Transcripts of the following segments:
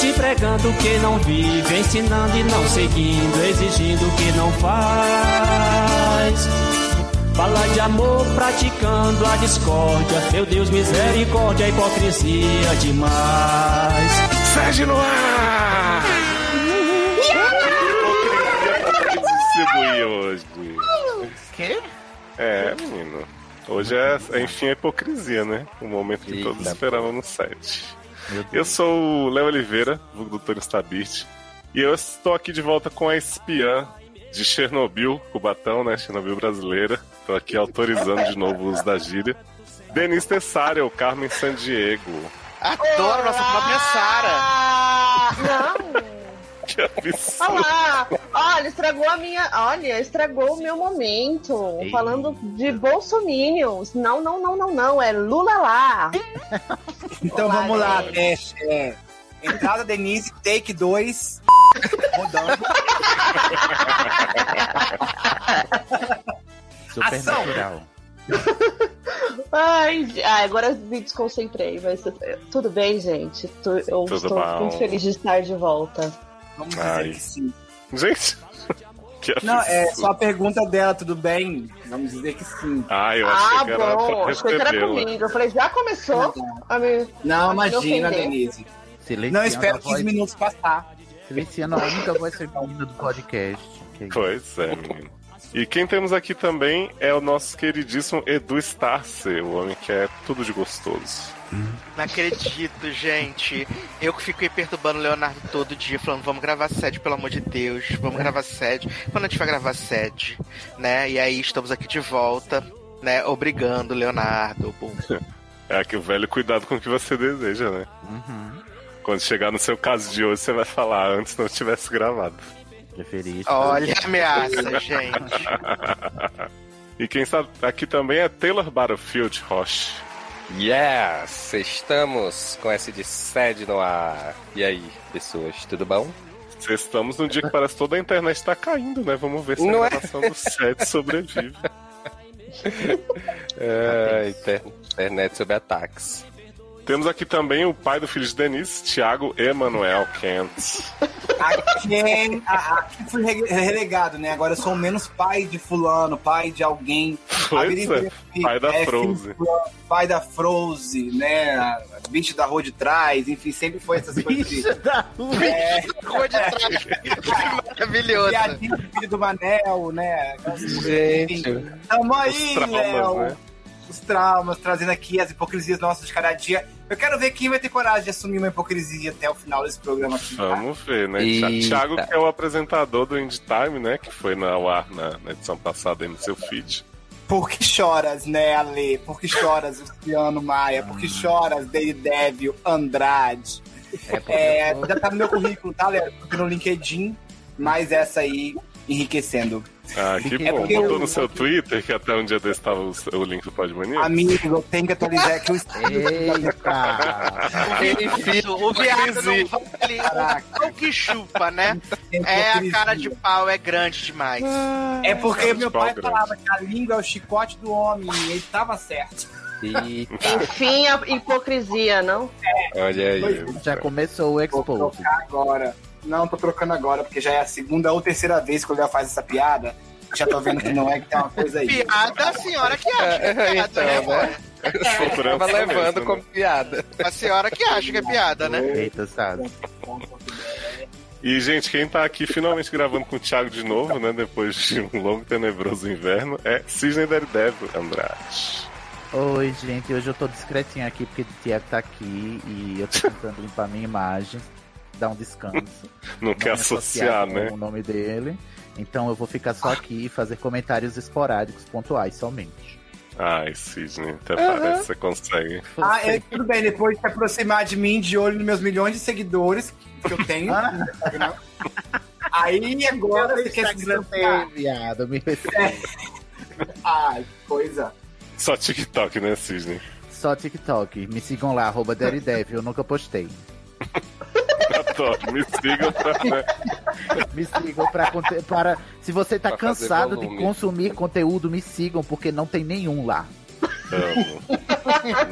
te pregando que não vive, ensinando e não seguindo, exigindo que não faz. Fala de amor praticando a discórdia, meu Deus, misericórdia, hipocrisia demais. Sede no ar! Distribuir hoje. Quê? É, menino. Hoje é, é, enfim, a hipocrisia, né? O momento que todos esperavam no set. Eu sou o Léo Oliveira, do Doutor Stabit, e eu estou aqui de volta com a espiã de Chernobyl, Cubatão, né? Chernobyl brasileira. Estou aqui autorizando de novo o uso da gíria. Denise Tessária, o Carmen Sandiego. Adoro nossa própria Sara. Não. Que absurdo. Olá! Olha, estragou a minha. Olha, estragou o meu momento. Ei. Falando de bolsominions. Não, não, não, não, não. É Lula lá. Então Olá, vamos lá, teste. É, entrada Denise, take 2. Rodando. Supernatural. Ai, ai, agora me desconcentrei. Mas tudo bem, gente? Tu- Eu Tudo estou bom. muito feliz de estar de volta. Vamos dizer Ai. que sim. Gente. Não, é só a pergunta dela, tudo bem? Vamos dizer que sim. Ah, eu achei Ah, que era bom. Achei que era comigo. Eu falei, já começou? a me- Não, imagina. Denise. Silenciando Não espera a 15 voz, minutos passar. Silenciando a única voz feminina do podcast. Que isso. Pois é, menino. E quem temos aqui também é o nosso queridíssimo Edu Starce, o homem que é tudo de gostoso. Não acredito, gente. Eu que fico aí perturbando o Leonardo todo dia, falando, vamos gravar sede, pelo amor de Deus, vamos gravar sede. Quando a gente vai gravar sede, né? E aí estamos aqui de volta, né? Obrigando o Leonardo. Bom, É aquele velho cuidado com o que você deseja, né? Uhum. Quando chegar no seu caso de hoje, você vai falar antes não tivesse gravado. Preferiste. Olha a ameaça, gente. e quem está aqui também é Taylor Battlefield Roche. Yes! Estamos com essa de sede no ar. E aí, pessoas, tudo bom? Estamos num dia que parece que toda a internet está caindo, né? Vamos ver se Não a é? gravação do set sobrevive. É, inter- internet sob ataques. Temos aqui também o pai do filho de Denise, Thiago Emanuel Kent. Aqui, a- aqui fui re- relegado, né? Agora eu sou menos pai de fulano, pai de alguém. Pois é, pai da filho Froze. fulano, Pai da Froze, né? Bicho da rua de trás, enfim, sempre foi essas coisas de. É, Rua de trás. Maravilhoso. piadinha do filho do Manel, né? Gente. Tamo aí, Léo. né? Os traumas, trazendo aqui as hipocrisias nossas de cada dia. Eu quero ver quem vai ter coragem de assumir uma hipocrisia até o final desse programa aqui. tá? Vamos ver, né? Eita. Thiago, que é o apresentador do Indie Time, né? Que foi na ao ar na, na edição passada aí no seu feed. Por que choras, né, Ale? Por que choras, Luciano Maia? Por que choras, Daredevil Andrade? É, É, já tá no meu currículo, tá, Léo? Tô no LinkedIn, mais essa aí enriquecendo. Ah, que É bom. porque Botou eu- no seu Twitter, que até um dia desse estava o, o link do Podmania. Amigo, eu tenho que atualizar aqui o Eita! Isso, o viado não vale o que chupa, né? É, a cara de pau é grande demais. É porque meu pai grande. falava que a língua é o chicote do homem, e ele tava certo. Eita, Enfim, a hipocrisia, não? olha aí. Já começou o trocar agora. Não, tô trocando agora, porque já é a segunda ou terceira vez que o Léo faz essa piada. Já tô vendo que não é, que tem uma coisa aí. Piada, a senhora que acha que é piada, Então, né? né? Eu tava levando como piada. A senhora que acha que é piada, né? Eita, sabe? E, gente, quem tá aqui finalmente gravando com o Thiago de novo, né? Depois de um longo e tenebroso inverno, é Cisne Daredevil Andrade. Oi, gente. Hoje eu tô discretinho aqui porque o Tiago tá aqui e eu tô tentando limpar minha imagem, dar um descanso. Não quer me associar, né? O nome dele. Então eu vou ficar só aqui e fazer comentários esporádicos, pontuais somente. Ai, Cisne, até parece que você consegue. Ah, é, tudo bem, depois de se aproximar de mim, de olho nos meus milhões de seguidores que eu tenho Instagram. Aí agora você quer se viado, me respeita. Ai, que coisa. Só TikTok, né, Cisne? Só TikTok. Me sigam lá, arroba Daredevil, eu nunca postei. Adoro, me sigam pra. Né? Me sigam pra, para. Se você tá Pra cansado de consumir conteúdo, me sigam, porque não tem nenhum lá. Amo.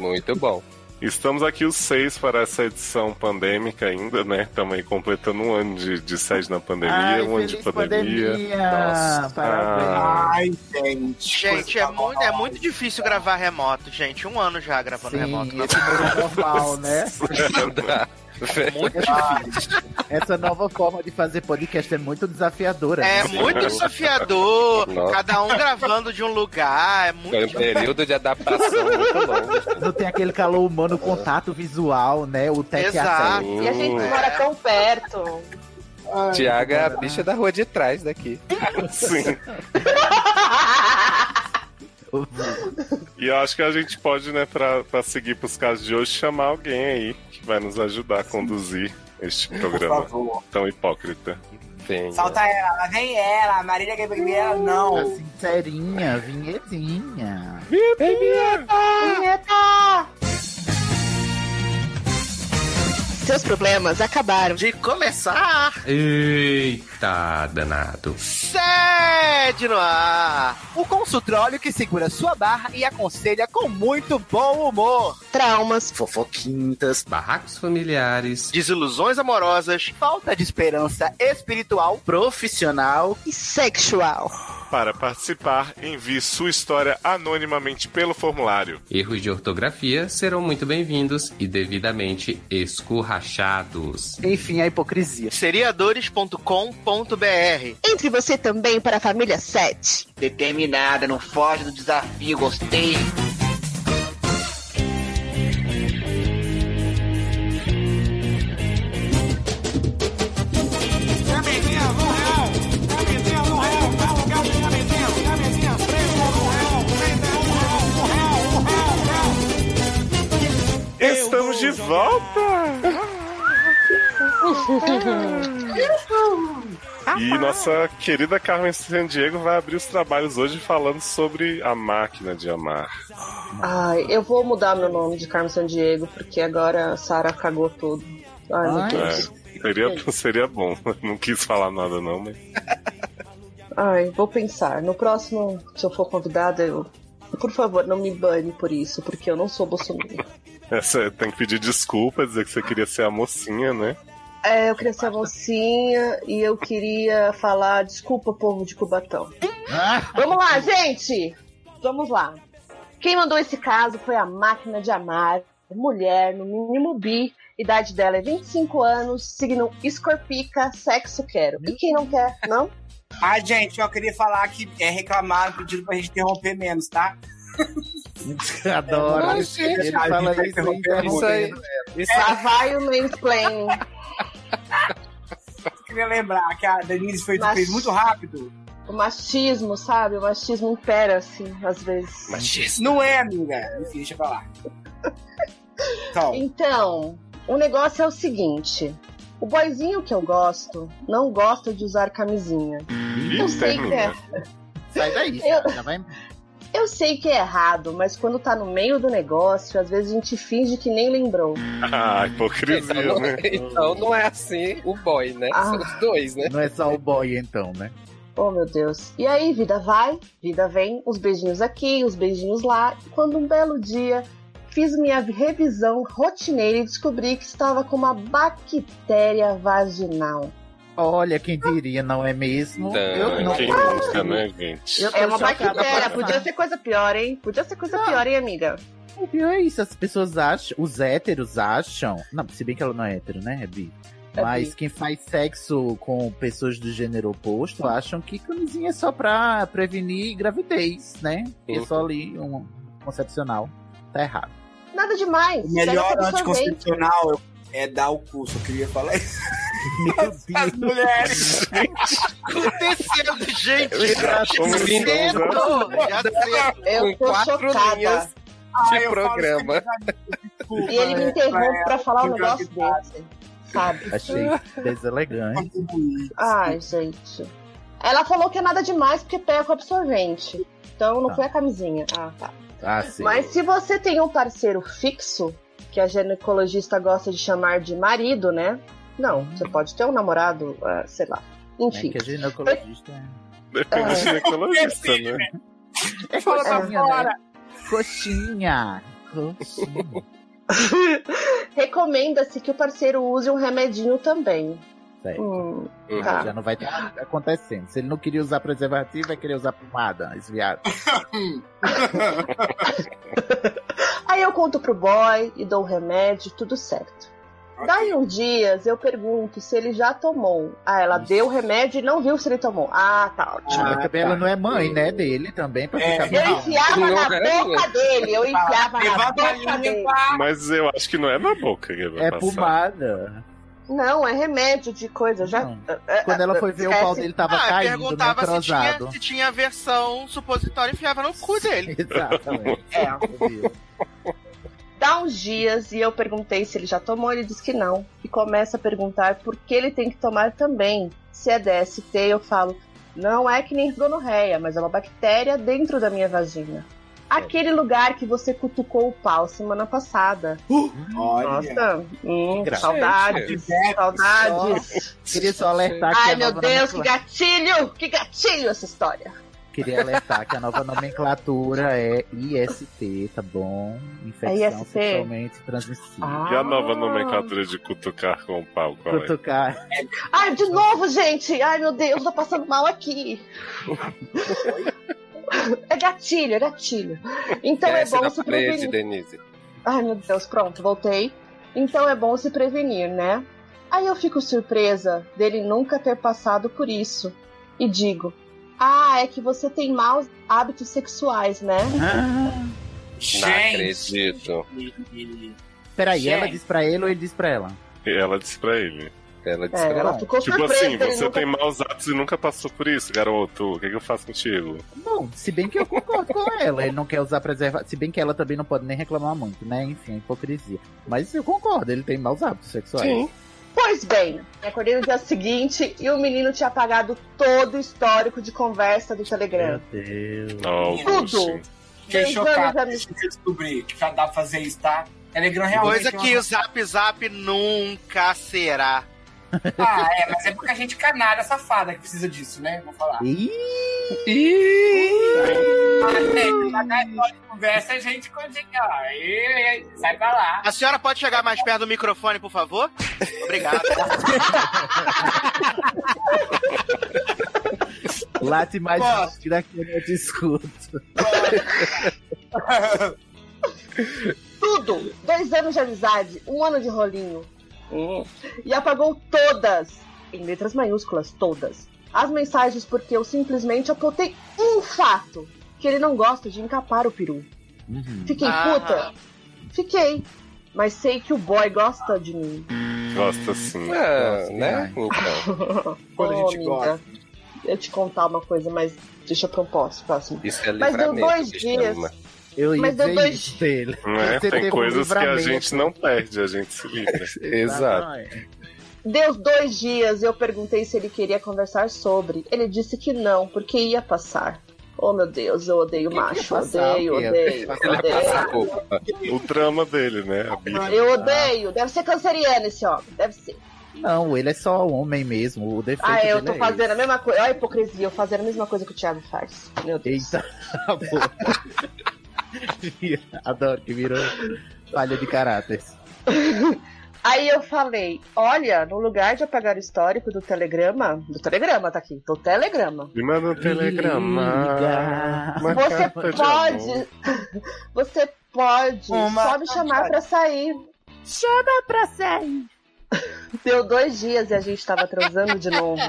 Muito bom. Estamos aqui os seis para essa edição pandêmica ainda, né? Estamos aí completando um ano de, de sede na pandemia, Ai, um ano de pandemia. pandemia. Nossa. Parabéns. Ah, Ai, gente. Gente, é muito, é muito difícil gravar remoto, gente. Um ano já gravando remoto. Sim, Não esse novo normal, né? é muito difícil. Essa nova forma de fazer podcast é muito desafiadora. É né? muito desafiador. Nossa. Cada um gravando de um lugar. É muito um difícil. período de adaptação muito longo. Não tem aquele calor humano, contato visual, né? O tech Exato. até. E a gente mora tão perto. Tiago é a bicha da rua de trás daqui. sim. E eu acho que a gente pode, né, pra, pra seguir pros casos de hoje, chamar alguém aí que vai nos ajudar a conduzir este programa tão hipócrita. Tem. Falta ela, lá vem ela, Marília Gabriela, A não. sincerinha, vinhetinha. Vinheta! Seus problemas acabaram. De começar, Eita, danado. sede no ar. O consultório que segura sua barra e aconselha com muito bom humor. Traumas, Fofoquintas, barracos familiares. Desilusões amorosas. Falta de esperança espiritual. Profissional. e sexual. Para participar, envie sua história anonimamente pelo formulário. Erros de ortografia serão muito bem-vindos e devidamente escurrachados. Enfim, a hipocrisia. Seriadores.com.br Entre você também para a família 7. Determinada, não foge do desafio, gostei. Volta! E nossa querida Carmen Sandiego vai abrir os trabalhos hoje falando sobre a máquina de amar. Ai, eu vou mudar meu nome de Carmen Sandiego, porque agora a Sara cagou tudo. Ai, meu. Deus. É, seria, seria bom. Não quis falar nada, não, mas. Ai, vou pensar. No próximo, se eu for convidada, eu. Por favor, não me bane por isso, porque eu não sou Bolsonaro. Você tem que pedir desculpa, dizer que você queria ser a mocinha, né? É, eu queria ser a mocinha e eu queria falar desculpa, povo de Cubatão. Vamos lá, gente! Vamos lá. Quem mandou esse caso foi a máquina de amar, mulher, no mínimo bi, idade dela é 25 anos, signo escorpica, sexo quero. E quem não quer, não? Ah, gente, eu queria falar que é reclamar, pedindo pra gente interromper menos, tá? Adoro. Ele fala a gente vai isso interromper Isso aí. Lá vai o mansplaining. Queria lembrar que a Denise foi, Mas- fez muito rápido. O machismo, sabe? O machismo impera, assim, às vezes. Não é, amiga. Enfim, deixa pra lá. Então, Então, o negócio é o seguinte. O boyzinho que eu gosto não gosta de usar camisinha. Eu sei que é, Sai daí, Eu- já vai. Eu sei que é errado, mas quando tá no meio do negócio, às vezes a gente finge que nem lembrou. Ah, hipocrisia, Então não, né? então não é assim o boy, né? Ah. São os dois, né? Não é só o boy, então, né? Oh, meu Deus. E aí, vida vai, vida vem, os beijinhos aqui, os beijinhos lá. E quando um belo dia fiz minha revisão rotineira e descobri que estava com uma bactéria vaginal. Olha, quem diria, não é mesmo? Não, eu não. Quem nunca, né, gente? Eu É uma bactéria, podia ser coisa pior, hein? Podia ser coisa pior, hein, amiga? O pior é isso, as pessoas acham, os héteros acham. Não, se bem que ela não é hétero, né, é bi. É Mas bi. quem faz sexo com pessoas do gênero oposto acham que camisinha é só pra prevenir gravidez, né? É só ali um concepcional. Tá errado. Nada demais. o melhor Pega absorvente. É dar o cu. Só queria falar isso. As mulheres. acontecendo, gente? Como cedo, já cedo. Eu tô quatro chocada. linhas. Ah, De eu falo programa. desculpa, E ele me é, interrompe pra falar um negócio desse. Sabe? Achei deselegante. Ai, gente. Ela falou que é nada demais porque pega com absorvente. Então não Tá. foi a camisinha. Ah, tá. Ah, sim. Mas se você tem um parceiro fixo, que a ginecologista gosta de chamar de marido, né? Não, você pode ter um namorado, ah, sei lá. Enfim. que a ginecologista é. Depende do ginecologista, né? É coxinha, fora. né? Coxinha. Coxinha. Recomenda-se que o parceiro use um remedinho também. Certo. Hum, Uhum. tá. Já não vai estar acontecendo. Se ele não queria usar preservativo, vai querer usar pomada, esse viado. Aí eu conto pro boy e dou o remédio, tudo certo. Daí uns dias eu pergunto se ele já tomou. Ah, ela deu o remédio e não viu se ele tomou. Ah, tá ótimo. Mas também ela não é mãe, né, dele também, pra É, ficar Eu enfiava Não, na cara, boca dele, eu enfiava na boca dele. Mas eu acho que não é na boca que vai É passar. pomada. Não, é remédio de coisa. Já... Não. é, Quando ela foi ver, o pau dele tava ah, caindo, perguntava se tinha, se tinha versão supositória e enfiava no cu dele. Exatamente. É. Dá uns dias e eu perguntei se ele já tomou, ele disse que não. E começa a perguntar por que ele tem que tomar também. Se é DST, eu falo, não é que nem gonorreia, mas é uma bactéria dentro da minha vagina. Aquele lugar que você cutucou o pau semana passada. Olha. Nossa, hum, saudades, saudades. Queria só alertar que Ai, a meu nova Deus, que nomenclatura... gatilho! Que gatilho essa história. Queria alertar que a nova nomenclatura é IST, tá bom? Infecção É IST? sexualmente transmissível. Ah. E a nova nomenclatura de cutucar com o pau, qual é? Cutucar. Ai, de novo, gente! Ai, meu Deus, tô passando mal aqui. É gatilho, é gatilho. Então é bom se parede, prevenir. Denise. Ai, meu Deus, pronto, voltei. Então é bom se prevenir, né? Aí eu fico surpresa dele nunca ter passado por isso. E digo: Ah, é que você tem maus hábitos sexuais, né? Não Gente. acredito. Peraí, Gente. ela diz pra ele ou ele diz pra ela? Ela disse pra ele. Ela disse É, ela ela. ficou Tipo surpresa. assim, você nunca- tem maus hábitos e nunca passou por isso, garoto. O que, que eu faço contigo? Bom, se bem que eu concordo com ela, ele não quer usar preservativo. Se bem que ela também não pode nem reclamar muito, né? Enfim, é hipocrisia. Mas eu concordo, ele tem maus hábitos sexuais. Sim. Pois bem, acordei no dia seguinte e o menino tinha apagado todo o histórico de conversa do Meu Telegram. Deus. Oh, Tudo. Fiquei chocado. Deixa eu descobrir que já dá pra fazer isso, tá? Telegram realmente. Coisa é que o Zap Zap nunca será. Ah, é, mas é porque a gente canalha safada que precisa disso, né? Vou falar. Ih, gente, conversa, a gente continua. Aí, sai pra lá. A senhora pode chegar mais perto do microfone, por favor? Obrigado. late mais rápido que eu te escuto. Tudo! Dois anos de amizade, um ano de rolinho. Hum. E apagou todas, em letras maiúsculas, todas, as mensagens porque eu simplesmente apontei um fato: que ele não gosta de encapar o peru. Uhum. Fiquei Ah. puta? Fiquei. Mas sei que o boy gosta de mim. Gosta sim. Nossa, né? Quando a gente gosta. Eu te contar uma coisa, mas deixa pra um próximo. próximo. isso é Mas deu dois que dias. chama. Eu ia Mas dizer dois- isso dele. Não é? Você Tem um coisas que a gente não perde, a gente se livra. Exato. Deu dois dias eu perguntei se ele queria conversar sobre. Ele disse que não, porque ia passar. Oh meu Deus, eu odeio Que que ia macho. passar, Odeio, odeio, odeio. O drama dele, né? Eu odeio. Deve ser canceriano esse homem. Deve ser. Não, ele é só homem mesmo. O defeito Ah, eu dele tô é fazendo esse. a mesma coisa. Olha a hipocrisia, eu fazendo a mesma coisa que o Thiago faz. Meu Deus. Eita. Adoro que virou falha de caráter. Aí eu falei, olha, no lugar de apagar o histórico do telegrama, do telegrama tá aqui, do telegrama. Me manda um telegrama. Você pode, você pode Uma só me chamar pra sair. Chama pra sair. Deu dois dias e a gente tava transando de novo.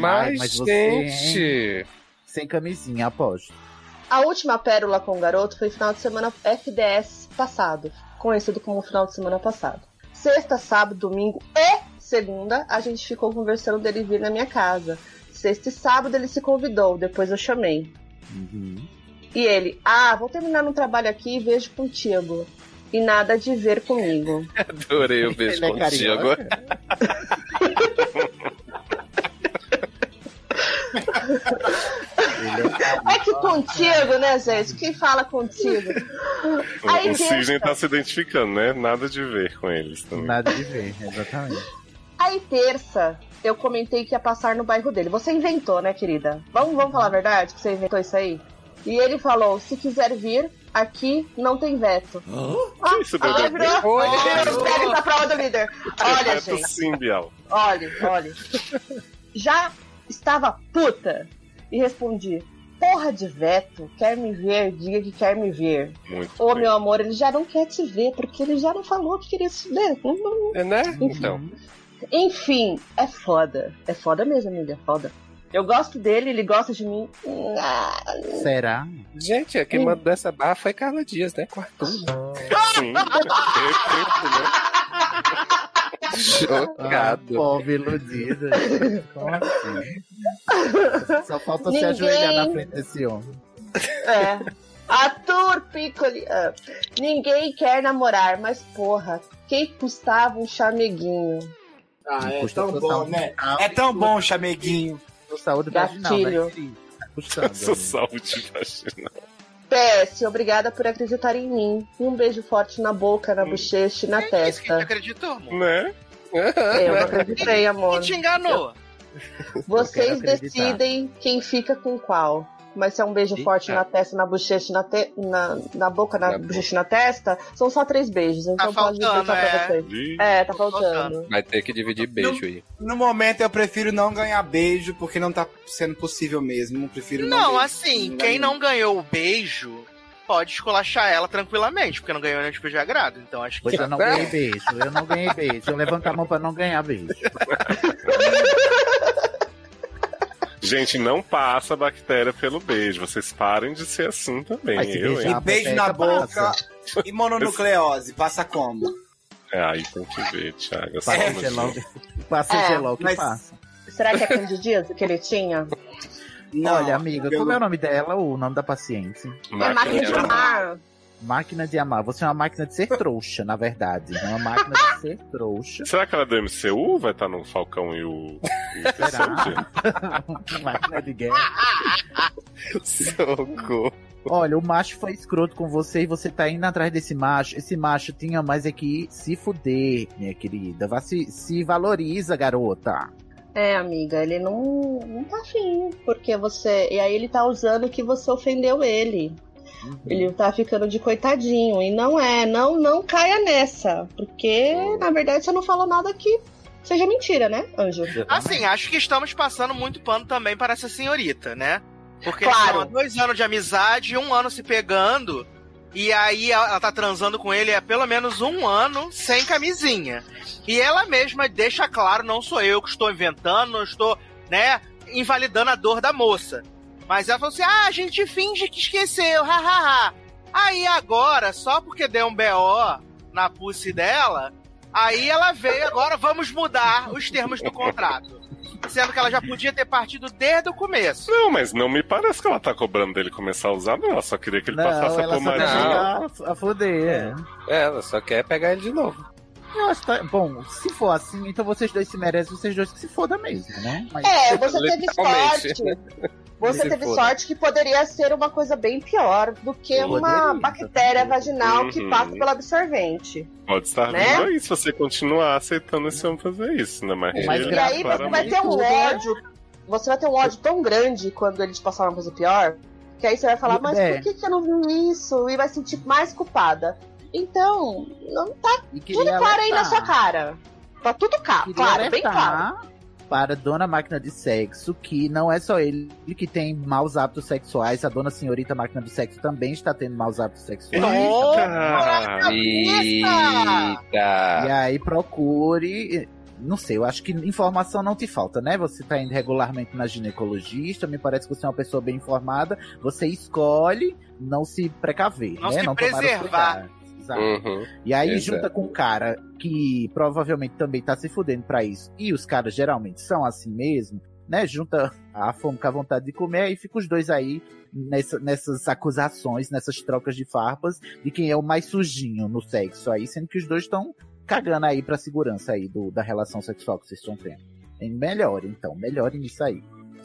Mas, mas você, gente. Sem camisinha, aposto. A última pérola com o garoto foi final de semana FDS passado, conhecido como final de semana passado. Sexta, sábado, domingo e segunda, a gente ficou conversando dele vir na minha casa. Sexta e sábado ele se convidou, depois eu chamei. Uhum. E ele, ah, vou terminar um trabalho aqui e vejo contigo. E nada de ver comigo. Adorei o beijo Ele é contigo. carioca. É que contigo, né, gente? Quem fala contigo? Aí O, Cisne tá se identificando, né? Nada de ver com eles também. Nada de ver, exatamente. Aí terça, eu comentei que ia passar no bairro dele. Você inventou, né, querida? Vamos, vamos falar a verdade que você inventou isso aí? E ele falou: se quiser vir, aqui não tem veto. Que isso, Ah, bebê? virou. Segue da prova do líder. Olha, Veto gente. sim, Bial. Olha, olha. Já estava puta e respondi: Porra de veto, quer me ver, diga que quer me ver. Muito Ô, bem. meu amor, ele já não quer te ver, porque ele já não falou que queria se ver. É, né? Então. Enfim, é foda. É foda mesmo, amiga, é foda. Eu gosto dele, ele gosta de mim. Será? Gente, quem mandou essa barra foi Carla Dias, né? Com Arthur. Sim. Perfeito, né? Ah, Chocado. pobre iludida. Como assim? Só falta se Ninguém- ajoelhar na frente desse homem. É. Arthur Piccoli. ah, ninguém quer namorar, mas porra, quem custava um chameguinho? Ah, é tão sua bom, saúde né? É tão bom, chameguinho. Sua Saúde vaginal, Gatilho. né? Tá custando. Essa saúde vaginal. PS, obrigada por acreditar em mim. Um beijo forte na boca, na bochecha e na É isso que a gente testa. acreditou, amor. Né? Eu não acreditei, amor. Quem te enganou? Vocês decidem quem fica com qual. Mas se é um beijo Eita. forte na testa, na bochecha, na, te... na, na boca, na, Na bochecha e na testa, são só três beijos. Então Tá pode deixar pra é. vocês. É, tá faltando. Vai ter que dividir beijo aí. No momento eu prefiro não ganhar beijo, porque não tá sendo possível mesmo. Eu prefiro não. Não, beijo. assim, quem não ganhou o beijo pode esculachar ela tranquilamente, porque não ganhou nenhum tipo de agrado. Então acho que. Pois eu não ganhei beijo, eu não ganhei beijo. Eu levanto a mão pra não ganhar beijo. Gente, não passa a bactéria pelo beijo. Vocês parem de ser assim também. Mas eu, beijar hein? E beijo na boca passa. e mononucleose. Passa como? É, aí tem que ver, Thiago. Passa gelol, passa o É, gelol que mas- passa. Será que é candidíase que ele tinha? Não, Olha, amiga, eu- como é o nome dela, o nome da paciente? É máquina de amar. Máquina de amar. Você é uma máquina de ser trouxa, na verdade. É uma máquina de ser trouxa. Será que ela é do MCU? Vai estar no Falcão e o. e o máquina de guerra. Socorro. Olha, o macho foi escroto com você e você tá indo atrás desse macho. Esse macho tinha mais é que se fuder, minha querida. Vá se, se valoriza, garota. É, amiga, ele não, não tá afim. Porque você. E aí ele tá usando que você ofendeu ele. Ele tá ficando de coitadinho. E não é, não, não caia nessa. Porque, na verdade, você não falou nada que seja mentira, né, Anjo? Assim, acho que estamos passando muito pano também para essa senhorita, né? Porque Claro. dois anos de amizade, um ano se pegando, e aí ela tá transando com ele há pelo menos um ano sem camisinha. E ela mesma deixa claro, não sou eu que estou inventando, não estou, né, invalidando a dor da moça. Mas ela falou assim: ah, a gente finge que esqueceu, hahaha. Aí agora, só porque deu um BO na pussy dela, aí ela veio, agora vamos mudar os termos do contrato. Sendo que ela já podia ter partido desde o começo. Não, mas não me parece que ela tá cobrando dele começar a usar, não. Ela só queria que ele Não, passasse a pomadinha. chegar a, a foder. é. É, ela só quer pegar ele de novo. Eu acho que tá... Bom, se for assim, então vocês dois se merecem, vocês dois que se foda mesmo, né? Mas... É, você teve sorte. Você teve foda. sorte que poderia ser uma coisa bem pior do que uma bactéria vaginal que Uhum. passa pelo absorvente. Pode estar Né? vindo aí se você continuar aceitando esse homem fazer isso, né? Mas, O mais ele, E aí você vai ter um Tudo é- ódio. Você vai ter um ódio tão grande quando ele te passar uma coisa pior. Que aí você vai falar, mas É. por que, que eu não vi isso? E vai se sentir mais culpada. Então, não tá tudo claro aí na sua cara. Tá tudo Queria claro, bem claro. Para Dona Máquina de Sexo que não é só ele que tem maus hábitos sexuais, a Dona Senhorita Máquina de Sexo também está tendo maus hábitos sexuais. Eita! E Eita! aí procure. Não sei, eu acho que informação não te falta, né? Você tá indo regularmente na ginecologista, me parece que você é uma pessoa bem informada. Você escolhe não se precaver, Não né? se não preservar. Uhum. E aí Exato. junta com um cara que provavelmente também tá se fudendo pra isso, e os caras geralmente são assim mesmo, né? Junta a fome com a vontade de comer, e fica os dois aí nessa- nessas acusações, nessas trocas de farpas, de quem é o mais sujinho no sexo aí, sendo que os dois estão cagando aí pra segurança aí do, da relação sexual que vocês estão tendo. Melhore, então, melhore nisso aí.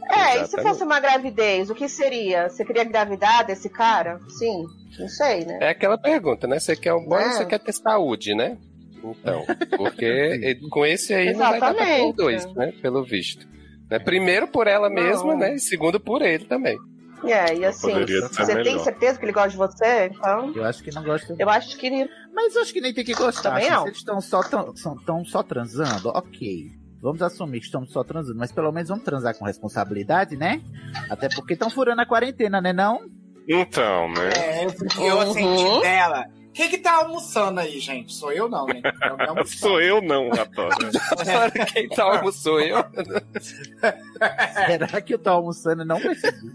É, e se Exatamente. fosse uma gravidez, o que seria? Você queria engravidar desse cara? Sim, não sei, né? É aquela pergunta, né? Você quer um boy É. ou você quer ter saúde, né? Então, porque com esse aí não vai dar pra ter Exatamente. dois, né? Pelo visto. Né? Primeiro por ela Não. mesma, né? E segundo por ele também. É, e assim, você tem melhor. certeza que ele gosta de você? Então, Eu acho que não gosta. eu acho que. Mas eu acho que nem tem que gostar. Também assim, não. Se eles estão só, tão, são, tão só transando, ok. Vamos assumir que estamos só transando, mas pelo menos vamos transar com responsabilidade, né? Até porque estão furando a quarentena, né não? Então, né? É, eu, eu Uhum. senti dela. Quem que tá almoçando aí, gente? Sou eu não, né? Eu não almoçando. Sou eu não. Agora quem tá almoçou eu? Será que eu tô almoçando e não percebi?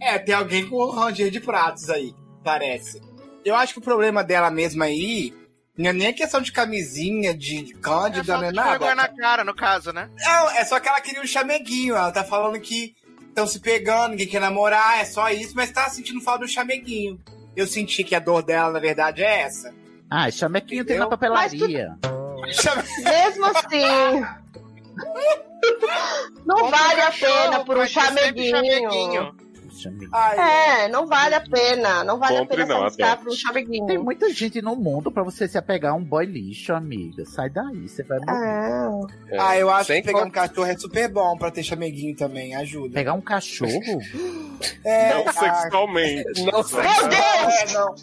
É, tem alguém com um ranger de pratos aí, parece. Eu acho que o problema dela mesma aí não é nem a questão de camisinha, de, de É cândida, não falta é de vergonha nada. na cara, no caso, né? Não, é só que ela queria um chameguinho. Ela tá falando que estão se pegando, ninguém quer namorar, é só isso, mas tá sentindo falta do chameguinho. Eu senti que a dor dela, na verdade, é essa. Ah, chamequinho tem na papelaria. Chame- Mesmo assim. Não Compra vale a pena por um sempre chameguinho. Ai, É, não vale a pena. Não vale Compre a pena não, por um chameguinho. Tem muita gente no mundo pra você se apegar a um boy lixo, amiga. Sai daí, você vai morrer. É. ah, eu acho Sem que pegar um cachorro é super bom pra ter chameguinho também, ajuda. Pegar um cachorro? É, Não ah, sexualmente. Não sei. Meu Deus! É, não.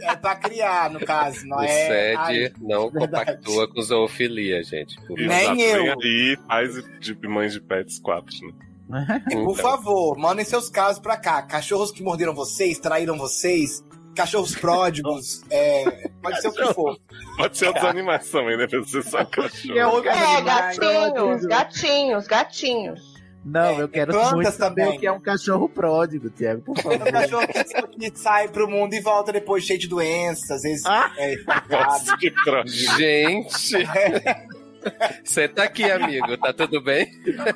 É pra criar, no caso, não O é. Ai, SED não verdade. compactua com zoofilia, gente. Nem eu. Aí, pais de mães de pets 4, né? Por Então. favor, mandem seus casos pra cá. Cachorros que morderam vocês, traíram vocês, cachorros pródigos, é, pode ser o que for. Pode ser outros animais também, né? Precisa ser só cachorro. É, animais. gatinhos, gatinhos, gatinhos. Não, É, eu quero plantas muito saber também. o que é um cachorro pródigo, Tiago, por favor. Um cachorro que, que sai pro mundo e volta depois cheio de doenças, às vezes Ah. é. Nossa, que troço. Gente! Você tá aqui, amigo, tá tudo bem?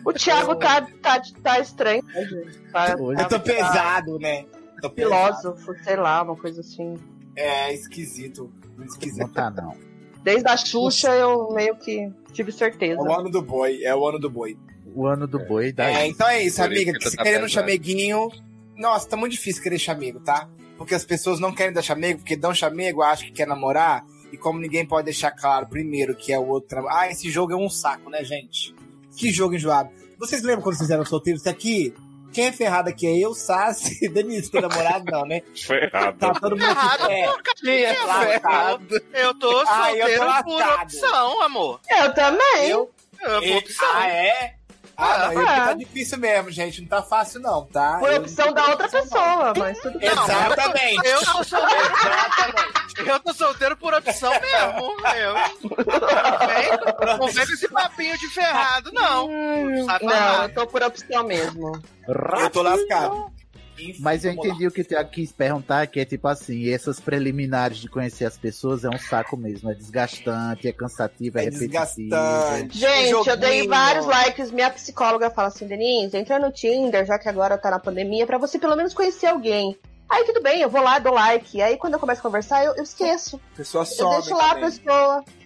O Thiago tá, tá, tá estranho. né, gente? Tá, Hoje Eu tô pesado, né? Tô pesado. filósofo, sei lá, uma coisa assim. É esquisito. Muito esquisito. Não tá, não. Desde a Xuxa eu meio que tive certeza. É o ano do boi, é o ano do boi. O ano do boi daí. É, então é isso, Por amiga. isso que se tá querendo um chameguinho. Nossa, tá muito difícil querer chamego, tá? Porque as pessoas não querem dar chamego, porque dão chamego, acham que quer namorar. E como ninguém pode deixar claro, primeiro, que é o outro. Ah, esse jogo é um saco, né, gente? Que jogo enjoado. Vocês lembram quando vocês eram solteiros? Isso aqui. Quem é ferrado aqui é eu, Sassi, Denise, teu namorado, não, né? Ferrado. Tá todo mundo Ferrado, aqui. É, Quem é lascado. Eu tô Ai, eu tô solteiro por opção, amor. Eu também. Eu, Eu, eu- por opção. ah, é? Ah, não, eu, Ah. tá difícil mesmo, gente. Não tá fácil, não, tá? Foi opção da outra pessoa, mas tudo bem. Exatamente. Eu tô solteiro. Exatamente. Eu tô solteiro por opção mesmo. Eu. Não vem, não com esse papinho de ferrado, não. Hum, não, eu tô por opção mesmo. Eu tô lascado. Enfim, Mas eu vamos lá. entendi o que o Thiago quis perguntar, que é tipo assim, essas preliminares de conhecer as pessoas é um saco mesmo, é desgastante, é cansativo, é, É repetitivo. desgastante. Gente, eu dei vários likes. Minha psicóloga fala assim, Denise, entra no Tinder, já que agora tá na pandemia, pra você pelo menos conhecer alguém. Aí tudo bem, eu vou lá, dou like. Aí quando eu começo a conversar, eu, eu esqueço. Pessoa Eu some deixo lá a também. pessoa. a pe-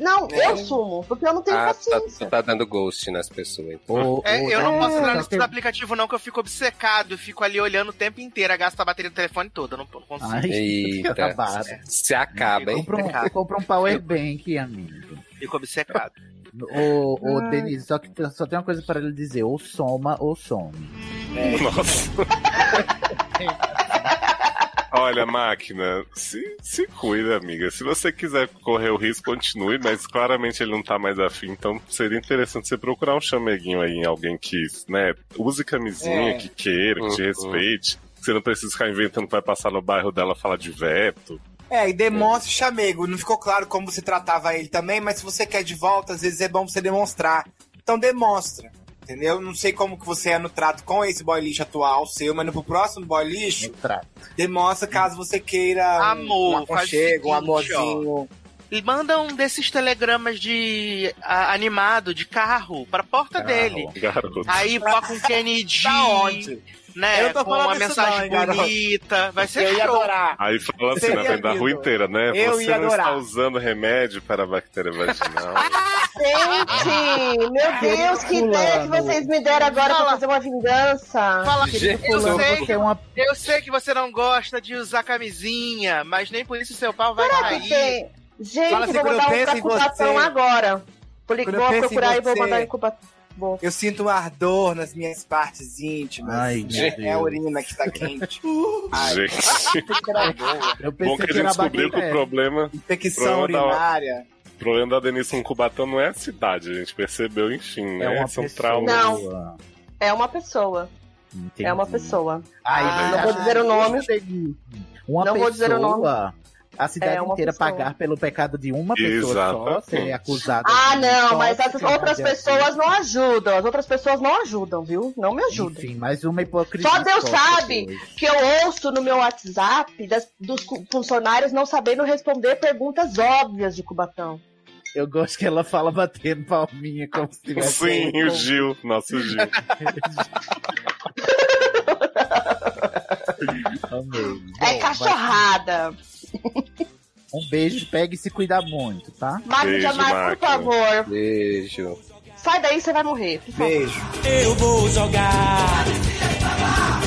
Não, É. eu sumo, porque eu não tenho Ah, tá, paciência. tu tá dando ghost nas pessoas. então. Ou- É, ou- eu não É, posso entrar só nesse tem- aplicativo, não, que eu fico obcecado. Eu fico ali olhando o tempo inteiro, gasto a bateria do telefone toda. Eu não, não consigo. Ai, Eita. Se acaba, hein? Compra um, compra um power bank, amigo. Fico obcecado. Ô, ô. Denise, só que só tem uma coisa para ele dizer, ou soma ou some. Nossa. Olha, máquina, se, se cuida, amiga. Se você quiser correr o risco, continue, mas claramente ele não tá mais afim, então seria interessante você procurar um chameguinho aí em alguém que, né, use camisinha, É. que queira, que te Uhum. respeite. que Você não precisa ficar inventando que vai passar no bairro dela falar de veto. É, e demonstre chamego. Não ficou claro como você tratava ele também, mas se você quer de volta, às vezes é bom você demonstrar. Então demonstra. Entendeu? Não sei como que você é no trato com esse boy lixo atual seu, mas no pro próximo boy lixo, demonstra caso você queira um- Amor, um aconchego, um amorzinho. E manda um desses telegramas de a- animado, de carro, pra porta dele. Garoto. Aí coloca um Kennedy? Né? Eu tô com uma mensagem não, bonita. Vai ser Eu ia show. adorar. Aí fala assim Seria na frente da rua inteira, né? Eu você ia não está adorar. usando remédio para a bactéria vaginal. Gente, meu Deus, que ideia que vocês me deram agora pra Fala. fazer uma vingança. Fala, Gente, eu sei, você é uma eu sei que você não gosta de usar camisinha, mas nem por isso seu pau vai Será que cair. tem? Gente, Fala assim, vou mandar um incubação você- agora. Vou, procurar e vou você- mandar incubação. Bom. Eu sinto um ardor nas minhas partes íntimas. Ai, meu é Deus. a urina que tá quente. Ai, Gente, Eu bom pensei que a que gente descobriu que o bactéria. problema, infecção Problema da- urinária. o problema da Denise com Cubatão não é a cidade, a gente percebeu, enfim, É né? uma São pessoa. traumas. Não. É uma pessoa. Entendi. É uma pessoa. Ai, Ah, mas não vou dizer o nome. Uma Não pessoa, vou dizer o nome. A cidade É, inteira pessoa. pagar pelo pecado de uma pessoa só, Exatamente. ser acusada. Ah, não, mas essas outras pessoas não ajudam. As outras pessoas não ajudam, viu? Não me ajudam. Enfim, mais uma hipocrisia. Só Deus sabe hoje. que eu ouço no meu WhatsApp das- dos funcionários não sabendo responder perguntas óbvias de Cubatão. Eu gosto que ela fala batendo palminha como se tivesse. Sim, o Gil, nosso Gil. Amei. É Bom, cachorrada. vai- Um beijo, pega e se cuida muito, tá? Magno Beijo, Jamais, por favor. Beijo. Sai daí, você vai morrer. Por favor. Beijo. Eu vou jogar.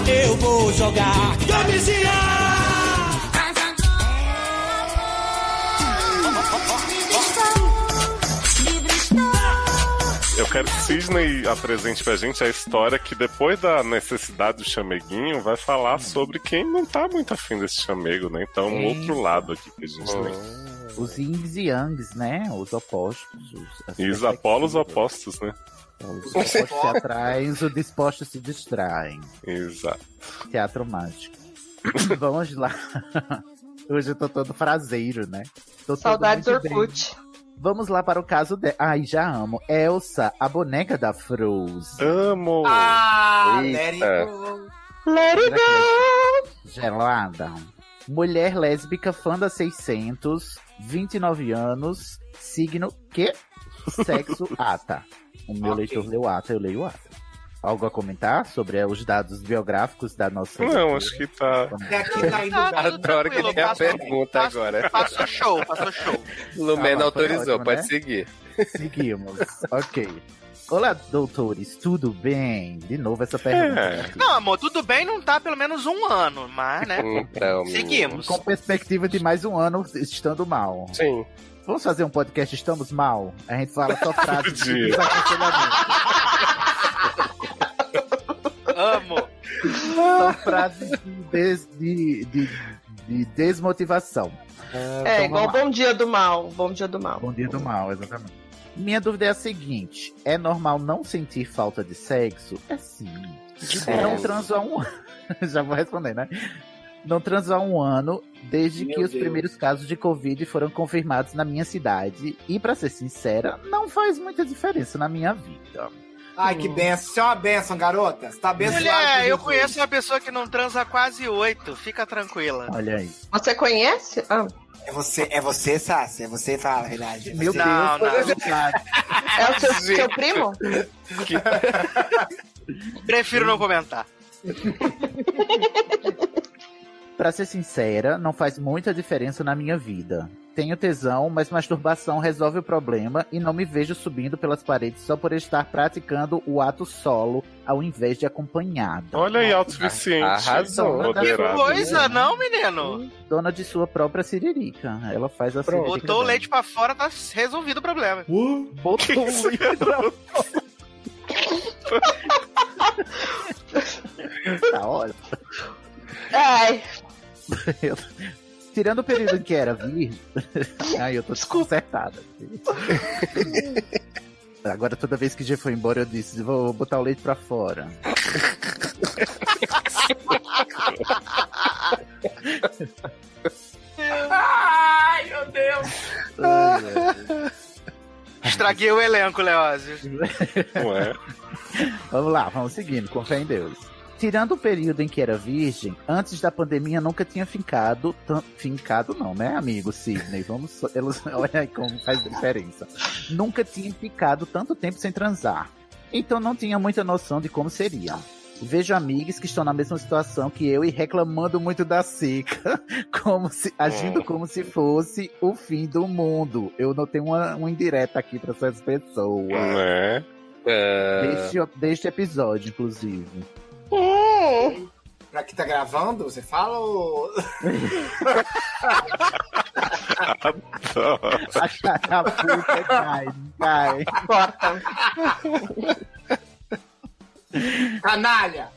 Eu vou jogar. Camisinha! Eu quero que Sidney apresente pra gente a história que depois da necessidade do chameguinho vai falar sobre quem não tá muito afim desse chamego, né? Então, um outro lado aqui que a gente tem. Os yings e yangs, né? Os opostos. Os, E os apolos opostos, né? Os opostos se atraem, os dispostos se distraem. Exato. Teatro mágico. Vamos lá. Hoje eu tô todo fraseiro, né? Tô Saudades bem. Orkut. Vamos lá para o caso de. Ai, já amo. Elsa, a boneca da Froze. Amo! Ah, Eita. let it go. Let it go. Gelada. Mulher lésbica, fã da 600, 29 anos, signo que? Sexo ata. O meu Ok. leitor leu ata, eu leio ata. Algo a comentar sobre eh, os dados biográficos da nossa. Não, acho que tá. Até aqui tá indo Tá. Adoro que tranquilo, tem a pergunta passo- agora. Passou show, passou show. Lumena Ah, autorizou, ótimo, pode né? seguir. Seguimos. ok. Olá, doutores, tudo bem? De novo essa pergunta. É. Não, amor, tudo bem, não tá pelo menos um ano, mas, né? Então. Seguimos. Com perspectiva de mais um ano estando mal. Sim. Vamos fazer um podcast Estamos Mal? A gente fala só frases de desaconselhamento. Amo. São frases de, de, de, de desmotivação. É, Então, igual lá. Bom Dia do Mal. Bom Dia do Mal. Bom dia do mal, exatamente. Minha dúvida é a seguinte: é normal não sentir falta de sexo? É sim. Não transo há um ano. Já vou responder, né? Não transo há um ano, desde Meu que os Deus. primeiros casos de Covid foram confirmados na minha cidade. E pra ser sincera, não faz muita diferença na minha vida. Ai, que benção. Isso é uma benção, garota. Você tá abençoada. Mulher, eu conheço uma pessoa que não transa há quase oito. Fica tranquila. Olha aí. Você conhece? Ah, É você, é você, Sassi. É você que fala a verdade. Meu Você- Não, Deus, não. verdade. é o seu, seu primo? Prefiro não comentar. Pra ser sincera, não faz muita diferença na minha vida. Tenho tesão, mas masturbação resolve o problema e não me vejo subindo pelas paredes só por estar praticando o ato solo ao invés de acompanhado. Olha aí, autossuficiente. Arrasou. Moderado. Coisa, não, menino? Dona de sua própria siririca. Ela faz a Pronto. siririca. Botou o leite pra fora, tá resolvido o problema. Botou o leite pra Tá ótimo. Ai, Tirando o período em que era vir. Ai, eu tô desconcertada. Agora, toda vez que já foi embora, eu disse: vou botar o leite pra fora. Ai, meu Deus. Ai, Estraguei o elenco, Leózio. Não é? Vamos lá, vamos seguindo, com fé em Deus. Tirando o período em que era virgem, antes da pandemia nunca tinha fincado. Fincado não, né, amigo Sidney? Vamos. olha aí como faz diferença. Nunca tinha ficado tanto tempo sem transar. Então não tinha muita noção de como seria. Vejo amigos que estão na mesma situação que eu e reclamando muito da seca, como se, agindo como se fosse o fim do mundo. Eu notei uma, uma indireta aqui para essas pessoas. Né? Ah, Deste, deste episódio, inclusive. Hum, Pra que tá gravando, você fala ou... A puta cai, cai. corta. Canalha!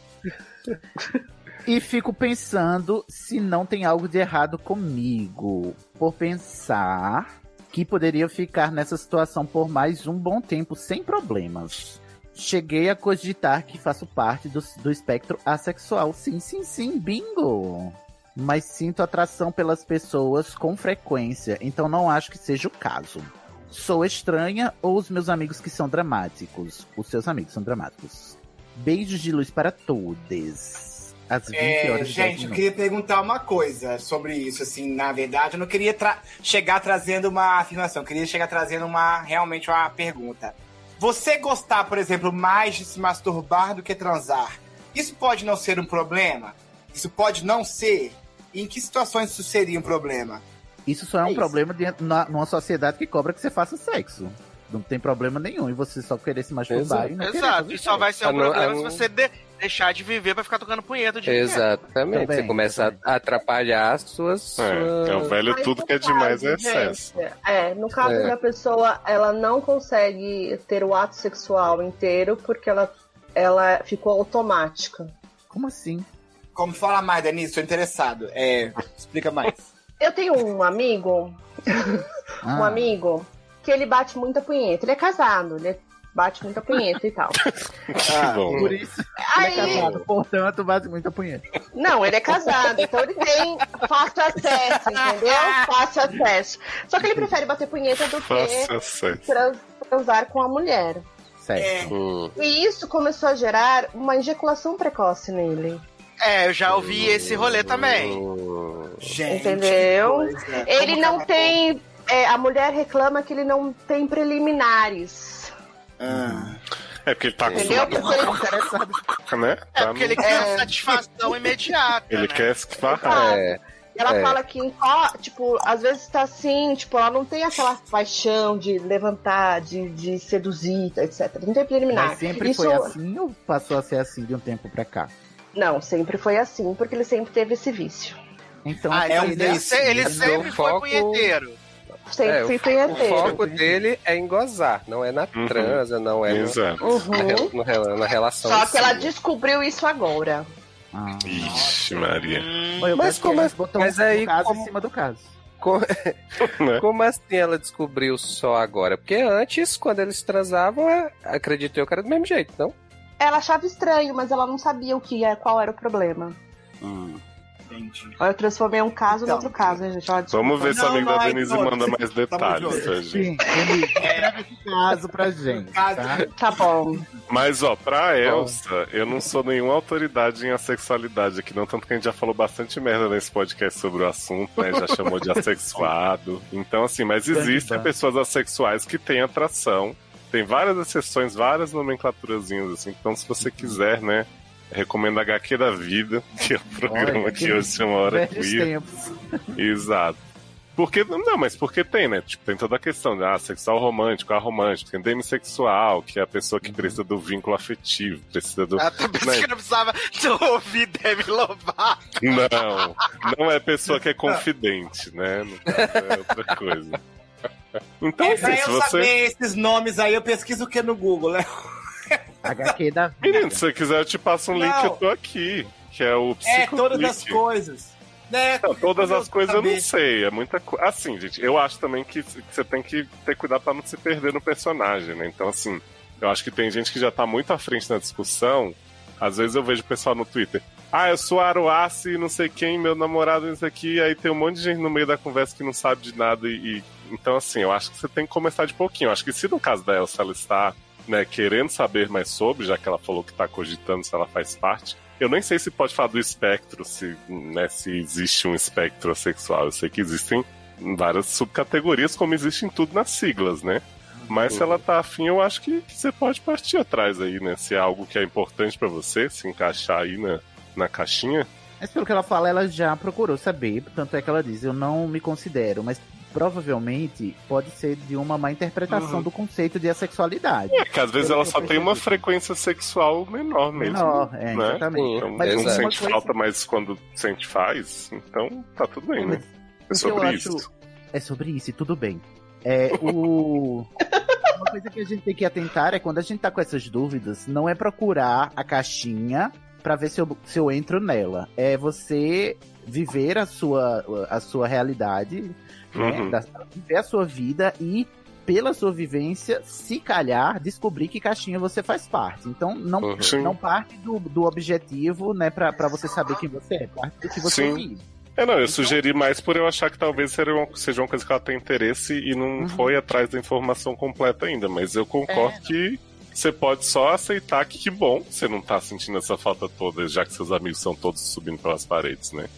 E fico pensando se não tem algo de errado comigo. Por pensar que poderia ficar nessa situação por mais um bom tempo sem problemas. Cheguei a cogitar que faço parte do, do espectro assexual. Sim, sim, sim, bingo! Mas sinto atração pelas pessoas com frequência, então não acho que seja o caso. Sou estranha ou os meus amigos que são dramáticos? Os seus amigos são dramáticos. Beijos de luz para todos. Às 20 É, horas 10 gente, eu queria perguntar uma coisa sobre isso. Assim, na verdade, eu não queria chegar trazendo uma afirmação, eu queria chegar trazendo uma realmente uma pergunta. Você gostar, por exemplo, mais de se masturbar do que transar, isso pode não ser um problema? Isso pode não ser? Em que situações isso seria um problema? Isso só é um É isso. problema dentro, na, numa sociedade que cobra que você faça sexo. Não tem problema nenhum. E você só querer se masturbar e não querer Exato, e só vai ser um Ah, não, problema ah, se não. você de- deixar de viver pra ficar tocando punheta inteiro. Exatamente. Também, você começa a atrapalhar as suas. É, é o velho Mas tudo no que é demais é caso, excesso. gente, É, no caso É. da pessoa, ela não consegue ter o ato sexual inteiro porque ela, ela ficou automática. Como assim? Como fala mais, Denise? Tô interessado. É, explica mais. Eu tenho um amigo, um Ah, amigo, que ele bate muita punheta. Ele é casado, ele bate muita punheta e tal. Que bom. Por isso ele é Aí, casado, portanto, bate muita punheta. não, ele é casado, então ele tem fácil acesso, entendeu? Fácil acesso. Só que ele prefere bater punheta do que trans- transar com a mulher. Certo. Hum. E isso começou a gerar uma ejaculação precoce nele. É, eu já ouvi esse rolê também. Hum. Gente, Entendeu? Ele não que tem. É, a mulher reclama que ele não tem preliminares. Ah. É porque ele tá Entendeu? acostumado, Porque ele, Interessado. né? É porque ele no- quer É. satisfação imediata. Ele né? quer esfarrar. É, ela É. fala que, tipo, às vezes tá assim, tipo, ela não tem aquela paixão de levantar, de, de seduzir, etc. Não tem preliminar. Mas sempre Isso, foi assim ou passou a ser assim de um tempo pra cá? Não, sempre foi assim, porque ele sempre teve esse vício. Então, Ah, É um ele, ele sempre foi foco- punheteiro. Sempre É, o punheteiro. foco dele é em gozar, não é na Uhum. transa, não é no- Exato. na, Uhum. no rel- na relação. Só que ela descobriu isso agora. Ah. Ixi, Maria. Hum, Mas como é- botam mas o aí caso como- em cima do caso. Né? Como assim ela descobriu só agora? Porque antes, quando eles transavam, é- acredito eu que era do mesmo jeito, não? Ela achava estranho, mas ela não sabia o que é, qual era o problema. Entendi. Aí eu transformei um caso Então. no outro caso, né, gente? Olha, desculpa. Vamos ver se o Não, amigo não, da é Denise todos. manda mais detalhes pra gente. Sim, ele escreve esse caso pra gente. Tá? Tá bom. Mas, ó, pra Elsa, eu não sou nenhuma autoridade em assexualidade aqui, não. Tanto que a gente já falou bastante merda nesse podcast sobre o assunto, né? Já chamou de assexuado. Então, assim, mas existem pessoas assexuais que têm atração. Tem várias exceções, várias nomenclaturazinhas, assim. Então, se você quiser, né? Recomendo HQ da Vida, que é o programa Olha, que hoje chama Hora Queer. tempos. Exato. Porque, não, mas porque tem, né? Tipo, tem toda a questão de ah, sexual romântico, aromântico, tem demissexual, que é a pessoa que precisa do vínculo afetivo, precisa do. Ah, tá pensando Né? que não precisava ouvir Demi Lovato. Não, não é pessoa que é confidente, né? Caso, é outra coisa. Então, É, assim, pra se eu você. saber esses nomes aí, eu pesquiso o que no Google, né? HQ da vida. Menino, se você quiser, eu te passo um link, Não. eu tô aqui. Que é o É, todas as coisas. Né? Não, todas as coisas eu não sei, é muita coisa. Assim, gente, eu acho também que, que você tem que ter cuidado pra não se perder no personagem, né? Então, assim, eu acho que tem gente que já tá muito à frente na discussão. Às vezes eu vejo o pessoal no Twitter. Ah, eu sou Aruace, não sei quem, meu namorado, isso aqui. Aí tem um monte de gente no meio da conversa que não sabe de nada. E, e- Então, assim, eu acho que você tem que começar de pouquinho. Eu acho que se no caso da Elsa ela está né, querendo saber mais sobre, já que ela falou que tá cogitando se ela faz parte. Eu nem sei se pode falar do espectro, se, né, se existe um espectro sexual. Eu sei que existem várias subcategorias, como existe tudo nas siglas, né? Mas se ela tá afim, eu acho que, você pode partir atrás aí, né? Se é algo que é importante pra você, se encaixar aí na, na caixinha. Mas pelo que ela fala, ela já procurou saber, tanto é que ela diz, eu não me considero, mas provavelmente pode ser de uma má interpretação Uhum. do conceito de assexualidade. É que às vezes ela só tem uma frequência sexual menor mesmo. Menor, é, né? exatamente. Então, Mas não uma sente coisa- falta, mas quando sente faz, então tá tudo bem, né? Mas É que eu sobre acho- isso. É sobre isso, e tudo bem. É o. uma coisa que a gente tem que atentar é quando a gente tá com essas dúvidas, não é procurar a caixinha pra ver se eu, se eu entro nela. É você viver a sua, a sua realidade, né? Uhum. Da- viver a sua vida e, pela sua vivência, se calhar, descobrir que caixinha você faz parte. Então, não, Uhum. Não parte do, do objetivo, né, pra, pra você saber quem você é, parte do que você Sim. vive. É, não, eu sugeri mais por eu achar que talvez seja uma, seja uma coisa que ela tem interesse e não Uhum. foi atrás da informação completa ainda, mas eu concordo É. que você pode só aceitar que que bom você não tá sentindo essa falta toda, já que seus amigos são todos subindo pelas paredes, né?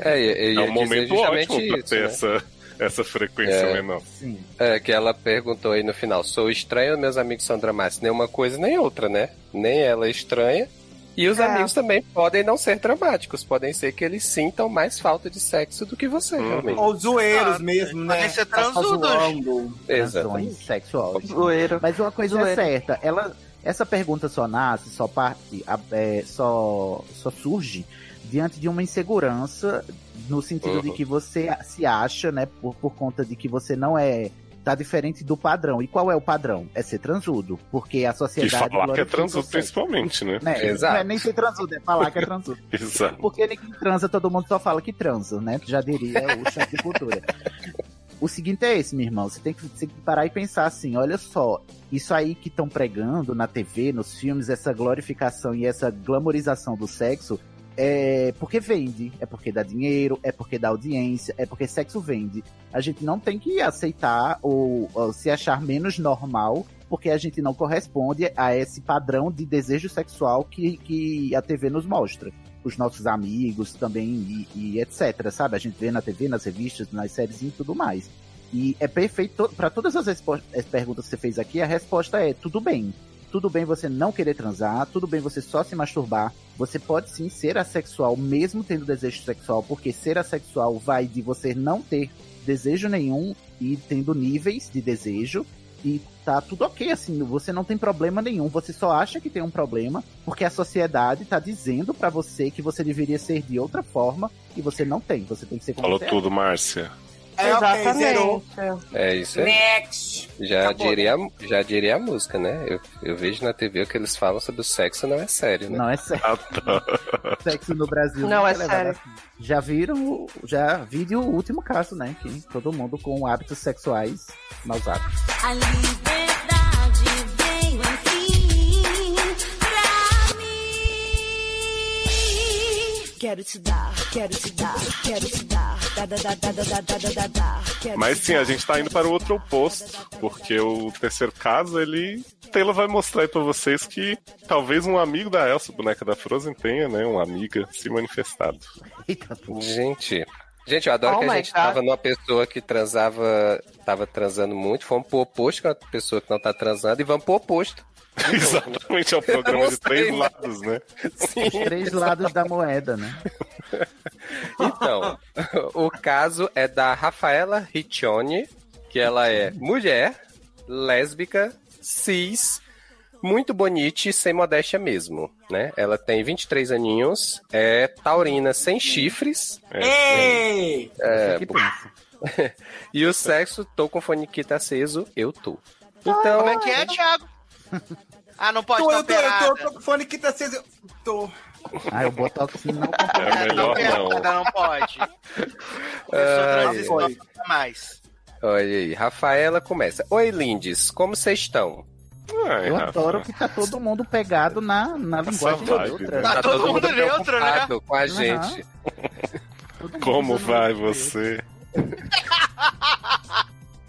É, ia É um momento ótimo pra isso, ter né? essa, essa frequência É. menor. Sim. É, que ela perguntou aí no final, sou estranha ou meus amigos são dramáticos? Nem uma coisa nem outra, né? Nem ela é estranha. E os É. amigos também podem não ser dramáticos, podem ser que eles sintam mais falta de sexo do que você, Uhum. realmente. Ou zoeiros Ah, mesmo, né? podem ser Tá só transudos. zoando. Exatamente. Sexual. Zoeiro. Mas uma coisa Zoeira. é certa, ela, essa pergunta só nasce, só parte, é, só, só surge diante de uma insegurança no sentido Uhum. de que você se acha, né, por, por conta de que você não é tá diferente do padrão. E qual é o padrão? É ser transudo, porque a E sociedade falar que é transudo sexo, principalmente, né? né? Exato. Não é nem ser transudo, é falar que é transudo. Exato. Porque ninguém transa, todo mundo só fala que transa, né? Já diria o chefe de cultura. O seguinte é esse, meu irmão. Você tem que, você tem que parar e pensar assim: olha só, isso aí que estão pregando na TV, nos filmes, essa glorificação e essa glamorização do sexo, é porque vende, é porque dá dinheiro, é porque dá audiência, é porque sexo vende. A gente não tem que aceitar ou, ou se achar menos normal porque a gente não corresponde a esse padrão de desejo sexual que, que a TV nos mostra. Os nossos amigos também e, e etc, sabe? A gente vê na TV, nas revistas, nas séries e tudo mais. E é perfeito, para todas as, as perguntas que você fez aqui, a resposta é tudo bem. Tudo bem você não querer transar, tudo bem você só se masturbar. Você pode sim ser assexual, mesmo tendo desejo sexual, porque ser assexual vai de você não ter desejo nenhum e tendo níveis de desejo. E tá tudo ok, assim, você não tem problema nenhum, você só acha que tem um problema porque a sociedade tá dizendo pra você que você deveria ser de outra forma e você não tem, você tem que ser como Falou é. tudo, Márcia. É. Exatamente. É isso aí. Next! Já Acabou. diria, já diria a música, né? Eu, eu vejo na TV o que eles falam sobre o sexo não é sério, né? Não é sério. Ah, tá. Sexo no Brasil Não é é levado sério. assim. Já viram, já vi o último caso, né? Que todo mundo com hábitos sexuais maus hábitos. A liberdade veio enfim pra mim. Quero te dar, quero te dar, quero te dar. Mas sim, a gente tá indo para o outro oposto, porque o terceiro caso, ele. Taylor vai mostrar aí pra vocês que talvez um amigo da Elsa, boneca da Frozen, tenha, né? Uma amiga se manifestado. Eita, gente, Gente, eu adoro Oh que a gente God. tava numa pessoa que transava, tava transando muito, fomos pro oposto com a pessoa que não tá transando e vamos pro oposto. Exatamente, é um programa de três lados, né? Os três lados da moeda, né? Então, o caso é da Rafaela Riccione, que ela é mulher, lésbica, cis, muito bonita, sem modéstia mesmo, né? Ela tem 23 aninhos, é taurina sem chifres, Ei! É, que pensa. e o sexo, tô com o foniquita aceso, eu tô. Então, Como é que é, Thiago? Ah, não pode Tô, eu tô, eu tô, eu tô com o fone que tá aceso. eu Tô. Ah, o Botox não É melhor não. operada, não pode. Transição não mais. olha aí, Rafaela começa. Oi, lindes, como vocês estão? Ai, Eu Rafa. adoro que tá todo mundo pegado na, na linguagem vibe, neutra. né? Tá todo mundo neutro, né? com a gente. Todo mundo Como vai você?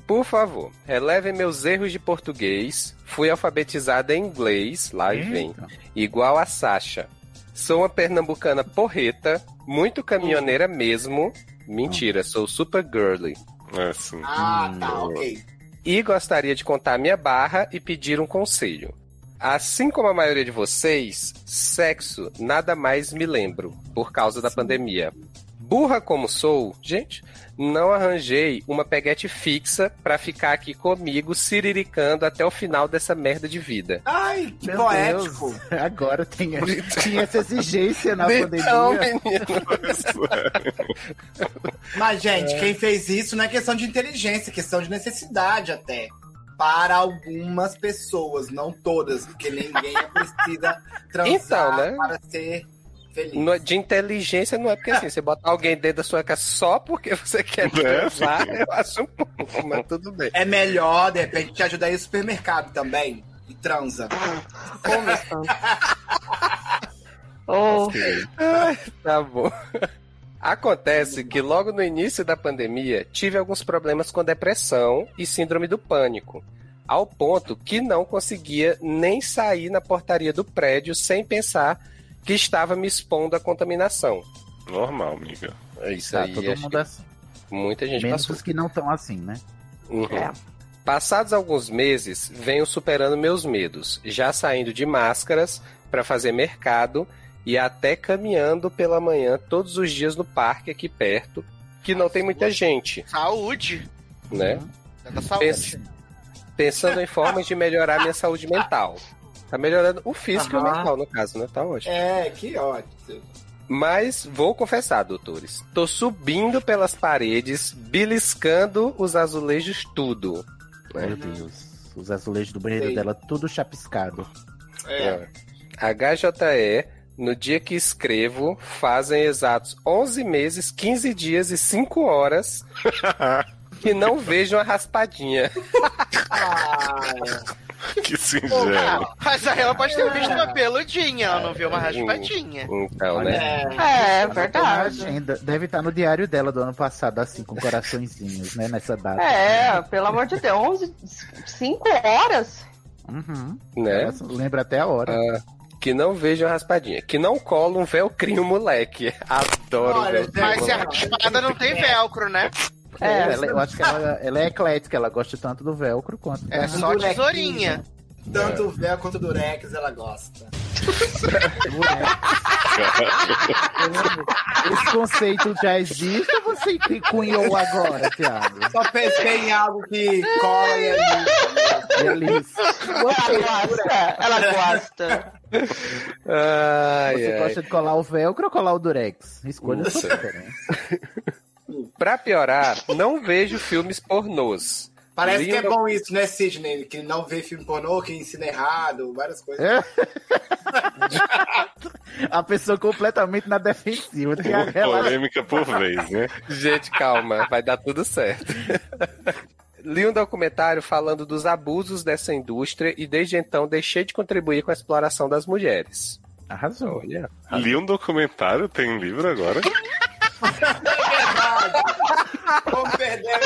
Por favor, relevem meus erros de português. Fui alfabetizada em inglês, lá e vem. Igual a Sasha. Sou uma pernambucana porreta, muito caminhoneira mesmo. Mentira, sou super girly. É assim. Ah, tá, ok. E gostaria de contar minha barra e pedir um conselho. Assim como a maioria de vocês, sexo nada mais me lembro, por causa da pandemia. Burra como sou, gente, não arranjei uma peguete fixa pra ficar aqui comigo siriricando até o final dessa merda de vida. Ai, que Meu poético. Deus, agora tem, tinha essa exigência na Então, pandemia. menino, Mas, gente, quem fez isso não é questão de inteligência, é questão de necessidade até. para algumas pessoas, não todas, porque ninguém precisa transar Então, né? para ser feliz. No- de inteligência não é porque assim, você botar alguém dentro da sua casa só porque você quer É, transar, filho. eu acho um pouco, mas tudo bem. É melhor, de repente, te ajudar ao supermercado também. E transa. Oh, Ai, tá bom. Acontece que logo no início da pandemia tive alguns problemas com depressão e síndrome do pânico, ao ponto que não conseguia nem sair na portaria do prédio sem pensar que estava me expondo à contaminação. Normal, amiga. É isso Tá aí. todo mundo que assim. muita gente Menos passou. os que não estão assim, né? Uhum. É. Passados alguns meses, venho superando meus medos, já saindo de máscaras para fazer mercado e até caminhando pela manhã todos os dias no parque aqui perto, que não tem muita gente, Saúde. né? É da saúde. Pens- pensando em formas de melhorar minha saúde mental. Tá melhorando o físico e o Aham. mental, no caso, né? Tá ótimo. É, que ótimo. Mas vou confessar, doutores. Tô subindo pelas paredes, beliscando os azulejos tudo. né? Meu Deus. Os azulejos do banheiro Sei. dela tudo chapiscado. É. HJE, no dia que escrevo, fazem exatos 11 meses, 15 dias e 5 horas que não vejo uma raspadinha. Que singelo. Ah, mas aí ela pode ter visto uma peludinha, ela não viu uma raspadinha. Então, né? é Na verdade. Deve estar no diário dela do ano passado, assim, com coraçõezinhos, né? Nessa data. É, pelo amor de Deus, 11, 5 horas? Uhum. Né? Ela lembra até a hora. Ah, que não vejo uma raspadinha. Que não cola um velcrinho, moleque. Adoro Olha, velcrinho. Mas se a moleque. raspada não tem velcro, né? É, ela- eu acho que ela, ela é eclética, ela gosta tanto do velcro quanto É da- só tesourinha. Tanto o véu quanto o durex ela gosta. Esse conceito já existe ou você cunhou agora, Thiago? Só pensei em algo que cola e é Feliz. Ela gosta, ela gosta. Ai, Você ai. gosta de colar o velcro ou colar o durex? Escolha a sua preferência. Pra piorar, não vejo filmes pornôs. Parece que é Lindo- bom isso, né, Sidney? Que não vê filme pornô, que ensina errado, várias coisas. É? A pessoa completamente na defensiva. Thiago, relaxa. Polêmica por vez, né? Gente, calma, vai dar tudo certo. Li um documentário falando dos abusos dessa indústria e desde então deixei de contribuir com a exploração das mulheres. Arrasou. Olha. Li um documentário, tem livro agora. Vamos perder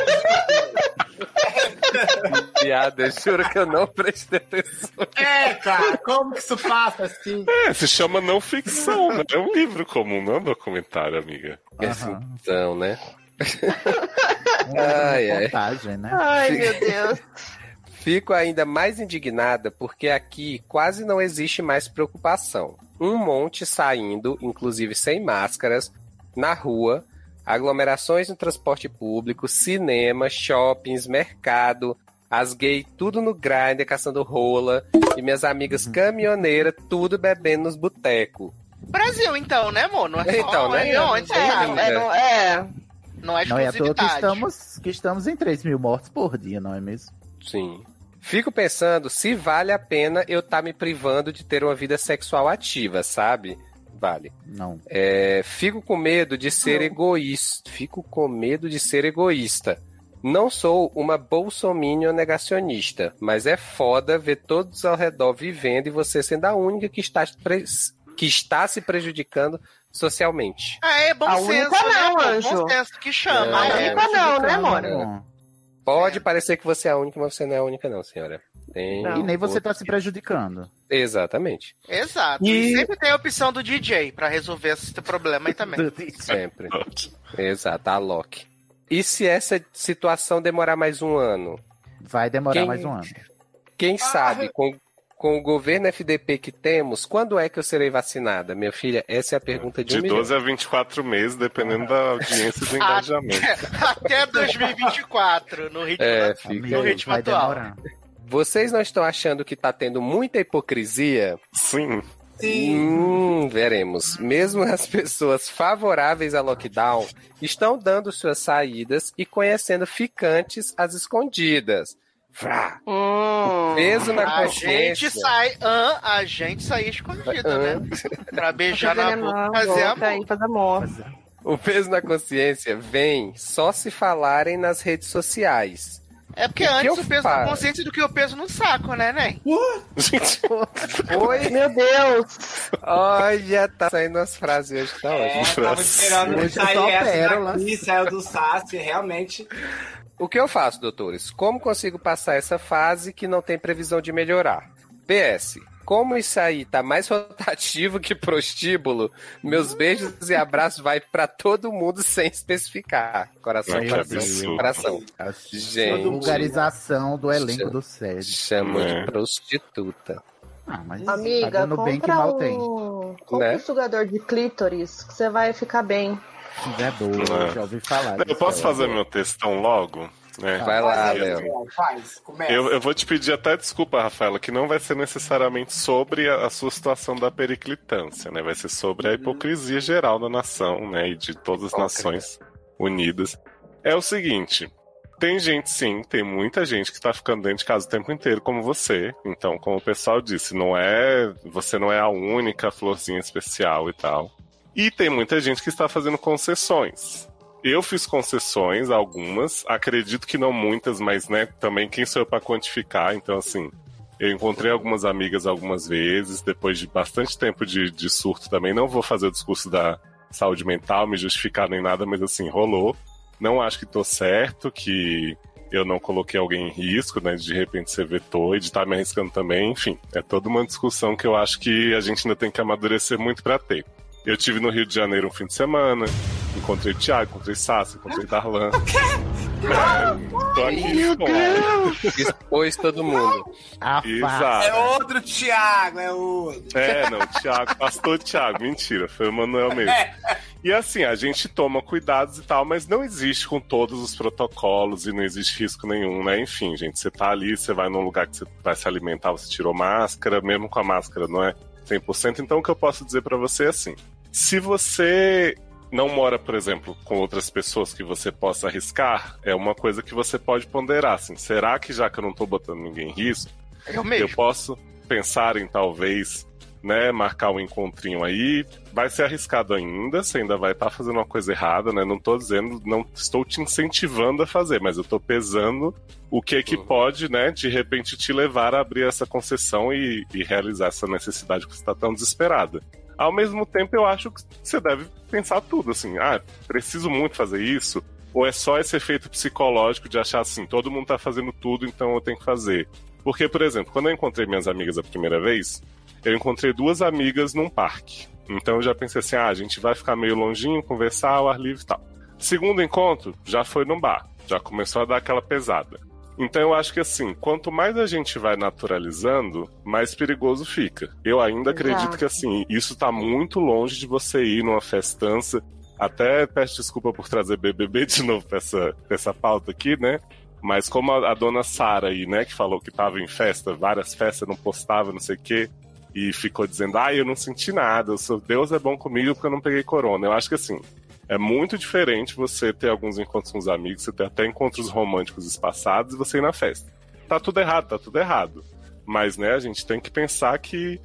Piada, eu juro que eu não prestei atenção. É, cara, como que isso passa assim? É, se chama não ficção, né? É um livro comum, não é um documentário, amiga. Aham. Então, né? Uma Ai, ai. montagem, né? Ai, meu Deus. Fico ainda mais indignada porque aqui quase não existe mais preocupação. Um monte saindo, inclusive sem máscaras, na rua, aglomerações no transporte público, cinema, shoppings, mercado, as gays tudo no grinder caçando rola e minhas amigas caminhoneiras tudo bebendo nos botecos. Brasil, então, né, amor? Não é só Então, né? é onde, É? É, não, é. Não é Não é à toa que exclusividade. estamos, que estamos em 3 mil mortes por dia, não é mesmo? Sim. Fico pensando se vale a pena eu estar me privando de ter uma vida sexual ativa, sabe? Vale. Não. É, fico com medo de ser egoísta. Fico com medo de ser egoísta. Não sou uma bolsominion negacionista, mas é foda ver todos ao redor vivendo e você sendo a única que está, pre- que está se prejudicando socialmente. Ah, é bom A senso, única né? não, amor? anjo. Bom senso que chama. A é. única não, né? Bom, Pode parecer que você é a única, mas você não é a única, não, senhora. Tem Não. E nem você outra- tá se prejudicando. Exatamente. Exato. E- E sempre tem a opção do DJ pra resolver esse problema aí também. Sempre. Exato, a Loki. E se essa situação demorar mais um ano? Vai demorar Quem- mais um ano. Quem sabe, com, com o governo FDP que temos, quando é que eu serei vacinada? Minha filha, essa é a pergunta de, De um milhão. 12 a 24 meses, dependendo da audiência e do engajamento. Até 2024, no ritmo, É, no ritmo atual. demorar. Vocês não estão achando que tá tendo muita hipocrisia? Sim. Sim. Hum, veremos. Mesmo as pessoas favoráveis ao lockdown estão dando suas saídas e conhecendo ficantes às escondidas. Vrá. Hum. Peso na A consciência. gente sai, ah, a gente saía escondido, né? Pra beijar na boca, fazer amor. Aí, fazer amor. O peso na consciência vem só se falarem nas redes sociais. É porque O que antes eu o peso faço? na consciência do que o peso no saco, né? Gente, Oi? Meu Deus. Olha, tá saindo as frases hoje, tá É, ótimo. tava esperando Hoje sair essa pérolas. daqui, saiu do Sassi, realmente. O que eu faço, doutores? Como consigo passar essa fase que não tem previsão de melhorar? PS. Como isso aí tá mais rotativo que prostíbulo, meus beijos e abraços vai pra todo mundo sem especificar. Coração, Que coração, absurdo. coração. Gente. Vulgarização do elenco do SED. Chamam É. de prostituta. Ah, mas Amiga, pagando bem que compra mal um, tem. compra Né? um sugador de clítoris, que você vai ficar bem. Se é boa, É. já ouvi falar. eu posso fazer meu textão logo? Né? Vai lá, Léo. Léo, Faz, começa. Eu, eu vou te pedir até desculpa, Rafaela, que não vai ser necessariamente sobre a, a sua situação da periclitância, né? Vai ser sobre a hipocrisia geral da nação, né? E de todas as nações unidas. É o seguinte. Tem gente, sim, tem muita gente que tá ficando dentro de casa o tempo inteiro, como você. Então, como o pessoal disse, não é. Você não é a única florzinha especial e tal. E tem muita gente que está fazendo concessões. Eu fiz concessões, algumas, acredito que não muitas, mas né, também quem sou eu para quantificar? Então, assim, eu encontrei algumas amigas algumas vezes, depois de bastante tempo de, de surto também. Não vou fazer o discurso da saúde mental, me justificar nem nada, mas assim, rolou. Não acho que tô certo, que eu não coloquei alguém em risco, né? De repente você vetou e de estar me arriscando também, enfim. É toda uma discussão que eu acho que a gente ainda tem que amadurecer muito para ter. Eu tive no Rio de Janeiro um fim de semana, encontrei o Thiago, encontrei Sassi, encontrei Darlan. É, tô aqui. Expôs todo mundo. Fa- É Exato. outro Thiago, é outro. É, não, Thiago, pastor Thiago, mentira, foi o Manuel mesmo. E assim, a gente toma cuidados e tal, mas não existe com todos os protocolos e não existe risco nenhum, né? Enfim, gente, você tá ali, você vai num lugar que você vai se alimentar, você tirou máscara, mesmo com a máscara não é 100%. Então o que eu posso dizer pra você é assim: se você não mora, por exemplo, com outras pessoas que você possa arriscar, é uma coisa que você pode ponderar, assim, será que já que eu não tô botando ninguém em risco, Eu mesmo. eu posso pensar em talvez, né, marcar um encontrinho aí. Vai ser arriscado ainda, você ainda vai estar fazendo uma coisa errada, né? Não tô dizendo, não estou te incentivando a fazer, mas eu tô pesando o que que pode, né, de repente te levar a abrir essa concessão e, e realizar essa necessidade que você está tão desesperada. Ao mesmo tempo, eu acho que você deve pensar tudo, assim, ah, preciso muito fazer isso, ou é só esse efeito psicológico de achar assim, todo mundo tá fazendo tudo, então eu tenho que fazer. Porque, por exemplo, quando eu encontrei minhas amigas a primeira vez, eu encontrei duas amigas num parque. Então eu já pensei assim, ah, a gente vai ficar meio longinho, conversar ao ar livre e tal. Segundo encontro, já foi num bar, já começou a dar aquela pesada. Então eu acho que assim, quanto mais a gente vai naturalizando, mais perigoso fica. Eu ainda acredito Exato. que assim, isso tá muito longe de você ir numa festança. Até peço desculpa por trazer BBB de novo pra essa, pra essa pauta aqui, né? Mas como a, a dona Sara aí, né, que falou que tava em festa, várias festas, não postava, não sei o quê, e ficou dizendo, ah, eu não senti nada, eu sou, Deus é bom comigo porque eu não peguei corona. Eu acho que assim, é muito diferente você ter alguns encontros com os amigos, você ter até encontros românticos espaçados e você ir na festa. Tá tudo errado, tá tudo errado. Mas, né, a gente tem que pensar que,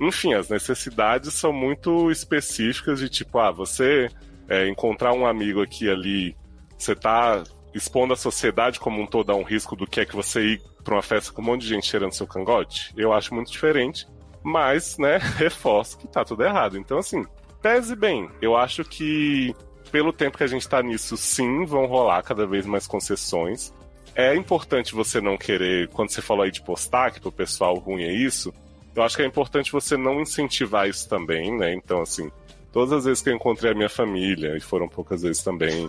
enfim, as necessidades são muito específicas de tipo, ah, você é, encontrar um amigo aqui ali, você tá expondo a sociedade como um todo a um risco do que é que você ir pra uma festa com um monte de gente cheirando seu cangote. Eu acho muito diferente, mas, né, reforço que tá tudo errado. Então, assim, pese bem, eu acho que pelo tempo que a gente tá nisso, sim, vão rolar cada vez mais concessões. É importante você não querer, quando você falou aí de postar, que pro pessoal ruim é isso, eu acho que é importante você não incentivar isso também, né? Então, assim, todas as vezes que eu encontrei a minha família, e foram poucas vezes também,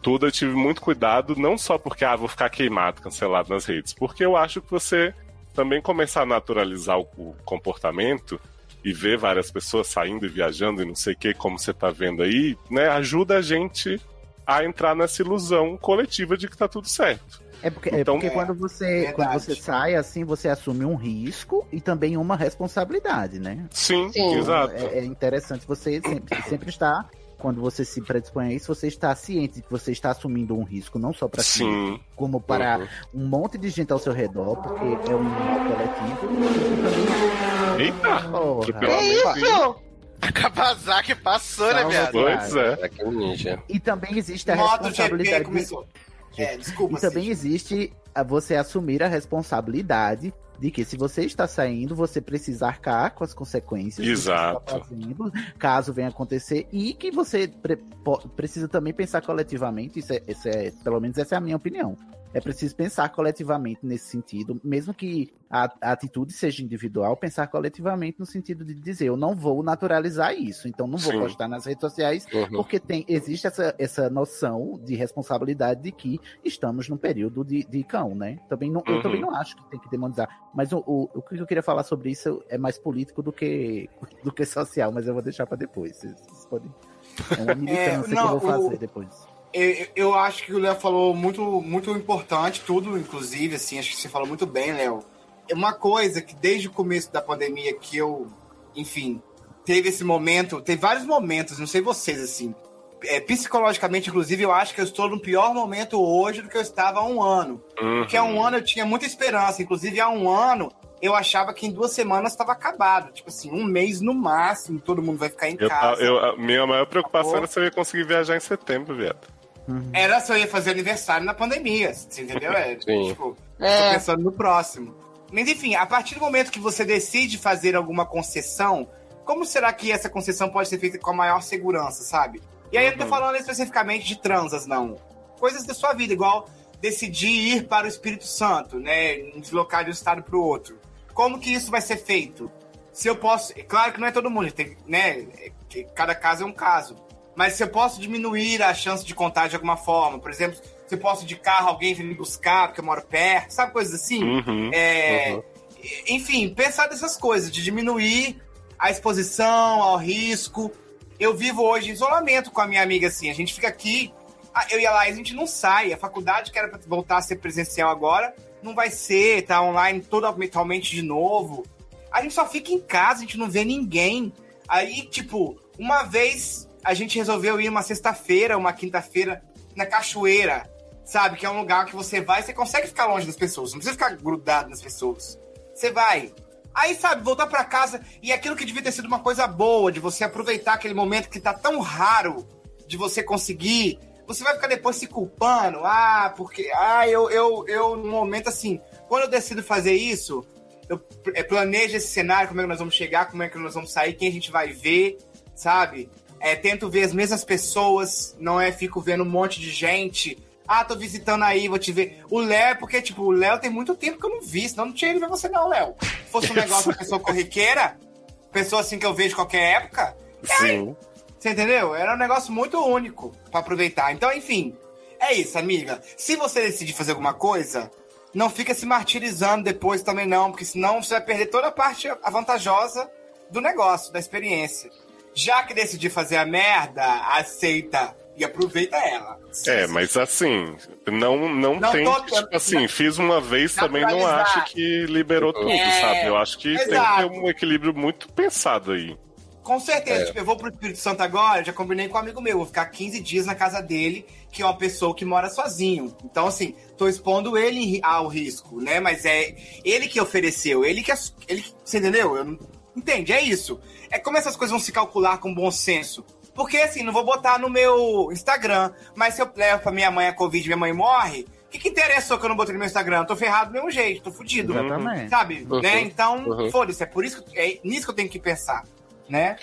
tudo eu tive muito cuidado, não só porque, ah, vou ficar queimado, cancelado nas redes, porque eu acho que você também começar a naturalizar o comportamento e ver várias pessoas saindo e viajando e não sei o que, como você tá vendo aí, né, ajuda a gente a entrar nessa ilusão coletiva de que tá tudo certo. É porque, é Então- porque quando, você, quando você sai assim, você assume um risco e também uma responsabilidade, né? Sim, Sim. exato. É, é interessante você sempre, sempre estar quando você se predispõe a isso, você está ciente de que você está assumindo um risco, não só para si, como para Uhum. um monte de gente ao seu redor, porque é um mal coletivo. e também- Eita! Porra. atropelamento aí. Isso! A Kawasaki passou, né, viado? Pois é. É um ninja. E também existe a MotoGP responsabilidade. começou. É, desculpa. E também existe a você assumir a responsabilidade de que se você está saindo, você precisa arcar com as consequências do que você Exato. está fazendo, caso venha acontecer, e que você pre- precisa também pensar coletivamente, isso é, isso é- pelo menos essa é a minha opinião. É preciso pensar coletivamente nesse sentido, mesmo que a, a atitude seja individual, pensar coletivamente no sentido de dizer, eu não vou naturalizar isso, então não vou Sim. postar nas redes sociais Uhum. porque tem, existe essa, essa noção de responsabilidade de que estamos num período de, de cão, né? Também não, Eu Uhum. também não acho que tem que demonizar. Mas o, o, o que eu queria falar sobre isso é mais político do que, do que social, mas eu vou deixar pra depois. Vocês, vocês podem. É uma militância que não, eu vou fazer o- depois. Eu, eu acho que o Léo falou muito, muito importante, tudo, inclusive, assim, acho que você falou muito bem, Léo. É uma coisa que desde o começo da pandemia que eu, enfim, teve esse momento, teve vários momentos, não sei vocês, assim. É, psicologicamente, inclusive, eu acho que eu estou no pior momento hoje do que eu estava há um ano. Porque há um ano eu tinha muita esperança. Inclusive, há um ano eu achava que em duas semanas estava acabado. Tipo assim, um mês no máximo, todo mundo vai ficar em Eu, casa. eu- a minha maior preocupação Acabou. era se eu ia conseguir viajar em setembro, viado. Era se eu ia fazer aniversário na pandemia, você entendeu? É, tipo, É. tô pensando no próximo. Mas enfim, a partir do momento que você decide fazer alguma concessão, como será que essa concessão pode ser feita com a maior segurança, sabe? E aí eu não tô Uhum. falando especificamente de transas, não. Coisas da sua vida, igual decidir ir para o Espírito Santo, né? Deslocar de um estado para o outro. Como que isso vai ser feito? Se eu posso. Claro que não é todo mundo, tem, né? é que Cada caso é um caso. Mas se eu posso diminuir a chance de contágio de alguma forma, por exemplo, se eu posso ir de carro, alguém vir me buscar porque eu moro perto, sabe coisas assim? Uhum. É, Uhum. Enfim, pensar nessas coisas, de diminuir a exposição ao risco. Eu vivo hoje em isolamento com a minha amiga, assim. A gente fica aqui, eu e a Laís, a gente não sai. A faculdade, que era pra voltar a ser presencial agora, não vai ser, tá online totalmente de novo. A gente só fica em casa, a gente não vê ninguém. Aí, tipo, uma vez a gente resolveu ir uma sexta-feira, uma quinta-feira, na cachoeira, sabe? Que é um lugar que você vai, você consegue ficar longe das pessoas, não precisa ficar grudado nas pessoas. Você vai. Aí, sabe, voltar pra casa e aquilo que devia ter sido uma coisa boa, de você aproveitar aquele momento que tá tão raro de você conseguir, você vai ficar depois se culpando. Ah, porque. Ah, eu, eu, eu, no momento assim, quando eu decido fazer isso, eu eh, planejo esse cenário, como é que nós vamos chegar, como é que nós vamos sair, quem a gente vai ver, sabe? É, tento ver as mesmas pessoas, não é fico vendo um monte de gente. Ah, tô visitando aí, vou te ver. O Léo, porque, tipo, o Léo tem muito tempo que eu não vi, senão não tinha ido ver você não, Léo. Se fosse um negócio de pessoa corriqueira, pessoa assim que eu vejo qualquer época, Sim. você entendeu? Era um negócio muito único pra aproveitar. Então, enfim, é isso, amiga. Se você decidir fazer alguma coisa, não fica se martirizando depois também não, porque senão você vai perder toda a parte avantajosa do negócio, da experiência. Já que decidir fazer a merda, aceita e aproveita ela. É, mas assim, não, não, Não tem. tô- tipo assim, fiz uma vez também não acho que liberou tudo, É, sabe? Eu acho que tem que exato. ter um equilíbrio muito pensado aí. Com certeza, É. tipo, eu vou pro Espírito Santo agora, já combinei com um amigo meu, vou ficar 15 dias na casa dele, que é uma pessoa que mora sozinho. Então, assim, tô expondo ele ao risco, né? Mas é ele que ofereceu, ele que. Ele, que- você entendeu? Eu não- entende? É isso. É como essas coisas vão se calcular com bom senso. Porque, assim, não vou botar no meu Instagram, mas se eu levo pra minha mãe a Covid e minha mãe morre, o que, que interessou que eu não botei no meu Instagram? Eu tô ferrado do mesmo jeito, tô fudido. Exatamente. Sabe? Uhum. Né? Então, Uhum. foda-se, é por isso que, é nisso que eu tenho que pensar, né?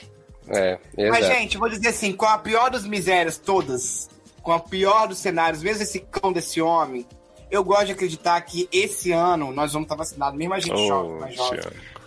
É, Mas, exato. gente, vou dizer assim, com a pior das misérias todas, com a pior dos cenários, mesmo esse cão desse homem, eu gosto de acreditar que esse ano nós vamos estar vacinados, mesmo a gente Oh, jovem, mais jovem.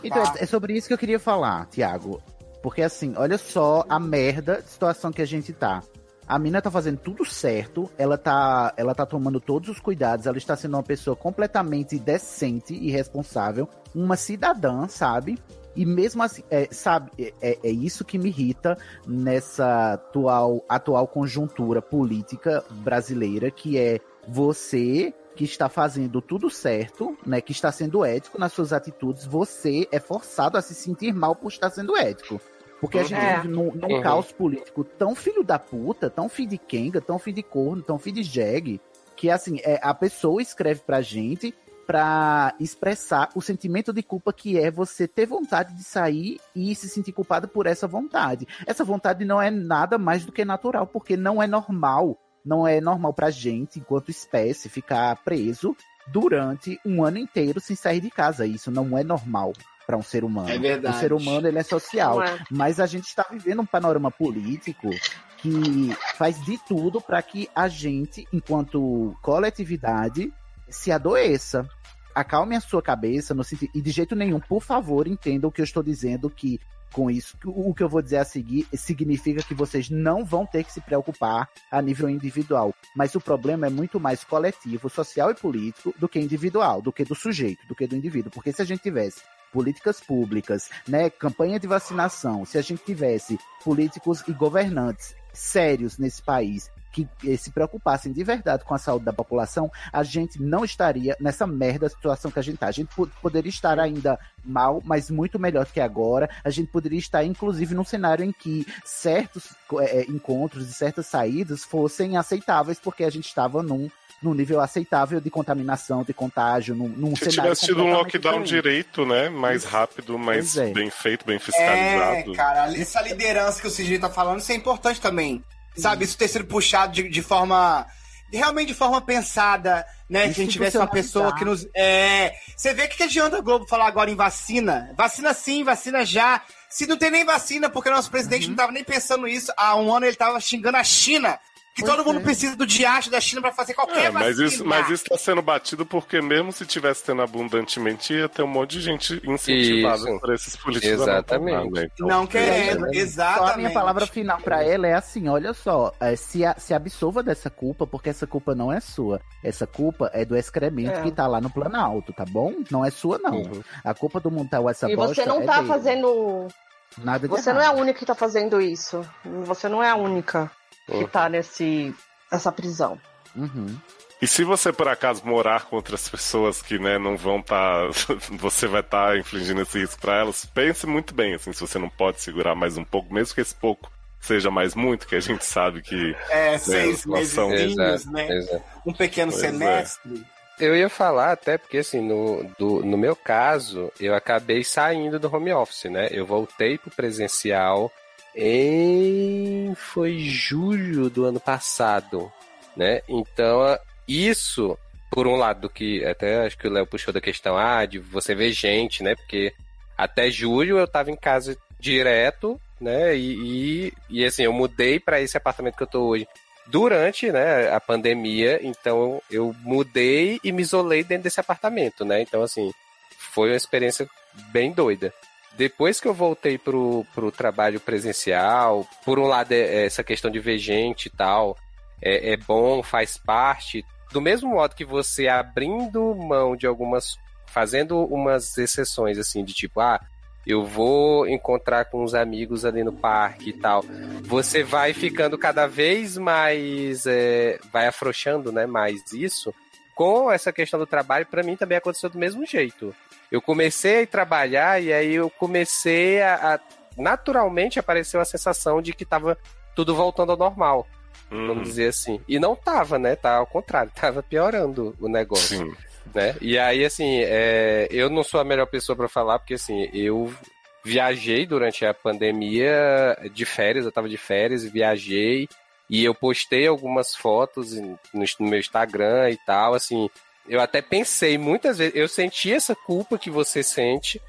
Então, Tá. é sobre isso que eu queria falar, Tiago. Porque assim, olha só a merda de situação que a gente tá. A mina tá fazendo tudo certo, ela tá, ela tá tomando todos os cuidados, ela está sendo uma pessoa completamente decente e responsável, uma cidadã, sabe? E mesmo assim, é, sabe, é- é, é isso que me irrita nessa atual, atual conjuntura política brasileira, que é você que está fazendo tudo certo, né, que está sendo ético nas suas atitudes, você é forçado a se sentir mal por estar sendo ético. Porque a gente É. vive num, num Uhum. caos político tão filho da puta, tão filho de Kenga, tão filho de corno, tão filho de jegue, que assim, é, a pessoa escreve pra gente pra expressar o sentimento de culpa que é você ter vontade de sair e se sentir culpado por essa vontade. Essa vontade não é nada mais do que natural, porque não é normal, não é normal pra gente, enquanto espécie, ficar preso durante um ano inteiro sem sair de casa. Isso não é normal para um ser humano. É verdade. O ser humano ele é social, é. mas a gente está vivendo um panorama político que faz de tudo para que a gente, enquanto coletividade, se adoeça. Acalme a sua cabeça no sentido, e de jeito nenhum, por favor, entenda o que eu estou dizendo que com isso, o que eu vou dizer a seguir significa que vocês não vão ter que se preocupar a nível individual. Mas o problema é muito mais coletivo, social e político do que individual, do que do sujeito, do que do indivíduo. Porque se a gente tivesse políticas públicas, né, campanha de vacinação, se a gente tivesse políticos e governantes sérios nesse país que eh, se preocupassem de verdade com a saúde da população, a gente não estaria nessa merda situação que a gente tá. A gente po- poderia estar ainda mal, mas muito melhor do que agora. A gente poderia estar, inclusive, num cenário em que certos eh, encontros e certas saídas fossem aceitáveis, porque a gente estava num, num nível aceitável de contaminação, de contágio, num, num Se cenário tivesse tido um lockdown diferente. direito, né? Mais rápido, mais é. bem feito, bem É, fiscalizado. cara, essa liderança que o CG tá falando, isso é importante também. Sabe, isso ter sido puxado de, de forma. Realmente de forma pensada, né? Que a gente tivesse uma pessoa que nos. É. Você vê que que adianta a Globo falar agora em vacina? Vacina sim, vacina já. Se não tem nem vacina, porque o nosso presidente não tava nem pensando isso. Há um ano ele tava xingando a China. Que Pois todo mundo é. precisa do diacho da China pra fazer qualquer É, mas vacina. isso, mas isso tá sendo batido porque mesmo se tivesse tendo abundantemente, ia ter um monte de gente incentivada Isso. por esses políticos. Exatamente. não né? Então, Não querendo, Só exatamente. a minha palavra final pra ela é assim, olha só, é, se, a- se absolva dessa culpa, porque essa culpa não é sua. Essa culpa é do excremento É. que tá lá no Planalto, tá bom? Não é sua, não. Uhum. A culpa do montar essa E bosta você não é tá fazendo. Nada de Você não é a errado. única que tá fazendo isso. Você não é a única que Uhum. tá nesse, nessa prisão. Uhum. E se você por acaso morar com outras pessoas que né, não vão estar. você vai estar infligindo esse risco pra elas, pense muito bem, assim, se você não pode segurar mais um pouco, mesmo que esse pouco seja mais muito, que a gente sabe que. É, seis situação. meses, né? exato. Um pequeno Pois é. semestre. Eu ia falar até porque, assim, no, do- no meu caso, eu acabei saindo do home office, né? Eu voltei pro presencial em. Foi julho do ano passado, né? Então, a- isso, por um lado, que até acho que o Léo puxou da questão, ah, de você ver gente, né? Porque até julho eu tava em casa direto, né? E, e, e, assim, eu mudei para esse apartamento que eu tô hoje durante né, a pandemia, então eu mudei e me isolei dentro desse apartamento, né? Então, assim, foi uma experiência bem doida. Depois que eu voltei pro, pro trabalho presencial, por um lado, é- essa questão de ver gente e tal, é, é bom, faz parte. Do mesmo modo que você abrindo mão de algumas. fazendo umas exceções, assim, de tipo, ah, eu vou encontrar com os amigos ali no parque e tal. Você vai ficando cada vez mais. é, vai afrouxando, né? Mais isso. Com essa questão do trabalho, pra mim também aconteceu do mesmo jeito. Eu comecei a trabalhar e aí eu comecei a. a- naturalmente apareceu a sensação de que tava tudo voltando ao normal, Hum, vamos dizer assim. E não tava, né? Tá ao contrário, tava piorando o negócio sim. né? E aí, assim, é, eu não sou a melhor pessoa pra falar, porque, assim, eu viajei durante a pandemia de férias, eu tava de férias e viajei, e eu postei algumas fotos no, meu Instagram e tal, assim, eu até pensei muitas vezes, eu senti essa culpa que você sente,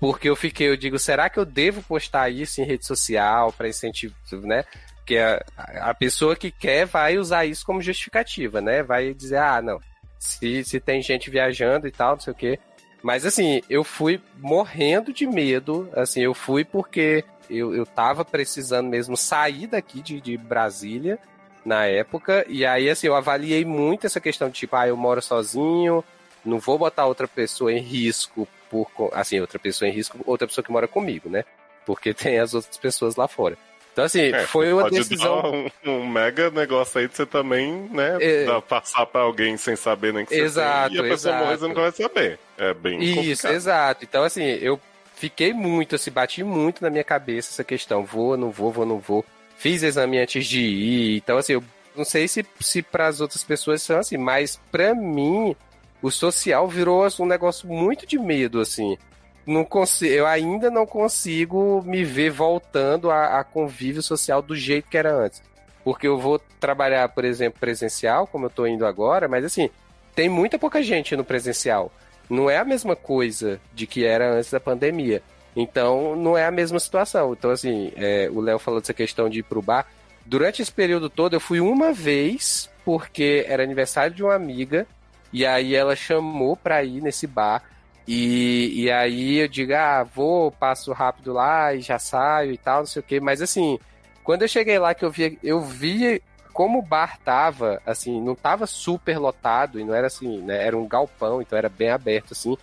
porque eu fiquei, eu digo, será que eu devo postar isso em rede social pra incentivar, né? Porque a, a pessoa que quer vai usar isso como justificativa, né? Vai dizer, ah, não, se, se tem gente viajando e tal, não sei o quê. Mas assim, eu fui morrendo de medo. Assim, eu fui porque eu, eu tava precisando mesmo sair daqui de, de Brasília na época. E aí, assim, eu avaliei muito essa questão de tipo, ah, eu moro sozinho, não vou botar outra pessoa em risco por. Assim, outra pessoa em risco, outra pessoa que mora comigo, né? Porque tem as outras pessoas lá fora. Então, assim, É, foi uma pode decisão. dar um, um mega negócio aí de você também, né? É. dar- passar pra alguém sem saber nem que você Exato, tem, e a pessoa exato. morrer você não vai saber. É bem Isso, complicado. exato. Então, assim, eu fiquei muito, assim, bati muito na minha cabeça essa questão. Vou, não vou, vou, não vou. Fiz exame antes de ir. Então, assim, eu não sei se, se para as outras pessoas são assim, mas para mim, o social virou um negócio muito de medo, assim. Não consigo, eu ainda não consigo me ver voltando a, a convívio social do jeito que era antes. Porque eu vou trabalhar, por exemplo, presencial, como eu tô indo agora, mas assim, tem muita pouca gente no presencial. Não é a mesma coisa de que era antes da pandemia. Então, não é a mesma situação. Então, assim, é, o Léo falou dessa questão de ir pro bar. Durante esse período todo, eu fui uma vez, porque era aniversário de uma amiga, e aí ela chamou pra ir nesse bar. E, e aí eu digo, ah, vou, passo rápido lá e já saio e tal, não sei o quê. Mas assim, quando eu cheguei lá que eu vi, eu vi como o bar tava, assim, não tava super lotado e não era assim, né? Era um galpão, então era bem aberto, assim.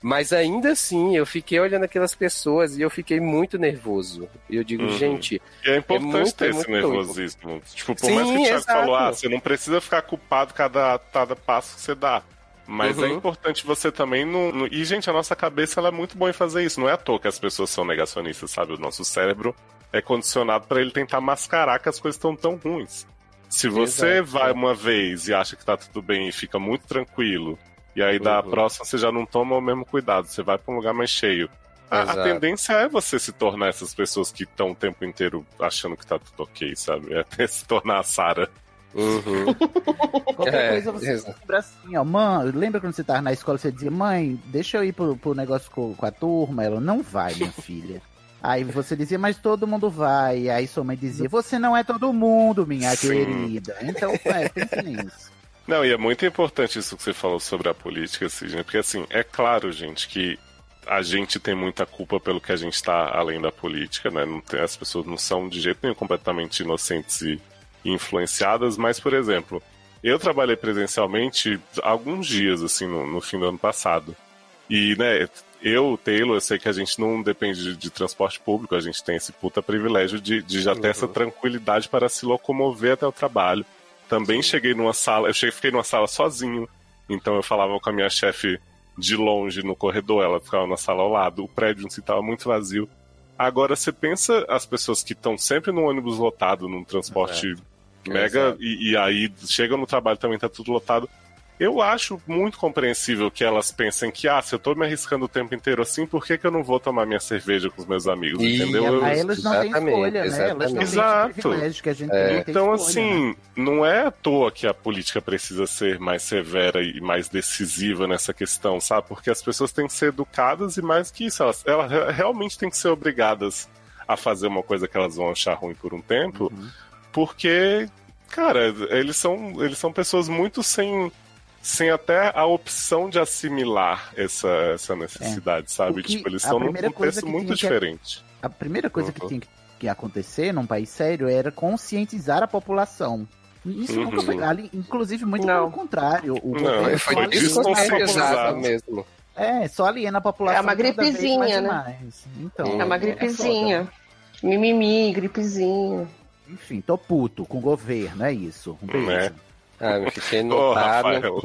Mas ainda assim, eu fiquei olhando aquelas pessoas e eu fiquei muito nervoso. E eu digo, Uhum. gente. E é importante muito, ter esse nervosismo. Tipo, por Sim, mais que o Thiago exato. falou, ah, você não precisa ficar culpado cada, cada passo que você dá. Mas é Uhum. importante você também não, não- E, gente, a nossa cabeça ela é muito boa em fazer isso. Não é à toa que as pessoas são negacionistas, sabe? O nosso cérebro é condicionado para ele tentar mascarar que as coisas estão tão ruins. Se você Exato. vai uma vez e acha que tá tudo bem e fica muito tranquilo, e aí da Uhum. próxima você já não toma o mesmo cuidado, você vai pra um lugar mais cheio. A, a tendência é você se tornar essas pessoas que estão o tempo inteiro achando que tá tudo ok, sabe? É até se tornar a Sarah. Uhum. Qualquer É, coisa você exato. lembra assim, ó, mãe, lembra quando você tava na escola, você dizia, mãe, deixa eu ir pro, pro negócio com, com a turma? Ela, não vai, minha filha. Aí você dizia, mas todo mundo vai. Aí sua mãe dizia, você não é todo mundo, minha Sim. querida. Então, é, pense nisso. Não, e é muito importante isso que você falou sobre a política, Sidney, porque assim, é claro, gente, que a gente tem muita culpa pelo que a gente tá além da política, né? Não tem- as pessoas não são de jeito nenhum completamente inocentes e influenciadas, mas, por exemplo, eu trabalhei presencialmente alguns dias, assim, no, no fim do ano passado. E, né, eu, Taylor, eu sei que a gente não depende de, de transporte público, a gente tem esse puta privilégio de, de já ter Uhum. essa tranquilidade para se locomover até o trabalho. Também cheguei numa sala, eu cheguei, fiquei numa sala sozinho, então eu falava com a minha chefe de longe no corredor, ela ficava na sala ao lado, o prédio em si estava muito vazio. Agora você pensa as pessoas que estão sempre no ônibus lotado, num transporte mega, Exato. e, e aí chegam no trabalho também tá tudo lotado. Eu acho muito compreensível que elas pensem que, ah, se eu tô me arriscando o tempo inteiro assim, por que, que eu não vou tomar minha cerveja com os meus amigos? E entendeu? Eu- elas não têm Exatamente, escolha, né? Elas não têm esse exatamente. que a gente É. Então, escolha, né? assim, não é à toa que a política precisa ser mais severa e mais decisiva nessa questão, sabe? Porque as pessoas têm que ser educadas e mais que isso, elas, elas re- realmente têm que ser obrigadas a fazer uma coisa que elas vão achar ruim por um tempo, Uhum. porque, cara, eles são, eles são pessoas muito sem. Sem até a opção de assimilar essa, essa necessidade, sabe? O que- Tipo, eles estão num contexto que muito tinha que- diferente. A primeira coisa que Uhum. tinha que, que acontecer num país sério era conscientizar a população. Isso Uhum. nunca foi. Ali, inclusive, muito Não. pelo contrário. O Não, foi desconscientizado mesmo. É, só aliena a população. É uma gripezinha, e né? mais. Então, É uma foda. gripezinha. Mimimi, gripezinha. Enfim, tô puto com o governo, é isso. Um beijo. É. Ah, eu fiquei notado. Rafael.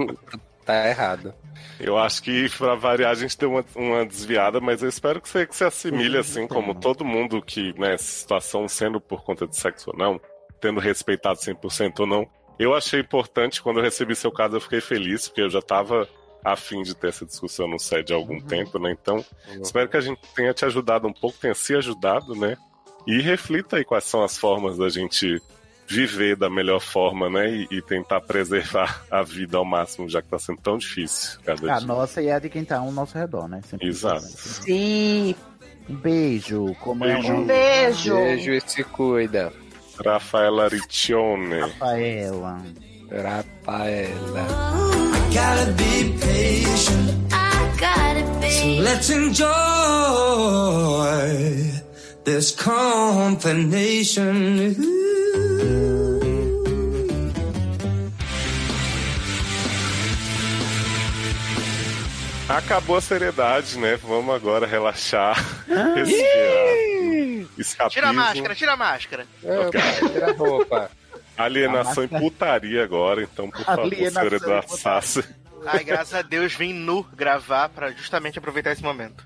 tá errado. Eu acho que pra variar a gente deu uma, uma desviada, mas eu espero que você, que você assimile, assim, como todo mundo que, né, situação sendo por conta de sexo ou não, tendo respeitado 100% ou não. Eu achei importante, quando eu recebi seu caso, eu fiquei feliz, porque eu já tava a fim de ter essa discussão no SED há algum tempo, né? Então, espero que a gente tenha te ajudado um pouco, tenha se ajudado, né? E reflita aí quais são as formas da gente viver da melhor forma, né? E, e tentar preservar a vida ao máximo, já que tá sendo tão difícil cada A dia. nossa e a de quem tá ao nosso redor, né? Sempre Exato. Sim. Um beijo. Como é o Beijo. Um nome? beijo. Beijo e se cuida. Rafaela Riccione. Rafaela. Rafaela. Gotta be patient. I gotta be. So let's enjoy this combination. Acabou a seriedade, né? Vamos agora relaxar, respirar. Escapismo, Tira a máscara, tira a máscara. É, tira a roupa. alienação A e máscara- putaria agora, então, por favor, senhora e putaria. Sassi. Ai, graças a Deus vim nu gravar pra justamente aproveitar esse momento.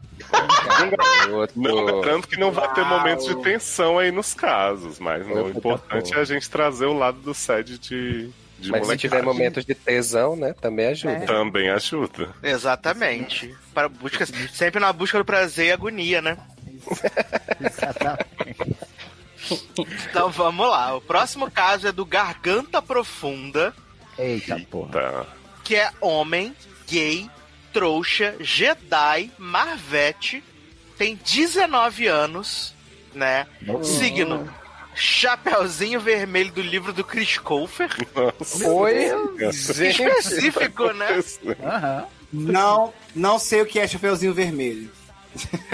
Não, lembrando que não vai ter momentos de tensão aí nos casos, mas o importante é a gente trazer o lado do SED de, de Mas se molecagem. tiver momentos de tesão, né? Também ajuda. Também ajuda. Exatamente. Para busca, sempre na busca do prazer e agonia, né? Então vamos lá. O próximo caso é do Garganta Profunda, Eita, porra. Que é homem, gay, trouxa, Jedi, Marvete, tem 19 anos, né? Nossa. Signo. Chapeuzinho vermelho do livro do Chris Colfer. Oi, gente. Específico, né? Não, não sei o que é Chapeuzinho Vermelho.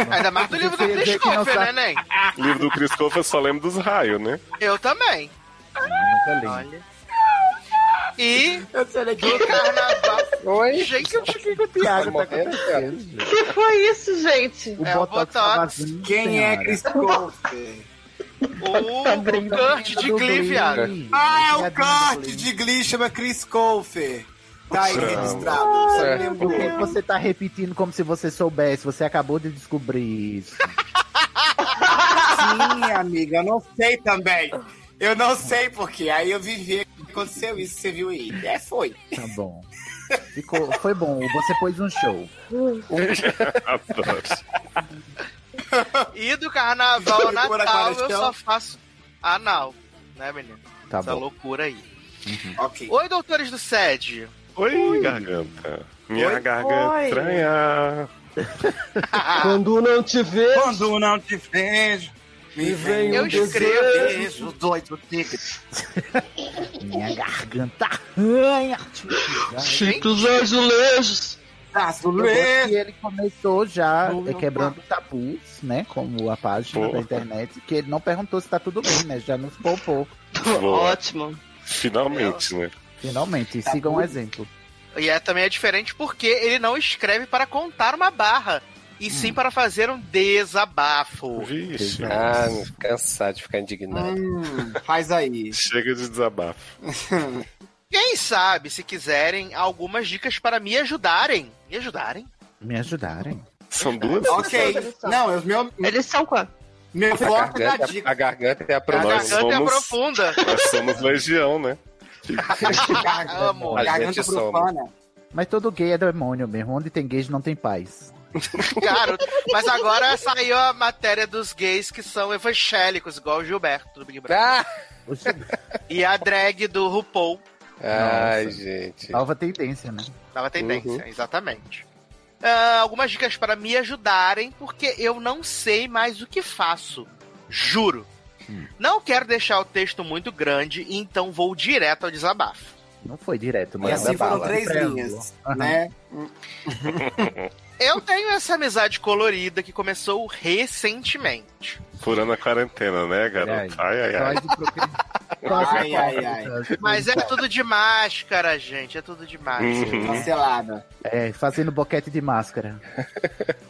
Ainda mais do livro do Chris Colfer, né, Nen? livro do Chris Colfer eu só lembro dos raios, né? Eu também. Olha. E eu sei aqui. do carnaval. Oi? Gente, eu que o Thiago tá acontecendo? que foi isso, gente? É o Botox. Quem é Chris Colfer? O, o Kurt de Glee, viado. Ah, é o Kurt de Glee, chama Chris Colfer. Tá aí registrado. Você É. lembrou. Por que você tá repetindo como se você soubesse? Você acabou de descobrir isso. Sim, amiga, eu não sei também. Eu não sei porquê. Aí eu vivi, aconteceu isso, você viu aí. É, foi. Tá bom. Ficou, foi bom. Você pôs um show. E do carnaval Natal eu só faço anal. Né, menino? Tá Essa bom. loucura aí. Ok. Oi, doutores do SED. Oi, garganta. Minha Oi? garganta Oi. estranha. Quando não te vejo. Quando não te vejo. Me vem Eu um escrevo. desejo doido ticket. Minha garganta arranha. Os azulejos. Eu Azulejo. gosto que ele começou já é, quebrando tabus, né? Como a página Pô. da internet, que ele não perguntou se tá tudo bem, né? Já nos poupou. Ótimo. Finalmente, né? Finalmente, sigam o exemplo. E é, também é diferente porque ele não escreve para contar uma barra, e sim para fazer um desabafo. Vixe. Ah, cansado de ficar indignado. Hum, faz aí. Chega de desabafo. Quem sabe, se quiserem, algumas dicas para me ajudarem. Me ajudarem? Me ajudarem. São duas? Ok. Não, os meu, Eles são quanto? meu A foco é da garganta, dica. a garganta é a A profunda. Nós garganta é somos- profunda. Nós somos legião, né? Amo. A Garganta profana. Mas todo gay é demônio mesmo. Onde tem gays não tem paz. Cara, mas agora saiu a matéria dos gays que são evangélicos, igual o Gilberto do Big Brother. Ah! E a drag do RuPaul. Ai, Nossa. gente. Nova tendência, né? Tava tendência, Uhum. exatamente. Ah, algumas dicas para me ajudarem, porque eu não sei mais o que faço. Juro. Não quero deixar o texto muito grande, então vou direto ao desabafo. Não foi direto, E mas assim foram bala. três linhas, né? Eu tenho essa amizade colorida que começou recentemente. Furando a quarentena, né, garoto? Ai, ai, ai. Ai, ai, ai. Mas é tudo de máscara, gente. É tudo de máscara. Uhum. Cancelada. É, fazendo boquete de máscara.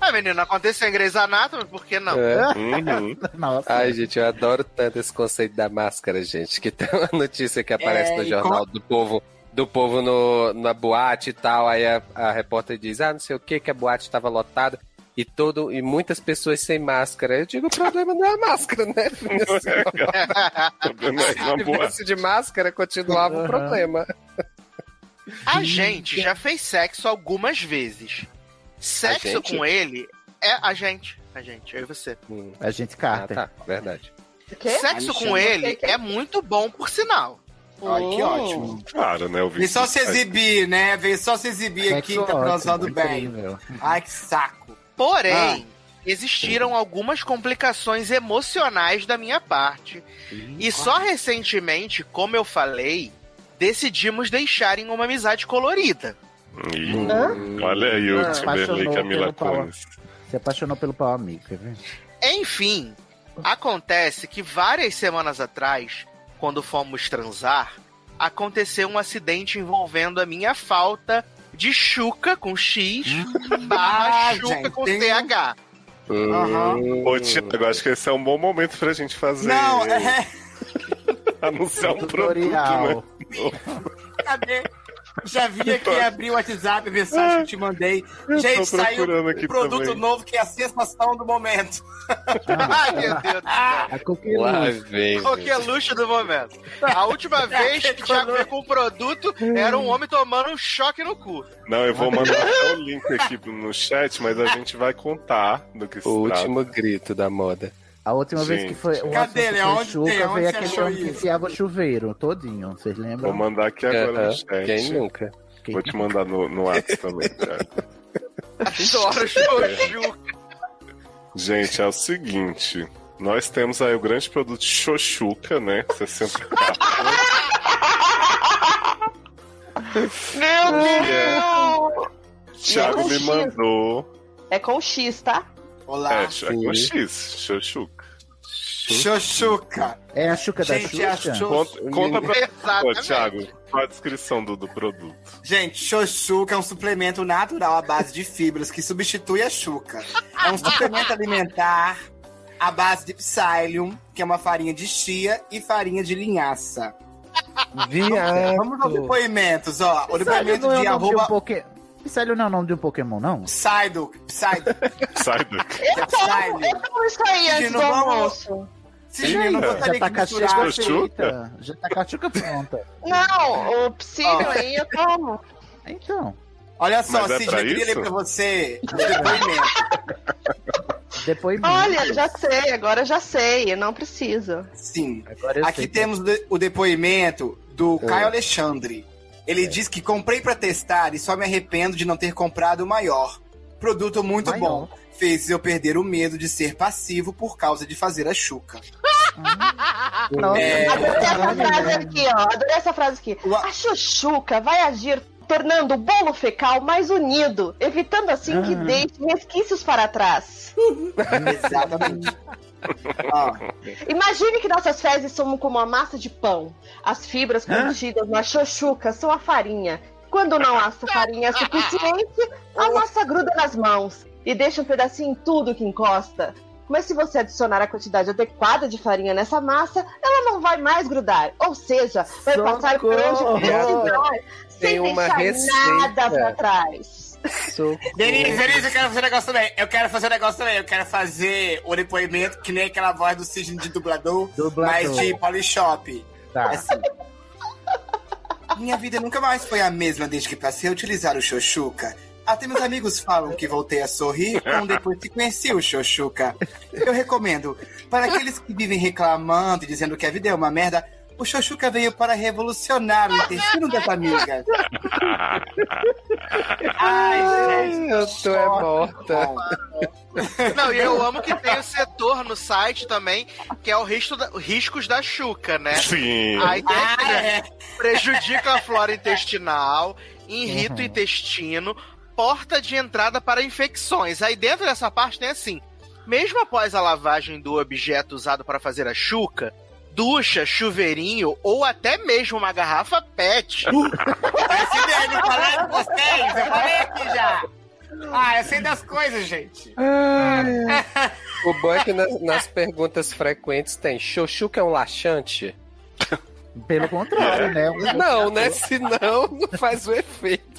Ah, menino, aconteceu em Grey's Anatomy, por que não? É. Uhum. Nossa. Ai, gente, eu adoro tanto esse conceito da máscara, gente. Que tem uma notícia que aparece É, no jornal do povo, do povo no, na boate e tal. Aí a, a repórter diz: Ah, não sei o que, que a boate estava lotada. E, todo, e muitas pessoas sem máscara. Eu digo, o problema não é a máscara, né? Problema é uma Se tivesse de máscara, continuava o Aham. problema. A gente já fez sexo algumas vezes. Sexo com ele é a gente. A gente, eu e você. Hum. A gente Ah, carta. tá, verdade. O? Sexo com ele é muito bom, por sinal. Ai, que Hum. ótimo. Claro, né? O Veio só se exibir, né? Veio só se exibir aqui, tá transando bem. incrível. Ai, que saco. Porém, existiram algumas complicações emocionais da minha parte. E só recentemente, como eu falei, decidimos deixar em uma amizade colorida. Ih, Hã? Olha aí o Ah, Timberlake pau. Kunis. Se apaixonou pelo pau amigo, quer ver? Enfim, acontece que várias semanas atrás, quando fomos transar, aconteceu um acidente envolvendo a minha falta de chuca com X barra Ah, chuca gente, com CH. Aham. Ô, Tiago, acho que esse é um bom momento pra gente fazer. Não, é. Anunciar um produto, Tutorial. né? Cadê? Já vim aqui abrir o WhatsApp, a mensagem que eu te mandei. Eu tô Gente, saiu um produto também. novo que é a sensação do momento. Ai, meu Deus. A vem. Qualquer luxo do momento. A última vez que o Thiago veio com um produto, era um homem tomando um choque no cu. Não, eu vou mandar até o link aqui no chat, mas a gente vai contar do que se O trata. último grito da moda. A última vez que Gente. foi. O Cadê ele? foi Aonde Xuca, tem? Aonde veio achou homem que enfiava o chuveiro todinho, vocês lembram? Vou mandar aqui agora Aham, no chat. Quem nunca? Quem- Vou te mandar no, no WhatsApp também, cara. Adoro Xoxuca. Gente, é o seguinte. Nós temos aí o grande produto Xoxuca, né? 60 Meu É. Deus! Thiago com me X. mandou. É com X, tá? Olá. É, é com X, Xoxuca. Xoxuca. É a Xuca da Gente, a Xuxa? Xo- Conta, conta pra Ô, Exatamente. Thiago, qual a descrição do, do produto? Gente, Xoxuca é um suplemento natural à base de fibras que substitui a chuca. É um suplemento alimentar à base de psyllium, que é uma farinha de chia e farinha de linhaça. Viado. Vamos aos depoimentos, ó. O Psyllium depoimento é de arroba. Psyllium não é o nome de um Pokémon, não? Psyduck. Psyduck. Daqui. É. Eu tomo isso aí antes Gente, do almoço. Sim, não Já tá que misturasse. Já tá com a Xuca pronta. Não, o Psyllium Ó. aí eu tomo. Então, Olha só, Mas é eu queria ler pra você o depoimento. depois Olha, já sei, agora já sei, eu não preciso. Sim. Agora eu Aqui sei. temos o depoimento do É. Caio Alexandre. Ele diz que comprei pra testar e só me arrependo de não ter comprado o maior. Produto muito Maior. bom. Fez eu perder o medo de ser passivo por causa de fazer a chuca. É. Adorei essa frase aqui, ó. Adorei essa frase aqui. Ua- A chuchuca vai agir tornando o bolo fecal mais unido, evitando assim que Ah. deixe resquícios para trás. Exatamente. Imagine que nossas fezes são como uma massa de pão. As fibras contidas na xoxuca são a farinha. Quando não há farinha suficiente, a massa gruda nas mãos e deixa um pedacinho em tudo que encosta. Mas se você adicionar a quantidade adequada de farinha nessa massa, ela não vai mais grudar. Ou seja, vai passar por onde Socorro! precisar, sem deixar receita. nada pra trás. Denise, Denise, eu quero fazer um negócio também. Eu quero fazer um negócio também. Eu quero fazer o depoimento que nem aquela voz do Sidney de dublador, Dublador. mas de Polishop. Tá. Assim. Minha vida nunca mais foi a mesma desde que passei a utilizar o Xoxuca. Até meus amigos falam que voltei a sorrir quando depois que conheci o Xoxuca. Eu recomendo, para aqueles que vivem reclamando e dizendo que a vida é uma merda, o Xoxuca veio para revolucionar o intestino das amigas. Ai, gente. Eu tô é morta. Não, e eu amo que tem o setor no site também, que é o risco da- riscos da chuca, né? Sim. Aí tem Ah, aqui, né? é. prejudica a flora intestinal, irrita o intestino, porta de entrada para infecções. Aí dentro dessa parte tem assim: mesmo após a lavagem do objeto usado para fazer a chuca, ducha, chuveirinho ou até mesmo uma garrafa PET. Essa ideia de falar com vocês, eu falei aqui já. Ah, eu sei das coisas, gente. O bom é que nas, nas perguntas frequentes tem Xoxuca é um laxante? Pelo contrário, né? Um- Não, né? Senão não faz o efeito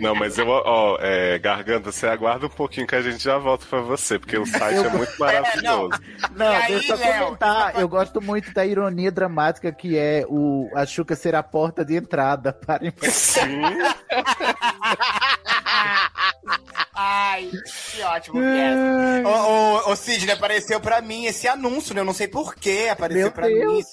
Não, mas eu, ó, é, Garganta, você aguarda um pouquinho que a gente já volta pra você, porque o site é muito maravilhoso. Não, E aí, deixa eu Léo? comentar. Eu gosto muito da ironia dramática que é o a Xuca ser a porta de entrada para Sim. Ai, que ótimo que é. Ô, ô, ô, Sidney, apareceu pra mim esse anúncio, né? Eu não sei porquê apareceu Meu pra mim. Deus.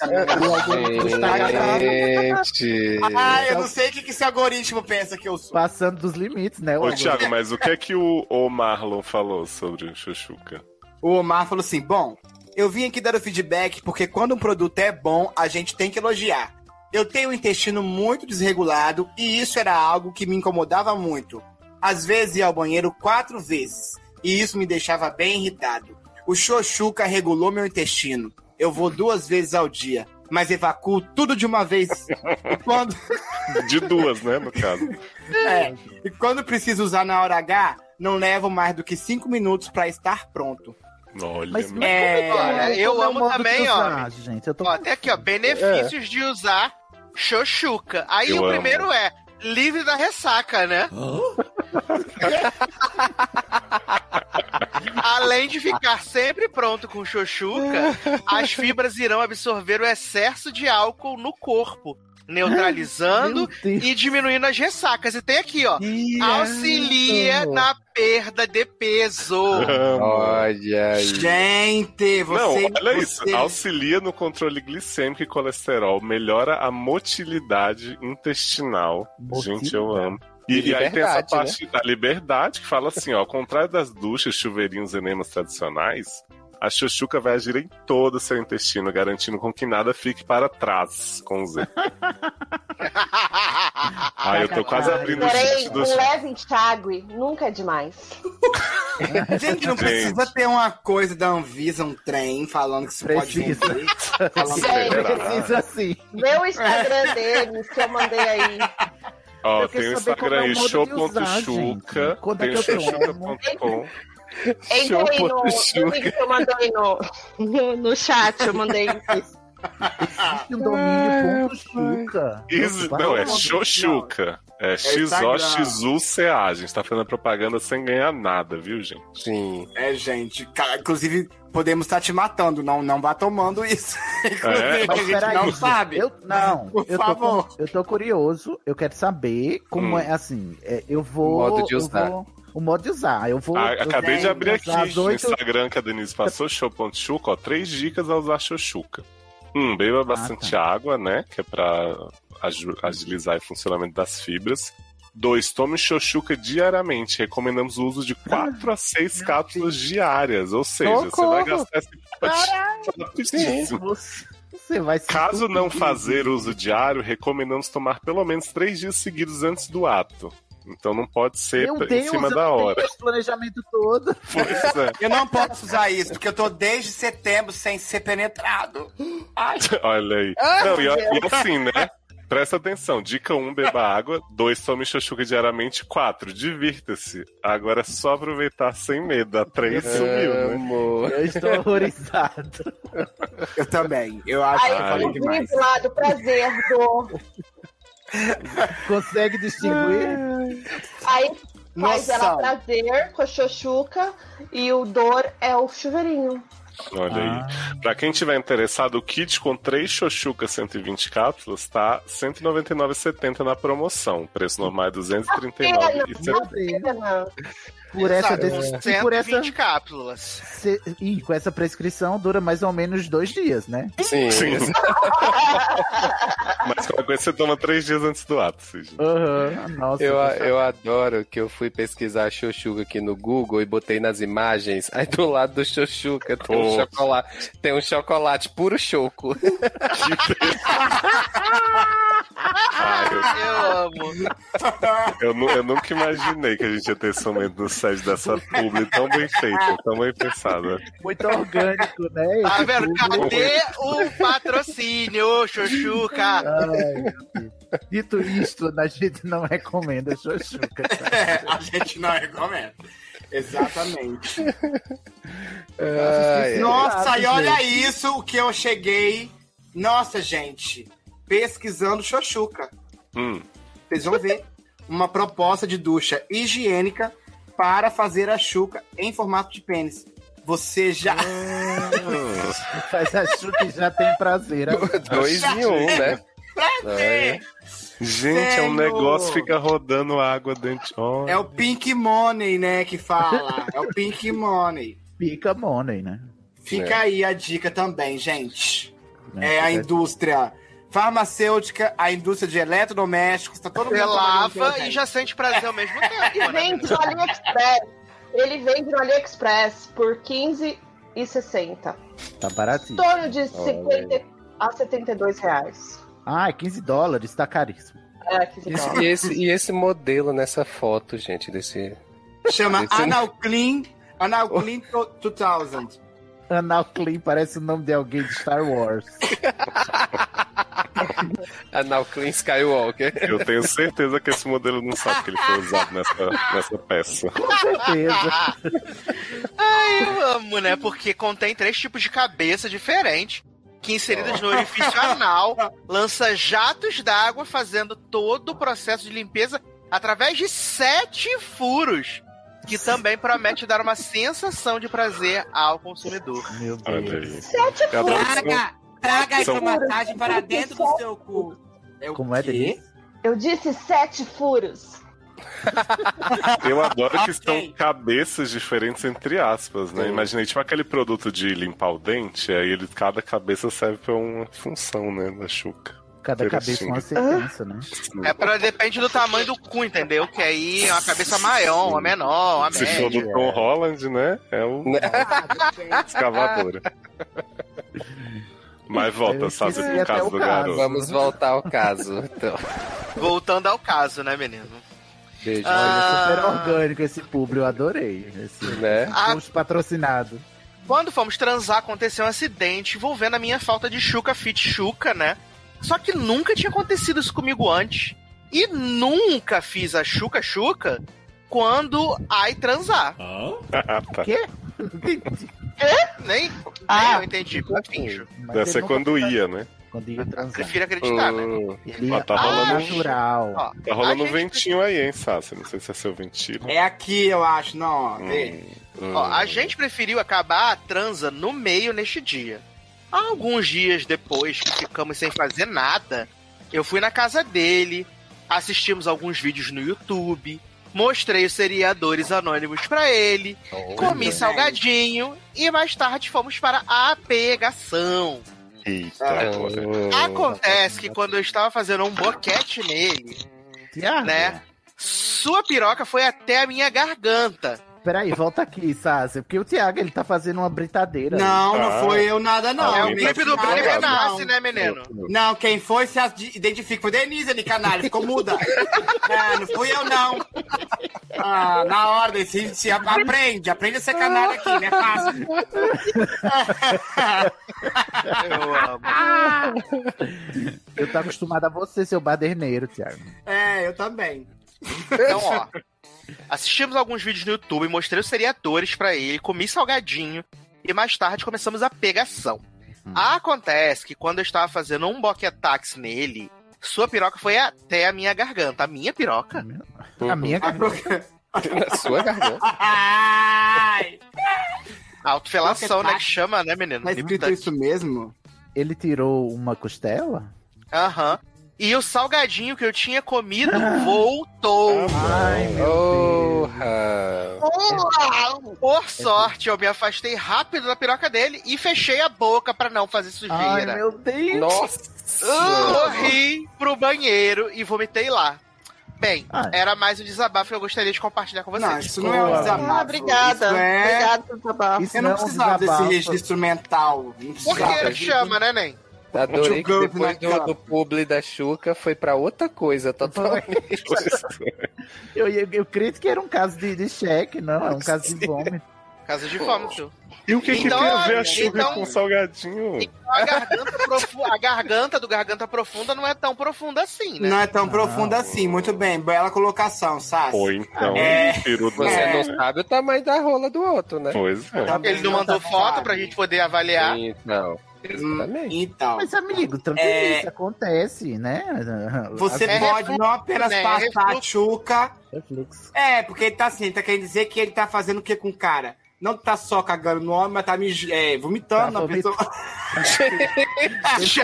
O está agarrado, Gente. Ah, eu não sei o que, que esse algoritmo pensa que eu sou. passando dos limites, né? o Ô. Thiago, mas o que é que o, o Marlon falou sobre o Xuxuca? O Omar falou assim: bom, eu vim aqui dar o feedback porque quando um produto é bom, a gente tem que elogiar. Eu tenho um intestino muito desregulado e isso era algo que me incomodava muito. Às vezes ia ao banheiro quatro vezes e isso me deixava bem irritado. O Xoxuca regulou meu intestino. Eu vou duas vezes ao dia, mas evacuo tudo de uma vez. E quando, De duas, né, no caso. é, e quando preciso usar na hora H, não levo mais do que cinco minutos para estar pronto. Olha, Mas, mas É, é que é? olha, eu é o amo também, ó. Gente, eu tô Ó, até aqui, ó, benefícios de usar xoxuca. Aí Eu o amo. primeiro é livre da ressaca, né? Além de ficar sempre pronto com xoxuca, as fibras irão absorver o excesso de álcool no corpo, neutralizando e diminuindo as ressacas. E tem aqui, ó, auxilia na perda de peso. Olha aí. Gente, você. Não, olha você- isso. Auxilia no controle glicêmico e colesterol. Melhora a motilidade intestinal. Gente, eu amo. E, E aí tem essa né? parte da liberdade que fala assim, ó, ao contrário das duchas, chuveirinhos e enemas tradicionais, a xoxuca vai agir em todo o seu intestino, garantindo com que nada fique para trás, com Z. Ah, eu tô quase abrindo o Porém, chute do um leve enxágue nunca é demais. Gente, não Gente. precisa ter uma coisa da Anvisa, um trem falando que isso Precisa. pode vender. Falando Gente, Precisa sim. Vê o Instagram deles que eu mandei aí. Ó, Eu tem o é Instagram aí, usar, show.chuca. Quando é tem o. Entra aí no, no link que eu mandei no, no, no chat, eu mandei isso. Existe um domínio ponto chuca. Isso, Nossa, não, é. Xoxuca. É Instagram. XOXUCA. A gente tá fazendo propaganda sem ganhar nada, viu, gente? Sim. É, gente. Inclusive, podemos estar te matando. Não, não vá tomando isso. Inclusive, É? a Mas gente peraí, não gente, sabe. Eu, não, Por eu tô, favor. com- eu tô curioso, eu quero saber como Hum. é assim. é, eu vou. Modo de eu usar. vou- o modo de usar. Eu vou. Ah, eu acabei de abrir aqui usar as no oito- Instagram que a Denise passou, show.chuca, ó, três dicas a usar xoxuca. Um, beba bastante água, né, que é pra agilizar o funcionamento das fibras. Dois, tome xoxuca diariamente. Recomendamos o uso de quatro a seis cápsulas diárias, ou seja, você vai Socorro! gastar esse pote. Você, vai Caso não fazer uso diário, recomendamos tomar pelo menos três dias seguidos antes do ato. Então não pode ser Meu em Deus, cima eu da não tenho hora. esse planejamento todo. Pois é. Eu não posso usar isso, porque eu tô desde setembro sem ser penetrado. Ai. Olha aí. Não, e, e assim, né? Presta atenção. Dica 1, beba água. 2, tome xoxuca diariamente. 4, divirta-se. Agora é só aproveitar sem medo. A 3 sumiu, né? Amor. Eu estou horrorizado. Eu também. Eu acho que eu Aí falei demais. do prazer do. Consegue distinguir? Aí faz ela Noção. prazer com a xoxuca e o dor é o chuveirinho. Olha aí. Pra quem tiver interessado, o kit com 3 xoxucas 120 cápsulas tá R$ 199,70 na promoção. O preço normal é R$ 239,70. Pena. Por essa, Exato, e por essa 120 cápsulas. se- e com essa prescrição dura mais ou menos dois dias, né? Sim. Sim. Mas qualquer coisa você toma 3 dias antes do ato, Cid. Aham, Nossa, Eu, eu adoro que eu fui pesquisar xoxuca aqui no Google e botei nas imagens. Aí do lado do xoxuca tem um Oh. chocolate, tem um chocolate puro choco. Ah, eu- Eu amo. Eu, eu nunca imaginei que a gente ia ter esse momento no dessa publi tão bem feita, tão bem pensada. muito orgânico, né? Tá Esse vendo? Cadê o patrocínio, Xuxuca? Ai. Dito isto, a gente não recomenda xoxuca. tá? É, a gente não recomenda. Exatamente. Ai, Nossa, e gente. olha isso o que eu cheguei. Nossa, gente. Pesquisando xoxuca. Hum. Vocês vão ver uma proposta de ducha higiênica para fazer a chuca em formato de pênis. Você já. Faz a chuca e já tem prazer. Dois em um, né? Olha. Gente, é um Sério? negócio que fica rodando água dentro. É o Pink Money, né, que fala. É o Pink Money. Pica money, né? Fica É. aí a dica também, gente. Né? É a indústria farmacêutica, a indústria de eletrodomésticos, tá todo mundo Você lava e já sente prazer ao mesmo tempo. E né? vende no AliExpress. Ele vende no AliExpress por R$15,60. Tá baratinho. Em torno de 50 a 72 reais. Ah, 15 dólares, tá caríssimo. É, 15 Esse- dólares. e, esse, e esse modelo nessa foto, gente, desse. Chama Esse- Analclean, Analclean to- 2000. Anal Clean parece o nome de alguém de Star Wars. Anal Clean Skywalker. Eu tenho certeza que esse modelo não sabe que ele foi usado nessa, nessa peça. Com certeza. Ai, eu amo, né? Porque contém três tipos de cabeça diferentes. que inseridas no orifício anal lança jatos d'água fazendo todo o processo de limpeza através de sete furos, que também promete dar uma sensação de prazer ao consumidor. Meu aí. Sete são- Traga a hidromassagem para dentro do seu cu. É o Como é? Denise? Eu disse sete furos. Eu adoro que são cabeças diferentes entre aspas, né? Imaginei tipo aquele produto de limpar o dente, aí ele, cada cabeça serve pra uma função, né, da chuca. Cada cabeça uma sentença, né? É pra, depende do tamanho do cu, entendeu? Que aí é uma cabeça maior, uma menor, uma Se for do média. Tom Holland, né? É o escavadora. Mas volta, sabe, esqueci pro caso do caso. garoto. Vamos voltar ao caso. Então, Voltando ao caso, né, menino? beijo. Ah. Olha, super orgânico esse público, eu adorei. Esse Né? Ah. post patrocinado. Quando fomos transar, aconteceu um acidente envolvendo a minha falta de chuca fit chuca, né? Só que nunca tinha acontecido isso comigo antes. E nunca fiz a chuca chuca quando ai transar. Ah, tá. Quê? Nem, nem Ah. eu entendi, finjo. Deve ser quando ia, né? Quando ia transar. Prefiro acreditar, né? Hum, Ele Ó, tá rolando- natural. Ó, Tá rolando um ventinho aí, hein, Sassi? Não sei se é seu ventilo. É aqui, eu acho. Não, ó. vê. Hum, Ó, a gente preferiu acabar a transa no meio neste dia. Alguns dias depois que ficamos sem fazer nada, eu fui na casa dele, assistimos alguns vídeos no YouTube, mostrei os seriadores anônimos pra ele, comi salgadinho e mais tarde fomos para a pegação. Eita, Ah. Acontece que quando eu estava fazendo um boquete nele, né? Sua piroca foi até a minha garganta. Peraí, volta aqui, Sácia. Porque o Thiago, ele tá fazendo uma britadeira. Não, não Ah. foi eu nada, não. É o clipe do ficando Renasce, né, menino? Não, quem foi se identifica. Foi Denise ali, canalha. Ficou muda. É, não fui eu, não. Ah, na ordem, se, se aprende. Aprende a ser canalha aqui, não é fácil. Eu amo. Eu tô acostumado a você, seu baderneiro, Thiago. É, eu também. Então, ó. Assistimos alguns vídeos no YouTube, mostrei os seriadores pra ele, comi salgadinho e mais tarde começamos a pegação. Acontece que quando eu estava fazendo um boquetax nele, sua piroca foi até a minha garganta. A minha piroca? A minha Na sua garganta. Ai, Autofelação, né? Que chama, né, menino? tá escrito isso mesmo? Ele tirou uma costela? Aham. E o salgadinho que eu tinha comido voltou. Ai, meu Porra! Por sorte, eu me afastei rápido da piroca dele e fechei a boca pra não fazer Deus. Ai, sujeira. meu Deus. Nossa! Corri pro banheiro e vomitei lá. Bem, Ah. era mais um desabafo que eu gostaria de compartilhar com vocês. Não, isso não é um desabafo. Ah, obrigada. Isso é... Obrigada pelo desabafo. Isso Eu não não é precisava desse registro instrumental. Não Por precisava. que chama, né, Nen? Adorei que depois do, do publi da Xuca foi pra outra coisa totalmente. Eu, eu, eu creio que era um caso de, de cheque, não. É um caso de vômito. Casa de vômito. E o que, Então, que tem a ver a chuva então- com salgadinho? A garganta, profu- a garganta do garganta profunda não é tão profunda assim, né? Não é tão profunda assim. Muito bem, bela colocação, Sassi. Ou então, É. do... Você É. não sabe o tamanho da rola do outro, né? Pois é. Ele não mandou foto pra gente poder avaliar. Então, exatamente. Então, Mas, amigo, tranquilo, É. isso acontece, né? você É pode refluxo, não apenas né? É passar a refluxo. chuca. Refluxo. É, porque ele tá assim, ele tá querendo dizer que ele tá fazendo o que com o cara? Não tá só cagando no homem, mas tá me, é, vomitando Tá na pessoa. Já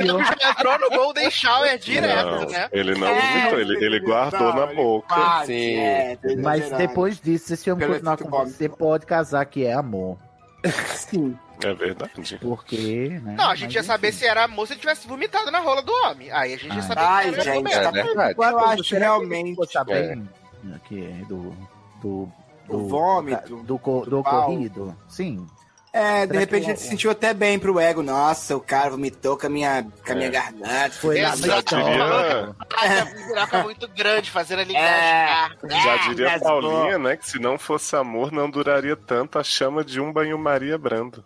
entrou no Golden Shower direto, Não, né? ele não É, vomitou, ele, ele guardou não, na boca. quase, Sim. é, tá Mas depois disso, se esse homem continuar com você, pode casar, que é amor. Sim. É verdade. Porque, né? Não, a gente Mas, ia saber enfim. se era amor se ele tivesse vomitado na rola do homem. Aí a gente ia saber Ai, que era gente, mesmo. tá- É verdade. Quatro, Eu acho que realmente- ficou sabendo que do, do, O vômito, do, do do pau. ocorrido? Sim. É, de Será repente que ele se sentiu até bem pro ego. Nossa, o cara vomitou com a minha, com a minha É. garganta. Foi lá Já diria, Ai, a piroca muito grande, fazendo ali É. engasgar. já Ah, diria engasgou. Paulinha, né? Que se não fosse amor, não duraria tanto a chama de um banho-maria brando.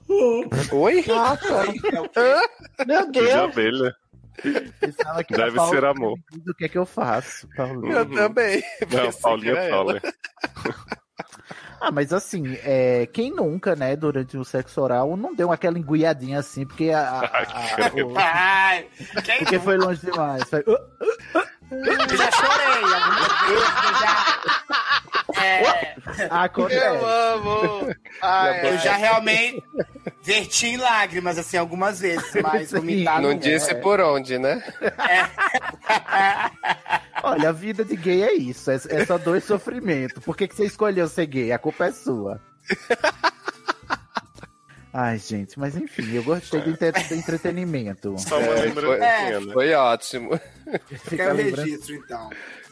Oi? Nossa, meu Que de Deus. abelha. Deve ser amor. Do que é que eu faço, Paulo? Eu também. Não, Pensei Paulinha. Ah, mas assim, é, quem nunca, né, durante o sexo oral, não deu aquela enguiadinha assim, porque a. a- a- o- Ai, quem porque foi longe demais. Foi, "Uh, Eu já chorei algumas vezes, eu já. É, acontece. Eu amo. Ai, eu já realmente verti em lágrimas, assim, algumas vezes, mas vomitar Não não disse é. por onde, né? Olha, a vida de gay é isso, é, é só dois sofrimentos. Por que, que você escolheu ser gay? A culpa é sua. Ai, gente, mas enfim, eu gostei do, entre- do entretenimento. Só uma É, lembrancinha, né? Foi ótimo. Fica o registro, então.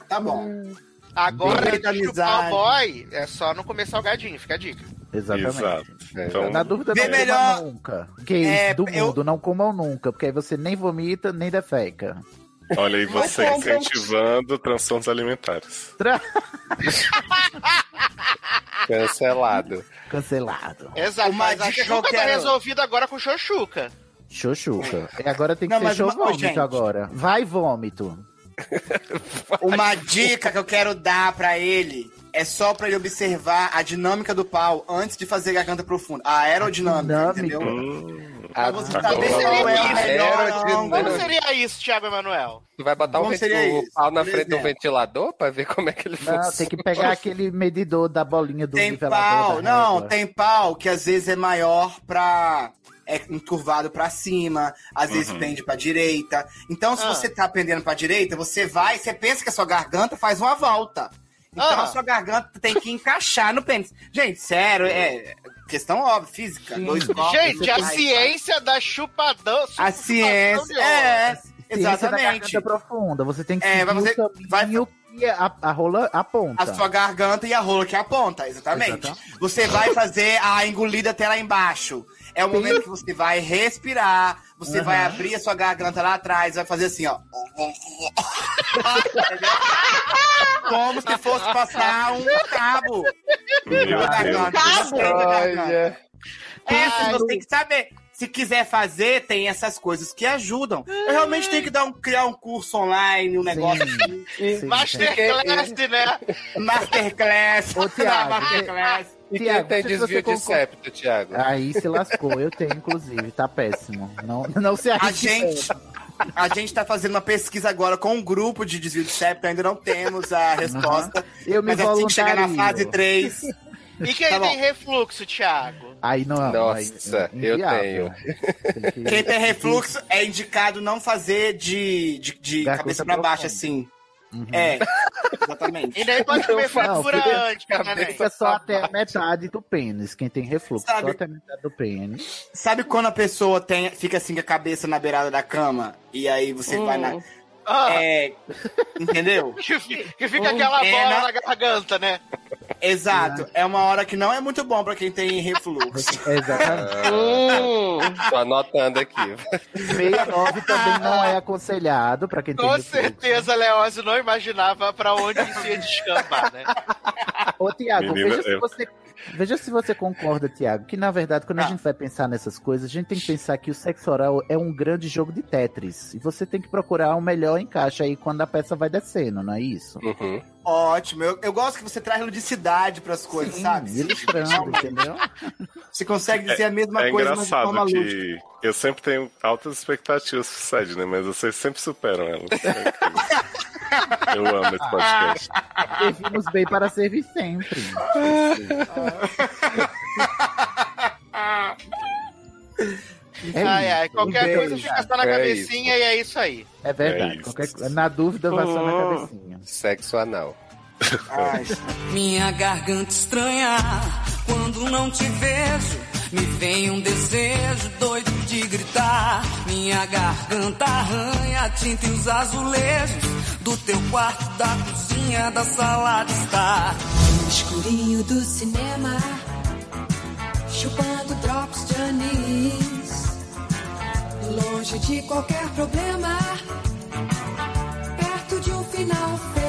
Tá bom. Agora, da de chupar o boy, é só não comer salgadinho, fica a dica. Exatamente. Exato. É, Então, Na dúvida, não melhor- comam nunca. Gays É, do eu- mundo, não comam nunca, porque aí você nem vomita, nem defeca. Olha aí você incentivando transtornos alimentares. Tra- Cancelado. Cancelado. Exato, Uma mas a que tá quero- resolvida agora com xoxuca. Xoxuca. E agora tem que Não, ser mas show uma- ô, vômito gente. agora. Vai, vômito. Uma dica que eu quero dar pra ele é só pra ele observar a dinâmica do pau antes de fazer garganta profunda. A aerodinâmica, Dinâmica. entendeu? Hum, Você Ah, saber bom. qual é o melhor Aerodinâmica. Como seria isso, Thiago Emanuel? Tu vai botar o, Como o isso? pau na frente do ventilador pra ver como é que ele Não, funciona. tem que pegar aquele medidor da bolinha do Tem nivelador pau, não, régua. tem pau que às vezes é maior pra. É encurvado pra cima, às vezes pende pra direita. Então, se Ah. você tá pendendo pra direita, você vai, você pensa que a sua garganta faz uma volta. Então, Ah. a sua garganta tem que encaixar no pênis. Gente, sério, é questão óbvia, física. Sim. Dois copos. Gente, você a vai- ciência da chupadão. A ciência. É, da exatamente. garganta profunda. Você tem que É, vai fazer- o que a, a rola aponta. A sua garganta e a rola que aponta, exatamente. Exatamente. Você vai fazer a engolida até lá embaixo. É o momento que você vai respirar, você Aham. vai abrir a sua garganta lá atrás, vai fazer assim, ó. Como se fosse passar um cabo meu garganta. Olha. Isso, você tem que saber. Se quiser fazer, tem essas coisas que ajudam. Eu realmente tenho que dar um, criar um curso online, um negócio assim. Sim, sim. Masterclass, né? Masterclass. Ô, Thiago, Masterclass. E quem Tiago, tem desvio de septo, Thiago? Aí se lascou, eu tenho, inclusive, tá péssimo. Não, não se A arrisque gente, a gente tá fazendo uma pesquisa agora com um grupo de desvio de septo, ainda não temos a resposta. Eu me mas assim que chegar na voluntario. fase 3. E quem Tá tem refluxo, Thiago? Aí não, Nossa, aí, eu inviável. Tem que- Quem tem refluxo é indicado não fazer de, de, de cabeça pra baixo, assim. Uhum. É, exatamente. E nem pode comer fatura antes, né? Fica só até a metade do pênis. Quem tem refluxo, Sabe- só até a metade do pênis. Sabe quando a pessoa tem, fica assim com a cabeça na beirada da cama? E aí você vai na. Ah, É. Entendeu? que, que fica aquela É, bola na- na garganta, né? Exato. É uma hora que não é muito bom pra quem tem refluxo. Exatamente. Tô anotando aqui. 69 também não é aconselhado pra quem tem Com refluxo. certeza, Leózio não imaginava pra onde isso ia descambar, né? Ô, Tiago, Menina, veja se eu- você. Veja se você concorda, Tiago, que na verdade, quando a Ah. gente vai pensar nessas coisas, a gente tem que pensar que o sexo oral é um grande jogo de Tetris. E você tem que procurar o melhor encaixe aí quando a peça vai descendo, não é isso? Uhum. Ótimo. Eu, eu gosto que você traz ludicidade pras coisas, sabe? Ilustrando, entendeu? Você consegue dizer a mesma É coisa, mas de forma engraçado lúdica. que eu sempre tenho altas expectativas pro Sede, né? Mas vocês sempre superam elas. Eu amo esse podcast. Servimos bem para servir sempre. É ai, isso, ai, qualquer um coisa beijo. fica só na É cabecinha e é isso aí. É verdade. É isso. qualquer- na dúvida, vai só na cabecinha. Sexo anal. Ai, Minha garganta estranha quando não te vejo. Me vem um desejo doido de gritar. Minha garganta arranha tinta e os azulejos do teu quarto, da cozinha, da sala de estar. No escurinho do cinema, chupando drops de anis. Longe de qualquer problema, perto de um final feliz.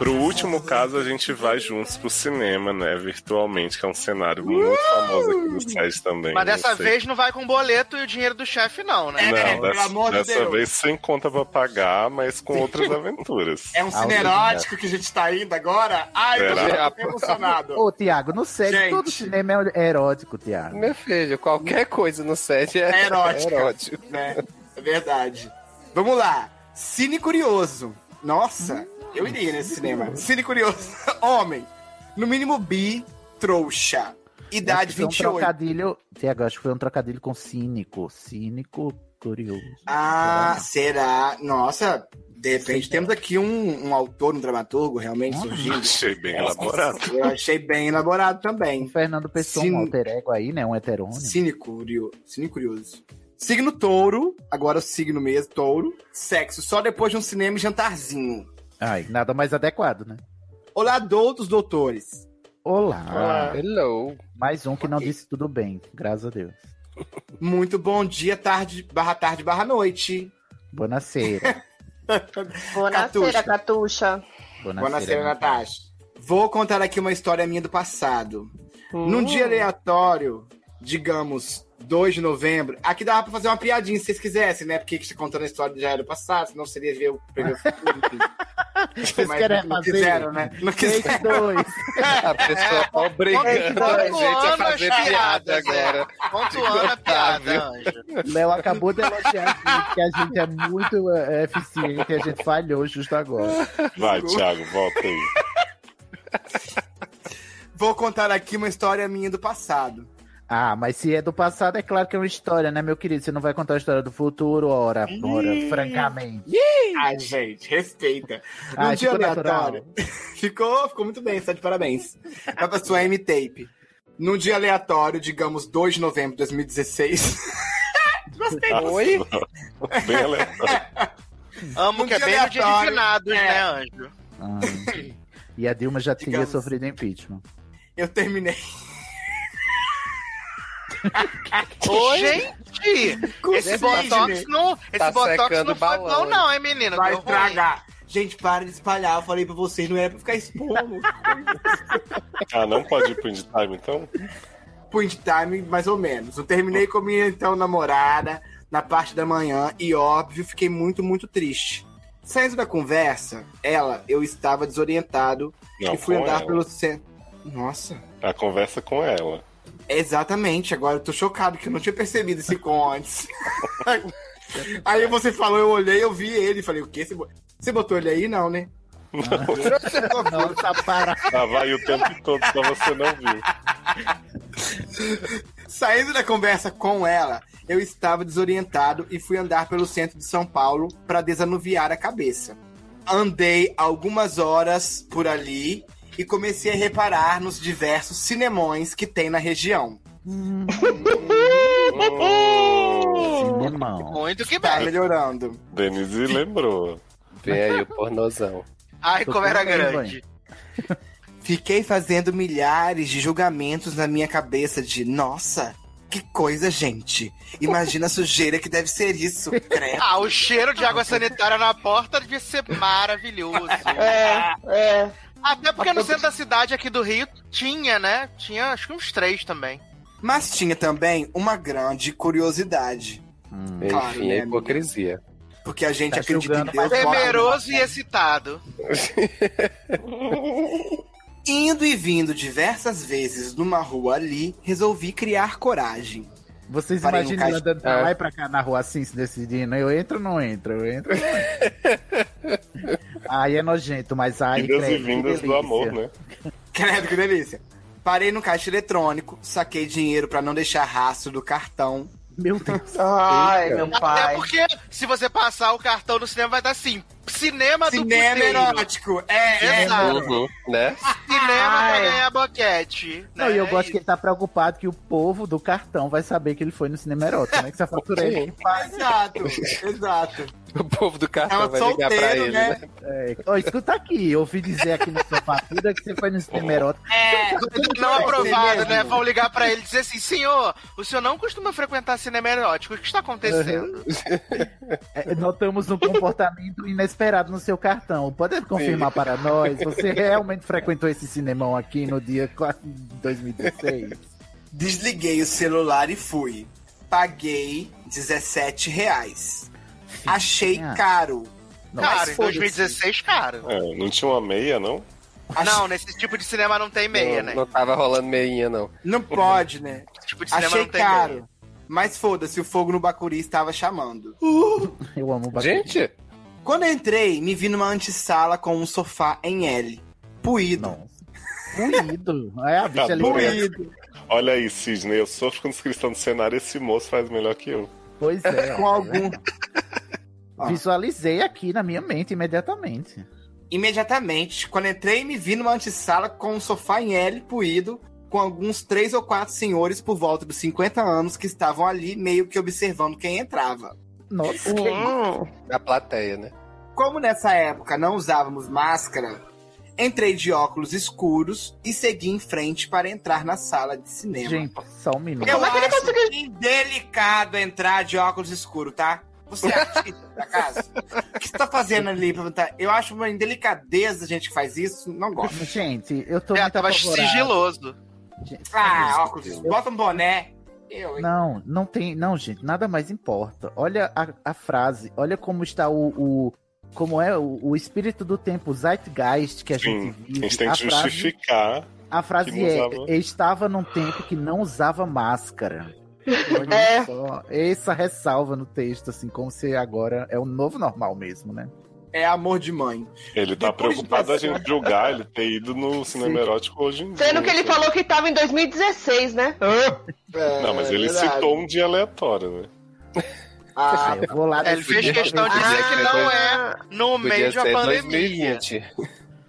Pro último caso, a gente vai juntos pro cinema, né? Virtualmente, que é um cenário muito famoso aqui no site também. Mas dessa sei. vez não vai com boleto e o dinheiro do chefe, não, né? Não, dessa, dessa vez sem conta pra pagar, mas com outras aventuras. É um cinerótico que a gente tá indo agora? Ai, eu Será? tô emocionado. Ô, Tiago, no set, Gente. todo cinema é erótico, Tiago. Meu filho, qualquer coisa no set é É erótica. erótico. né? É verdade. Vamos lá. Cine Curioso. Nossa, eu iria nesse cinema. Cine Curioso. Homem. No mínimo bi, trouxa. Idade foi um 28. trocadilho, Tiago, acho que foi um trocadilho com cínico. Cínico, curioso. Ah, será? Nossa, de repente temos aqui um, um autor, um dramaturgo realmente surgindo. Achei bem elaborado. Eu achei bem elaborado também. O Fernando Pessoa, Cine- um alter ego aí, né? Um heterônimo. Cine, curio... Cine curioso. Signo touro, agora o signo mesmo, touro. Sexo só depois de um cinema e jantarzinho. Ai, nada mais adequado, né? Olá, doutos, doutores. Olá. Hello. Mais um que não disse tudo bem, graças a Deus. Muito bom dia, tarde, barra tarde, barra noite. Bonaceira. Bonaceira, Catuxa. Bonaceira, Natasha. Vou contar aqui uma história minha do passado. Hum. Num dia aleatório, digamos, 2 de novembro, aqui dava pra fazer uma piadinha se vocês quisessem, né? Porque que você contando a história já era do passado, senão seria ver o prever o futuro. Vocês Mas querem não fazer? quiseram, né? Não Take quiseram. dois. A pessoa tá obrigando a gente a fazer piada agora. Pontuando a piada, Anjo. Léo acabou de elogiar a gente, que a gente é muito é, eficiente e a gente falhou justo agora. Vai, Thiago, volta aí. Vou contar aqui uma história minha do passado. Ah, mas se é do passado, é claro que é uma história, né, meu querido? Você não vai contar a história do futuro, ora, ora, francamente. Ai, gente, respeita. Num Ah, dia aleatório. ficou, ficou muito bem, está de parabéns. Vai pra sua M-Tape. Num dia aleatório, digamos 2 de novembro de 2016. Gostei. Oi? Bem aleatório. Amo Um que é bem no dia de aleatório. finados, É. né, Anjo? Ah, e a Dilma já teria Digamos. sofrido impeachment. Eu terminei. Gente! Com Esse botox não, esse Tá botox não foi balão. bom, não, hein, menina? Vai estragar. Gente, para de espalhar. Eu falei pra vocês, não era pra ficar expondo. Ah, não pode ir pro Indie Time, então? Point time, mais ou menos. Eu terminei com minha então namorada na parte da manhã e, óbvio, fiquei muito, muito triste. Saindo da conversa, ela, eu estava desorientado Não, e fui andar ela. pelo centro. Nossa. A conversa com ela. Exatamente, agora eu tô chocado que eu não tinha percebido esse com antes. aí você falou, eu olhei, eu vi ele, falei, o quê? Você bo- Você botou ele aí? Não, né? Nossa, para. Tava aí o tempo todo, só você não viu. Saindo da conversa com ela, eu estava desorientado e fui andar pelo centro de São Paulo para desanuviar a cabeça. Andei algumas horas por ali e comecei a reparar nos diversos cinemões que tem na região. Cinemão. Muito que Tá bem. melhorando. Denise lembrou. Vem aí o pornozão. Ai, Tô como era grande. Fiquei fazendo milhares de julgamentos na minha cabeça de, nossa, que coisa, gente. Imagina a sujeira que deve ser isso, credo. Ah, o cheiro de água sanitária na porta devia ser maravilhoso. É, é. Até porque no centro da cidade aqui do Rio tinha, né? Tinha acho que uns três também. Mas tinha também uma grande curiosidade. Claro, Enfim, né, a amiga? hipocrisia. Porque a gente Tá acredita em Deus. Temeroso e excitado. Indo e vindo diversas vezes numa rua ali, resolvi criar coragem. Vocês Parei imaginam caixa- andando pra É. lá e pra cá na rua assim, se decidindo? Eu entro ou não entro? Eu entro ou não entro? Aí é nojento, mas aí. Idas e credo, que vindas do delícia. amor, né? Credo, que delícia. Parei no caixa eletrônico, saquei dinheiro pra não deixar rastro do cartão. Meu Deus. Ai, meu Até pai. porque se você passar o cartão no cinema vai dar assim: cinema, Cinema do puteiro. erótico. É, é. Exato. Uhum, né? cinema pra Ai. ganhar boquete. Não, né? e eu gosto que ele tá preocupado que o povo do cartão vai saber que ele foi no cinema erótico, né? Que essa fatura faz. Exato, exato. O povo do É cartão um vai ligar pra solteiro, ele, né? né? É, ó, escuta aqui, eu ouvi dizer aqui na sua fatura que você foi no cinema erótico. É, Não aprovado, mesmo. né? Vão ligar pra ele e dizer assim: senhor, o senhor não costuma frequentar cinema erótico, o que está acontecendo? É, notamos um comportamento inesperado no seu cartão. Pode confirmar para nós? Você realmente frequentou esse cinemão aqui no dia 4 de 2016? Desliguei o celular e fui. Paguei 17 reais. Achei Ah. caro. Cara, Mas em foda-se. 2016, caro. É, não tinha uma meia, não? Não, nesse tipo de cinema não tem meia, não, né? não tava rolando meinha, não. Não pode, né? Esse tipo de cinema Achei não tem caro. meia. Mas foda-se, o fogo no Bacuri estava chamando. Eu amo bastante. Gente, Quando eu entrei, me vi numa antessala com um sofá em L. Puído. Puído. É, a bicha ali. Puído. Olha aí, Sidney, eu sofro com descrição do cenário esse moço faz melhor que eu. Pois é. Com algum. Visualizei aqui na minha mente imediatamente. Imediatamente, quando entrei, me vi numa antessala com um sofá em L puído, com alguns três ou quatro senhores por volta dos 50 anos que estavam ali meio que observando quem entrava. Nossa, da plateia, né? Como nessa época não usávamos máscara, entrei de óculos escuros e segui em frente para entrar na sala de cinema. gente, só um minuto. Eu Como é que ele acho indelicado entrar de óculos escuros, tá? Você é artista da casa? O que você tá fazendo ali? Eu acho uma indelicadeza a gente que faz isso, não gosto. Gente, eu tô É, muito tava apavorado. sigiloso. Gente, Ah, óculos, bota um boné. Eu? Não, não tem. Não, gente, nada mais importa. Olha a, a frase, olha como está o. o- como é o, o espírito do tempo, o zeitgeist que a Sim, gente a vive. gente tem que frase, justificar. a frase que não é: usava. estava num tempo que não usava máscara. Olha É. só, essa ressalva no texto, assim, como se agora é o novo normal mesmo, né? É amor de mãe. Ele tá Depois de preocupado a gente julgar ele ter ido no cinema Sim. erótico hoje em dia. Sendo que ele né? falou que tava em 2016, né? Não, mas ele verdade. citou um dia aleatório, né? Ah, eu vou lá Ele fez questão de dizer que não é no meio de uma ser pandemia. 2020.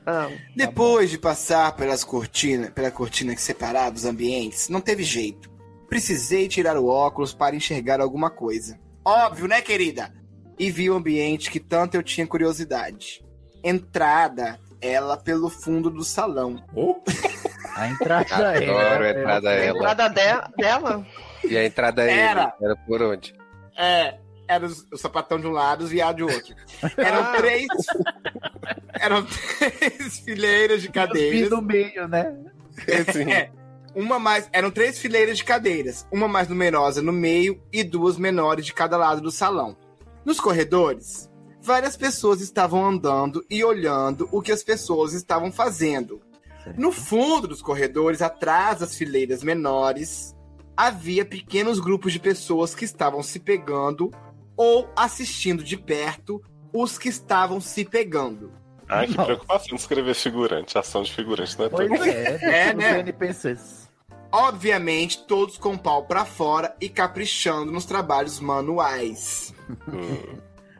Ah, Depois de passar pelas cortinas, pela cortina que separava os ambientes, não teve jeito. Precisei tirar o óculos para enxergar alguma coisa. Óbvio, né, querida? E vi o ambiente que tanto eu tinha curiosidade. Entrada, ela pelo fundo do salão. A entrada é. Adoro a entrada a ela. entrada de- dela? E a entrada é Era. ele. Era por onde? É, era o sapatão de um lado, os viados de outro. Eram três. Eram três fileiras de cadeiras. no meio, né? Assim, É, uma mais. Eram três fileiras de cadeiras, uma mais numerosa no meio e duas menores de cada lado do salão. Nos corredores, várias pessoas estavam andando e olhando o que as pessoas estavam fazendo. No fundo dos corredores, atrás das fileiras menores, havia pequenos grupos de pessoas que estavam se pegando ou assistindo de perto os que estavam se pegando. Ai, que Nossa. preocupação de escrever figurante. Ação de figurante, né? Pois é, É, né? NPCs. Obviamente, todos com o pau pra fora e caprichando nos trabalhos manuais. Hum,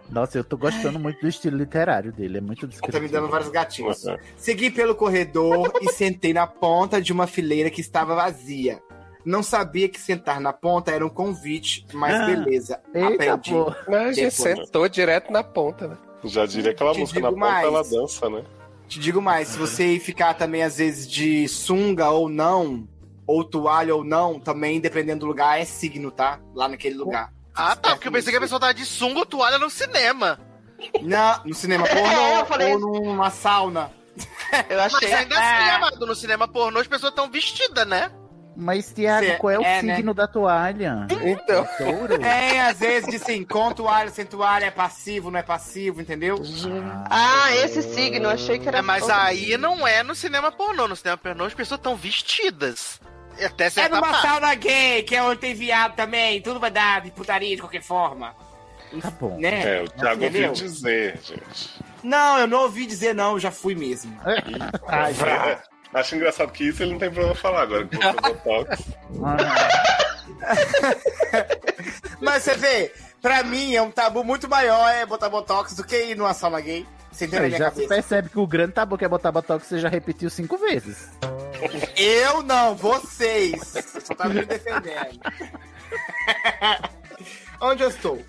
Nossa, eu tô gostando muito do estilo literário dele, é muito Tá descritivo. me dando vários gatinhos. Uhum. Segui pelo corredor e sentei na ponta de uma fileira que estava vazia. Não sabia que sentar na ponta era um convite, mas Ah, beleza. Eita, aprendi. pô. Mas a gente Depois. sentou direto na ponta, né? Já diria aquela Te música na digo ponta, mais. ela dança, né? Te digo mais, se você ficar também às vezes de sunga ou não, ou toalha ou não, também dependendo do lugar é signo, tá? Lá naquele lugar. Ah, tá, porque eu pensei que a pessoa tava de sunga ou toalha no cinema. Não, no cinema pornô É, falei ou numa sauna. Eu Mas achei. ainda assim, amado, no cinema pornô as pessoas estão vestidas, né? Mas, Tiago, Cê- qual é o é, né? signo da toalha? Então. Touro? É, às vezes de sim, com toalha, sem toalha, é passivo, não é passivo, entendeu? Ah, esse signo, achei que era. É, mas aí não é no cinema pornô. No cinema pornô as pessoas estão vestidas. Até É numa parte. sauna gay, que é onde tem viado também, tudo vai dar de putaria de qualquer forma. Tá bom. Né? É, o Thiago ouviu dizer, gente. Não, eu não ouvi dizer não, eu já fui mesmo. Ai, É, acho engraçado que isso ele não tem problema falar agora. que botou botox. Mas você vê, pra mim é um tabu muito maior é botar botox do que ir numa sauna gay. Aí minha já cabeça. percebe que o grande tabu que é botar botox você já repetiu cinco vezes. Eu não, vocês. Só tá me defendendo. Onde eu estou?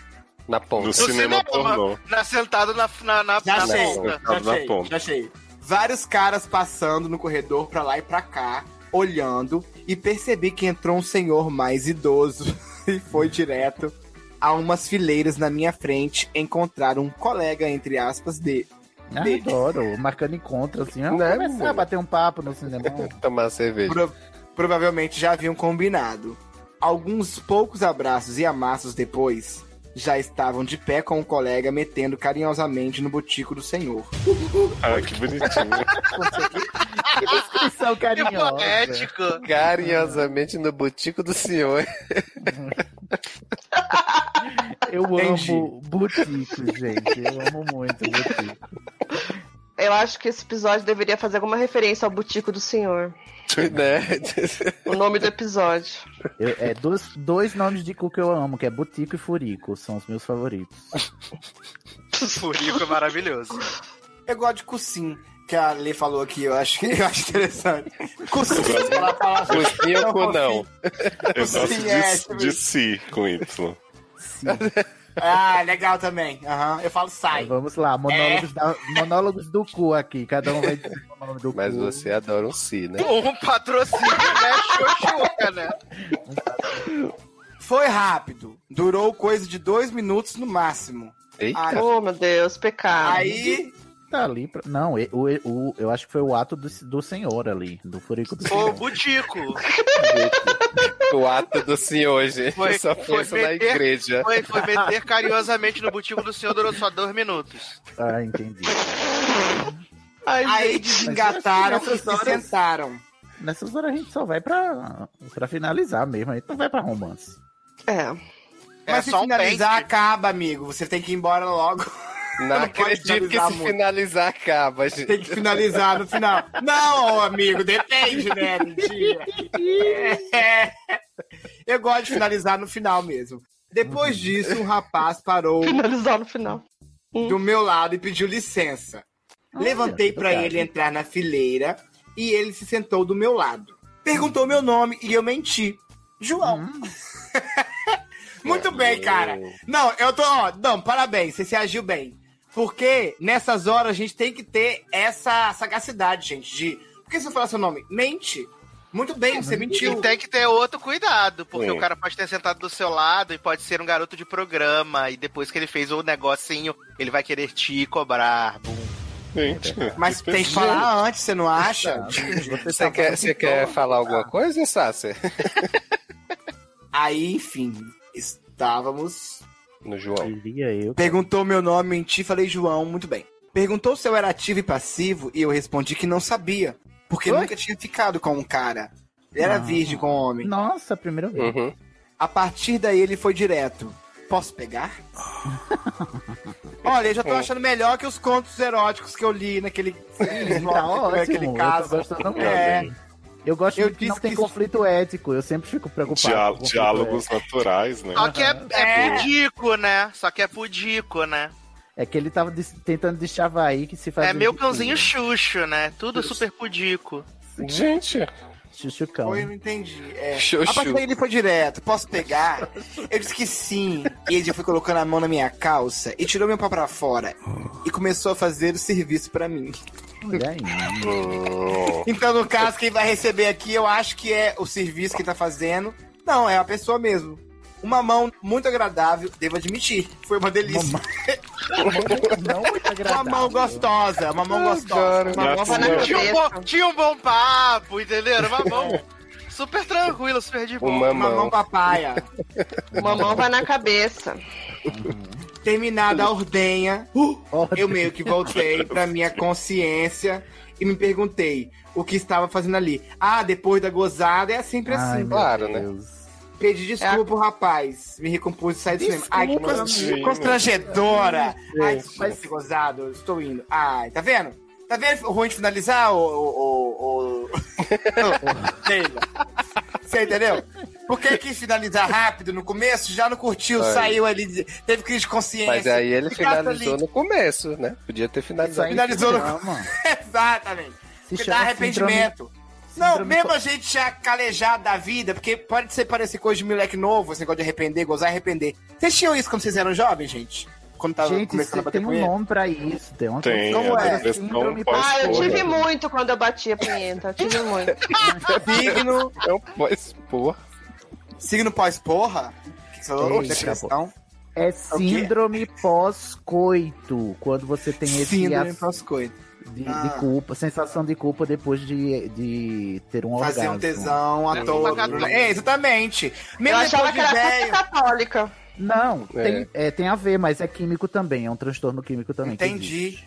Na ponta. No cinema pornô. Na, sentado na, na, na, Já na achei, ponta. já achei, já achei. Vários caras passando no corredor pra lá e pra cá, olhando, e percebi que entrou um senhor mais idoso e foi direto a umas fileiras na minha frente encontrar um colega, entre aspas, de. Ah, dele. adoro, marcando encontro, assim, vamos Né, começar a bater um papo no cinema. Tomar cerveja. Pro- provavelmente já haviam combinado. Alguns poucos abraços e amassos depois, já estavam de pé com o colega metendo carinhosamente no botico do senhor. Ah, que bonitinho. Que descrição carinhosa. Poético. Carinhosamente no botico do senhor. Eu Entendi. amo botico, gente. Eu amo muito botico. Eu acho que esse episódio deveria fazer alguma referência ao Butico do Senhor. Né? O nome do episódio. Eu- é dois, dois nomes de cu que eu amo, que é Butico e Furico. São os meus favoritos. Furico é maravilhoso. Eu gosto de Cussim, que a Lê falou aqui, eu acho, eu acho interessante. Cussim, ela fala Cussim ou cu não? Eu gosto Sim, é, de, de si com Y. Ah, legal também. Aham, eu falo sai. Vamos lá, monólogos, da- monólogos do cu aqui. Cada um vai dizer o nome do Mas cu. você adora um si, né? Um patrocínio, né? Xoxuca, né? Foi rápido, durou coisa de dois minutos no máximo. Eita. Aí, Oh, meu Deus, pecado. aí Tá ali. Pra... Não, o, o, eu acho que foi o ato do, do senhor ali, do Furico do Ô, senhor. Butico. O ato do senhor, gente. Foi- foi pensa na meter- igreja. Foi, foi meter carinhosamente no butico do senhor, durou só dois minutos. Ah, entendi. Ai, aí gente. desengataram Mas e se nessas sentaram. Nessas horas a gente só vai pra, pra finalizar mesmo. A gente não vai pra romance. É. É Mas se só um finalizar, pente. acaba, amigo. Você tem que ir embora logo. Não, Não pode acredito que finalizar se muito. finalizar acaba, gente. Tem que finalizar no final. Não, amigo, depende, né? Mentira. É. Eu gosto de finalizar no final mesmo. Depois disso, um rapaz parou Finalizar no final. do meu lado e pediu licença. Levantei pra obrigado. ele entrar na fileira e ele se sentou do meu lado. Perguntou meu nome e eu menti. João. Muito bem, cara. Não, eu tô. Ó, não, parabéns, você se agiu bem. Porque nessas horas a gente tem que ter essa sagacidade, gente. De. Por que você fala seu nome? Mente. Muito bem, você E mentiu. tem que ter outro cuidado, porque Sim. o cara pode ter sentado do seu lado e pode ser um garoto de programa, e depois que ele fez o negocinho, ele vai querer te cobrar. Bum. Gente, Mas que tem que falar antes, você não acha? Você quer, você quer falar alguma coisa, Sácia? Aí, enfim, estávamos No João. Eu. Perguntou meu nome, menti, falei João, muito bem. Perguntou se eu era ativo e passivo e eu respondi que não sabia, porque Oi? nunca tinha ficado com um cara. Ele era Ah. virgem com um homem. Nossa, primeira vez. Uhum. A partir daí ele foi direto. Posso pegar? Olha, eu já tô achando melhor que os contos eróticos que eu li naquele, Tá ótimo. naquele eu caso. tô gostando. É. Eu gosto Eu muito que não disse tem que- conflito ético. Eu sempre fico preocupado. Diá- diálogos ético. naturais, né? Só que é, é, É. pudico, né? Só que é pudico, né? É que ele tava des- tentando deschavar aí que se faz. É meu cãozinho Xuxo, né? Tudo super pudico. Gente, Chuchucão. Foi, eu não entendi. É. Xuxu. A partir daí ele foi direto. Posso pegar? Eu disse que sim. E ele já foi colocando a mão na minha calça e tirou meu pau pra fora. E começou a fazer o serviço pra mim. Então, no caso, quem vai receber aqui, eu acho que é o serviço que tá fazendo. Não, é a pessoa mesmo. Uma mão muito agradável, devo admitir. Foi uma delícia. Não muito Uma agradável. mão gostosa, uma mão gostosa. Uma mão Vai na. Tinha um, cabeça. bom, tinha um bom papo, entendeu? Uma mão super tranquila, super de boa. uma uma mão mão. papaya. Uma mão vai na cabeça. Terminada a ordenha, Ordem. eu meio que voltei pra minha consciência e me perguntei o que estava fazendo ali. Ah, depois da gozada é sempre Ai, assim. meu claro, né? Pedi desculpa pro rapaz. Me recompus e saí do cinema. Ai, que constrangedora. Ai, Mas- desculpa gozado. eu Estou indo. Ai, tá vendo? Tá vendo ruim de finalizar, o... o, o, o... Taylor? Você entendeu? Por que quis finalizar rápido no começo? Já não curtiu, Aí. saiu ali, teve crise de consciência. Mas aí ele finalizou ali. no começo, né? Podia ter finalizado. Finalizou no Chama. Exatamente. Porque dá arrependimento. Não, síndrome mesmo a gente já calejado da vida, porque pode ser parecer coisa de moleque novo, esse negócio de arrepender, gozar e arrepender. Vocês tinham isso quando vocês eram jovens, gente? Quando tava Gente, começando a você bater tem um punheta? nome pra isso. Tem, uma Tem, como a é? Síndrome pós- Ah, eu tive muito quando eu batia punheta. Eu tive muito. Signo, É um pós-porra. signo pós-porra? Que que você falou? Eita, Depressão? É quê? síndrome pós-coito. Quando você tem esse Síndrome pós-coito. de, Ah. de culpa, sensação de culpa depois de, de ter um Fazer orgasmo. um tesão à É, toa. É, exatamente. Eu Mesmo achava depois que era velho. santa católica. Não, É. Tem, é, tem a ver, mas é químico também, é um transtorno químico também. Entendi.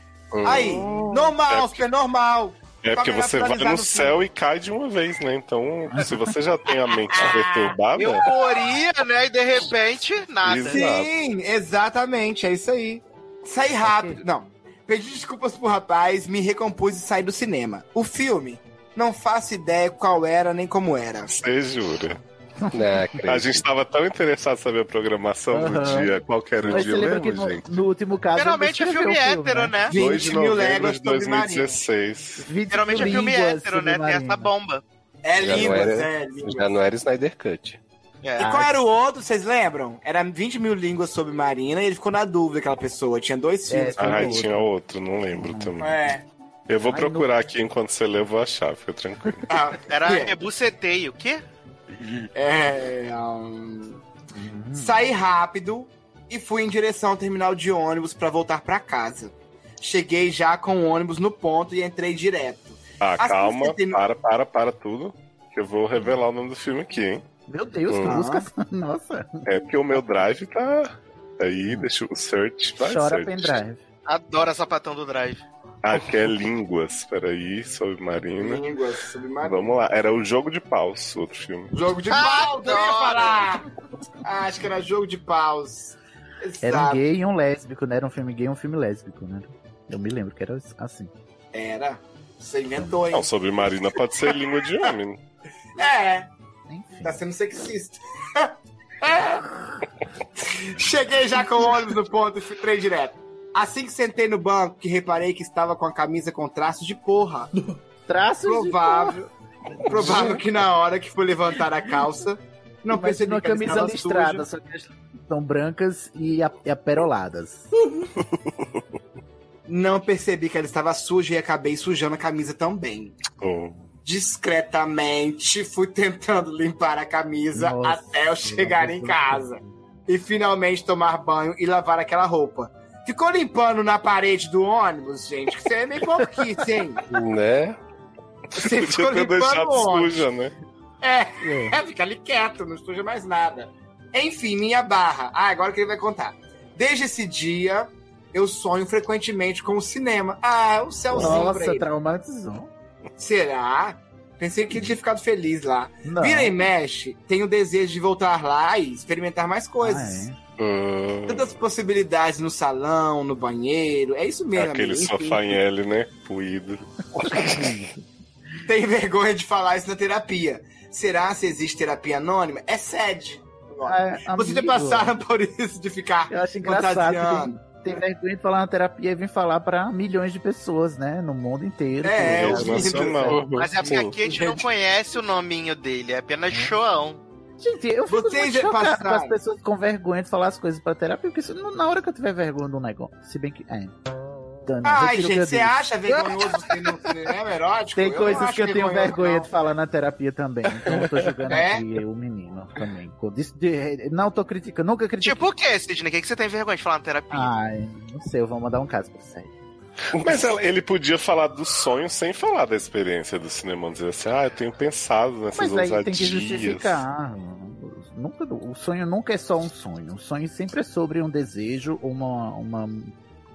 Aí, normal, super normal. É porque você vai no no céu e cai de uma vez, né? Então, se você já tem a mente perturbada, Euforia, né? E de repente, nada. Exato. Sim, exatamente, é isso aí. Saí rápido. Não. Pedi desculpas pro rapaz, me recompus e saí do cinema. O filme, não faço ideia qual era nem como era. você jura. Não, A gente tava tão interessado em saber a programação do Aham. dia, qual que era o dia lembra mesmo, no, gente? no último caso. Geralmente é filme hétero, né? 2 de 20 mil léguas de submarinas. 2016. 20 Geralmente é filme hétero, né? Tem essa bomba. É não era- é línguas. Já não era Snyder Cut. É. E qual era o outro, vocês lembram? Era 20 mil línguas submarinas e ele ficou na dúvida, aquela pessoa. Tinha dois É, filmes. tem Ah, outro. tinha outro, não lembro também. É. Eu vou Ai, procurar aqui enquanto você lê, eu vou achar, fica tranquilo. Ah, Era é. rebuceteio. O quê? É. um, Saí rápido e fui em direção ao terminal de ônibus pra voltar pra casa. Cheguei já com o ônibus no ponto e entrei direto. Ah, Assim, calma, tem- para, para, para tudo. Que eu vou revelar o nome do filme aqui, hein? Meu Deus, que Uhum. busca. Nossa, É porque o meu drive tá. Aí, deixa o search. Vai, chora search. pendrive. Adoro a sapatão do drive. Ah, que é línguas. Peraí, submarina. Línguas submarinas. Vamos lá, era o Jogo de Paus, outro filme. Jogo de Ah, paus, eu ia falar! Ah, acho que era jogo de paus. Era um Exato. gay e um lésbico, né? Era um filme gay e um filme lésbico, né? Eu me lembro que era assim. Era. Você inventou, hein? Não, submarina pode ser língua de homem. É, Enfim. tá sendo sexista. Cheguei já com o ônibus no ponto e fui direto. Assim que sentei no banco, que reparei que estava com a camisa com traços de porra. Traços de Provável. Provável que na hora que fui levantar a calça, não percebi uma que ela camisa estava listrada, suja. só que as são brancas e, e aperoladas. Não percebi que ela estava suja e acabei sujando a camisa também. Oh, Discretamente fui tentando limpar a camisa Nossa, até eu chegar em casa. E finalmente tomar banho e lavar aquela roupa. Ficou limpando na parede do ônibus, gente, que você é meio pouquinho, hein? Né? Você ficou podia ter limpando deixado o ônibus. suja, né? É, é, fica ali quieto, não suja mais nada. Enfim, minha barra. Ah, agora que ele vai contar. Desde esse dia, eu sonho frequentemente com o cinema. Ah, o céuzinho Nossa, traumatizou. Será? Pensei que ele tinha ficado feliz lá. Não. Vira e mexe, tenho o desejo de voltar lá e experimentar mais coisas. Ah, é? Hum, Tantas possibilidades no salão, no banheiro. É isso mesmo. aquele amigo. Sofá em L, né? Puído. Tem vergonha de falar isso na terapia. Será se existe terapia anônima? É sede. Ah, Vocês já passaram por isso de ficar Eu acho fantasiando. tem, tem vergonha de falar na terapia e vir falar pra milhões de pessoas, né? No mundo inteiro. É, Rede vi nacional. Mas é porque aqui a gente não conhece o nominho dele, é apenas João. Gente, eu fico Vocês muito chocado com as pessoas com vergonha de falar as coisas pra terapia, porque na hora que eu tiver vergonha de um negócio, se bem que... É. Ai, gente, você acha vergonhoso no cinema erótico? Tem Eu coisas que eu tenho vergonha não. de falar na terapia também. Então eu tô julgando É? aqui o menino também. Não tô criticando, nunca critiquei. Tipo o que, Sidney? O que que você tem vergonha de falar na terapia? Ai, não sei, eu vou mandar um caso pra você. Mas ela- ele podia falar do sonho sem falar da experiência do cinema. Dizer assim, ah, eu tenho pensado nessas Mas aí tem que justificar. Nunca, o sonho nunca é só um sonho. O sonho sempre é sobre um desejo, uma, uma,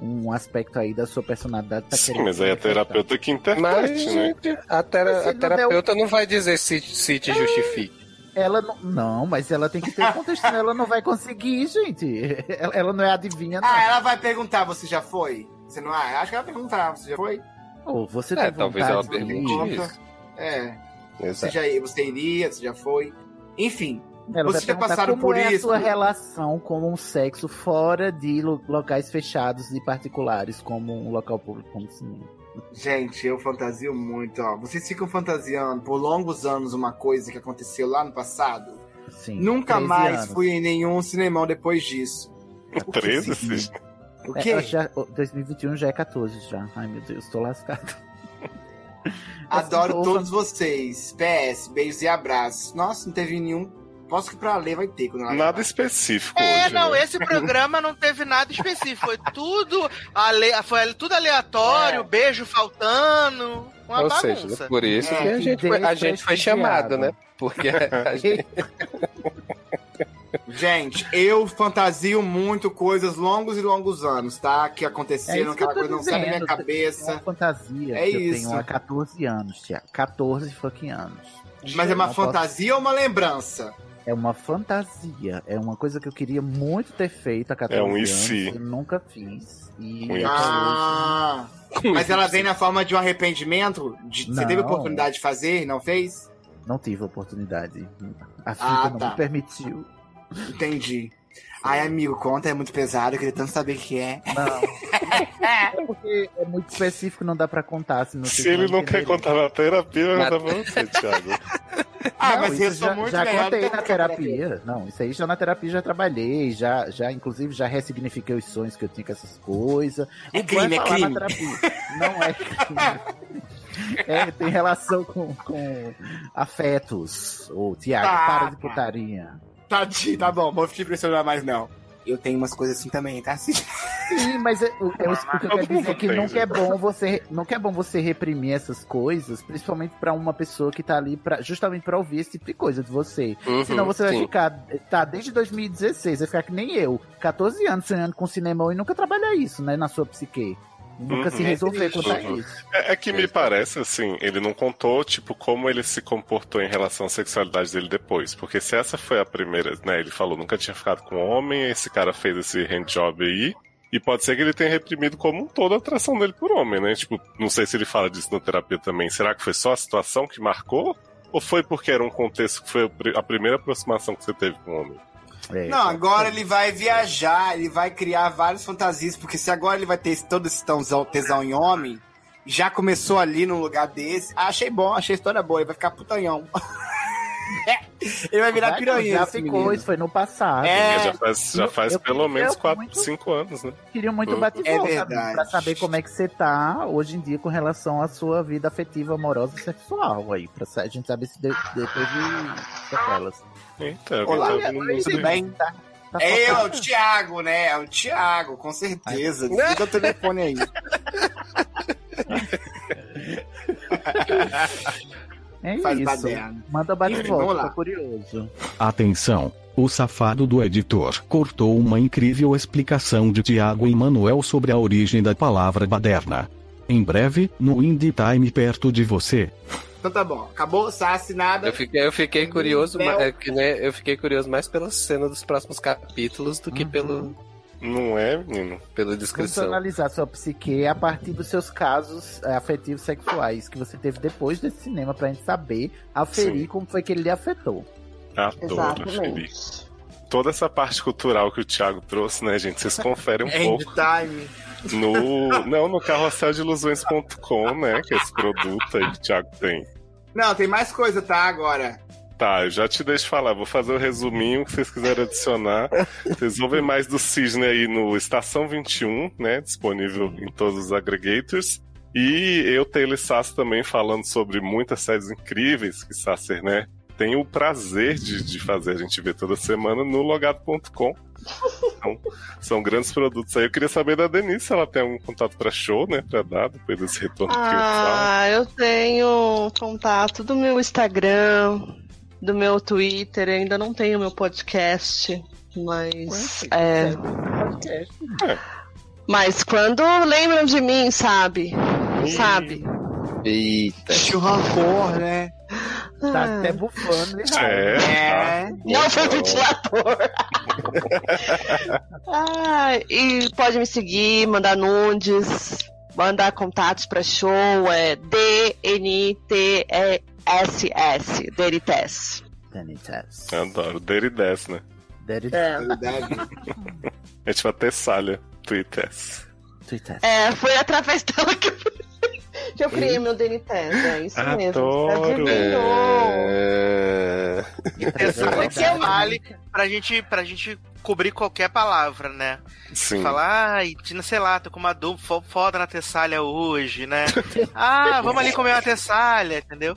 um aspecto aí da sua personalidade. Tá Sim, querendo mas aí a terapeuta que Mas, interprete, né? gente, a, tera- Mas a não terapeuta não vai dizer se, se te justifique. Ela não, não, mas ela tem que ter contexto. ela não vai conseguir, gente. Ela, ela não é adivinha, não. Ah, ela vai perguntar, você já foi? Você não ah, Acho que ela vai perguntar, você já foi? Ou você É, talvez ela pergunte isso. É. Você, já, você iria, você já foi? Enfim, Ela Vocês já passaram como por é isso? a sua relação com o sexo fora de lo- locais fechados e particulares, como um local público como cinema. Gente, eu fantasio muito, ó. Vocês ficam fantasiando por longos anos uma coisa que aconteceu lá no passado? Sim. Nunca 13 mais anos. fui em nenhum cinemão depois disso. 13, Cisne? O É, quê? eu já, o 2021 já é 14 já. Ai meu Deus, tô lascado. Adoro Assim, todos vocês. PS, beijos e abraços. Nossa, não teve nenhum. Posso que pra ler vai ter quando ela Nada específico É, hoje. não, né? esse programa não teve nada específico. Foi tudo, ale... foi tudo aleatório, beijo faltando. Uma Ou bagunça. seja, por isso É, que a gente, foi, a gente foi chamado, né? Porque a gente... Gente, eu fantasio muito coisas longos e longos anos, tá? Que É aconteceram, isso que aquela coisa não sai da minha dizendo. É cabeça. uma fantasia É que eu isso. tenho há 14 anos, Tiago. 14 fucking anos. Mas é uma Não posso- fantasia ou uma lembrança? É uma fantasia. É uma coisa que eu queria muito ter feito há 14 É um anos. se. Eu nunca fiz. E Ah, mas ela vem na forma de um arrependimento? De, você Não. teve oportunidade de fazer e não fez? não tive oportunidade. A vida Ah, não tá. me permitiu. Entendi. Ai, amigo, conta, é muito pesado, eu queria tanto saber o que é. Não. é porque é muito específico, não dá pra contar. Se, Se ele não quer contar na terapia, vai dar pra você, Thiago. Ah, Não, mas isso eu sou já, muito já contei na terapia. Não, isso aí já na terapia já trabalhei, já, já inclusive já ressignifiquei os sonhos que eu tinha com essas coisas. É O crime, é crime. Não é crime. É, tem relação com, com afetos. Ô, Tiago, Tá, para de tá. putaria. Tadinho, tá bom, vou te impressionar mais não. Eu tenho umas coisas assim também, tá? Assim. Sim, mas é- o, é o- que eu quero dizer é que nunca é bom você, nunca é bom você reprimir essas coisas, principalmente pra uma pessoa que tá ali pra, justamente pra ouvir esse tipo de coisa de você. Uhum, Senão você vai sim. ficar, tá, desde 2016, vai ficar que nem eu, 14 anos sonhando com cinema e nunca trabalhar isso, né, na sua psique. Nunca Uhum. se resolver quanto a Uhum. isso. É, é que me parece, assim, ele não contou, tipo, como ele se comportou em relação à sexualidade dele depois. Porque se essa foi a primeira, né, ele falou, nunca tinha ficado com homem, esse cara fez esse handjob aí. E pode ser que ele tenha reprimido como um todo a atração dele por homem, né? Tipo, não sei se ele fala disso na terapia também. Será que foi só a situação que marcou? Ou foi porque era um contexto que foi a primeira aproximação que você teve com o homem? É, Não, agora ele vai viajar, ele vai criar várias fantasias, porque se agora ele vai ter esse- todo esse tãozão- tesão em homem, já começou ali num lugar desse, ah, achei bom, achei a história boa, ele vai ficar putanhão. ele vai virar Vai, piranha. Já ficou, menino. isso foi no passado. É. Já faz, já eu- faz eu pelo queria menos 4, muito- 5 anos, né? Queria muito Uhum. bate e É volta, verdade. pra saber como é que você tá hoje em dia com relação à sua vida afetiva, amorosa e sexual aí, pra a gente saber se de- depois de sequelas. Eita, Olá, tá vindo olha, música Tudo bem? Tá, tá É eu, é o Thiago, né? É o Thiago, com certeza. Desliga o telefone aí. É Faz isso. baderna. Manda bate e volta, tô curioso. Atenção! O safado do editor cortou uma incrível explicação de Tiago e Manuel sobre a origem da palavra baderna. Em breve, no Indie Time perto de você. Então tá bom. Acabou, Sassi, nada. Eu fiquei, eu fiquei curioso, Léo. ma- é né, eu fiquei curioso mais pela cena dos próximos capítulos do que pelo, Não é, menino? pela Vamos descrição. analisar sua psique a partir dos seus casos é, afetivos sexuais que você teve depois desse cinema pra gente saber, aferir Sim. como foi que ele lhe afetou. Adoro, Felipe. Toda essa parte cultural que o Thiago trouxe, né, gente? Vocês conferem um End pouco time. No. Não, no carrosseldelusões.com, né? Que é esse produto aí que o Thiago tem. Não, tem mais coisa, tá? Agora. Tá, eu já te deixo falar. Vou fazer o resuminho que vocês quiserem adicionar. Vocês vão ver mais do Cisne aí no Estação 21, né? Disponível em todos os aggregators. E eu, Taylor Sass, também falando sobre muitas séries incríveis que Sasser, né? Tem o prazer de, de fazer a gente ver toda semana no logado.com. Então, são grandes produtos aí. Eu queria saber da Denise se ela tem algum contato pra show, né? Pra dar depois desse retorno que eu falo. Ah, eu tenho contato do meu Instagram, do meu Twitter, eu ainda não tenho meu podcast, mas é, mas quando lembram de mim, sabe? Sabe? Eita. Churracor, né? Tá Ah. até bufando, né? É, É. Não foi ventilador. ah, e pode me seguir, mandar nudes, mandar contatos pra show, é D-N-T-E-S-S, DNTS. Danny Tess. Adoro. Dirty Dess, né? Dirty É. É tipo a Tessália. Twittess. Twitter. É, foi através dela que eu, que eu criei meu DNTES. É isso mesmo. Você Adoro. adivinhou. É... Esse é vale pra gente, pra gente cobrir qualquer palavra, né? Sim. Falar, ai, Tina, sei lá, tô com uma dor fo- foda na Tessália hoje, né? ah, vamos ali comer uma Tessália, entendeu?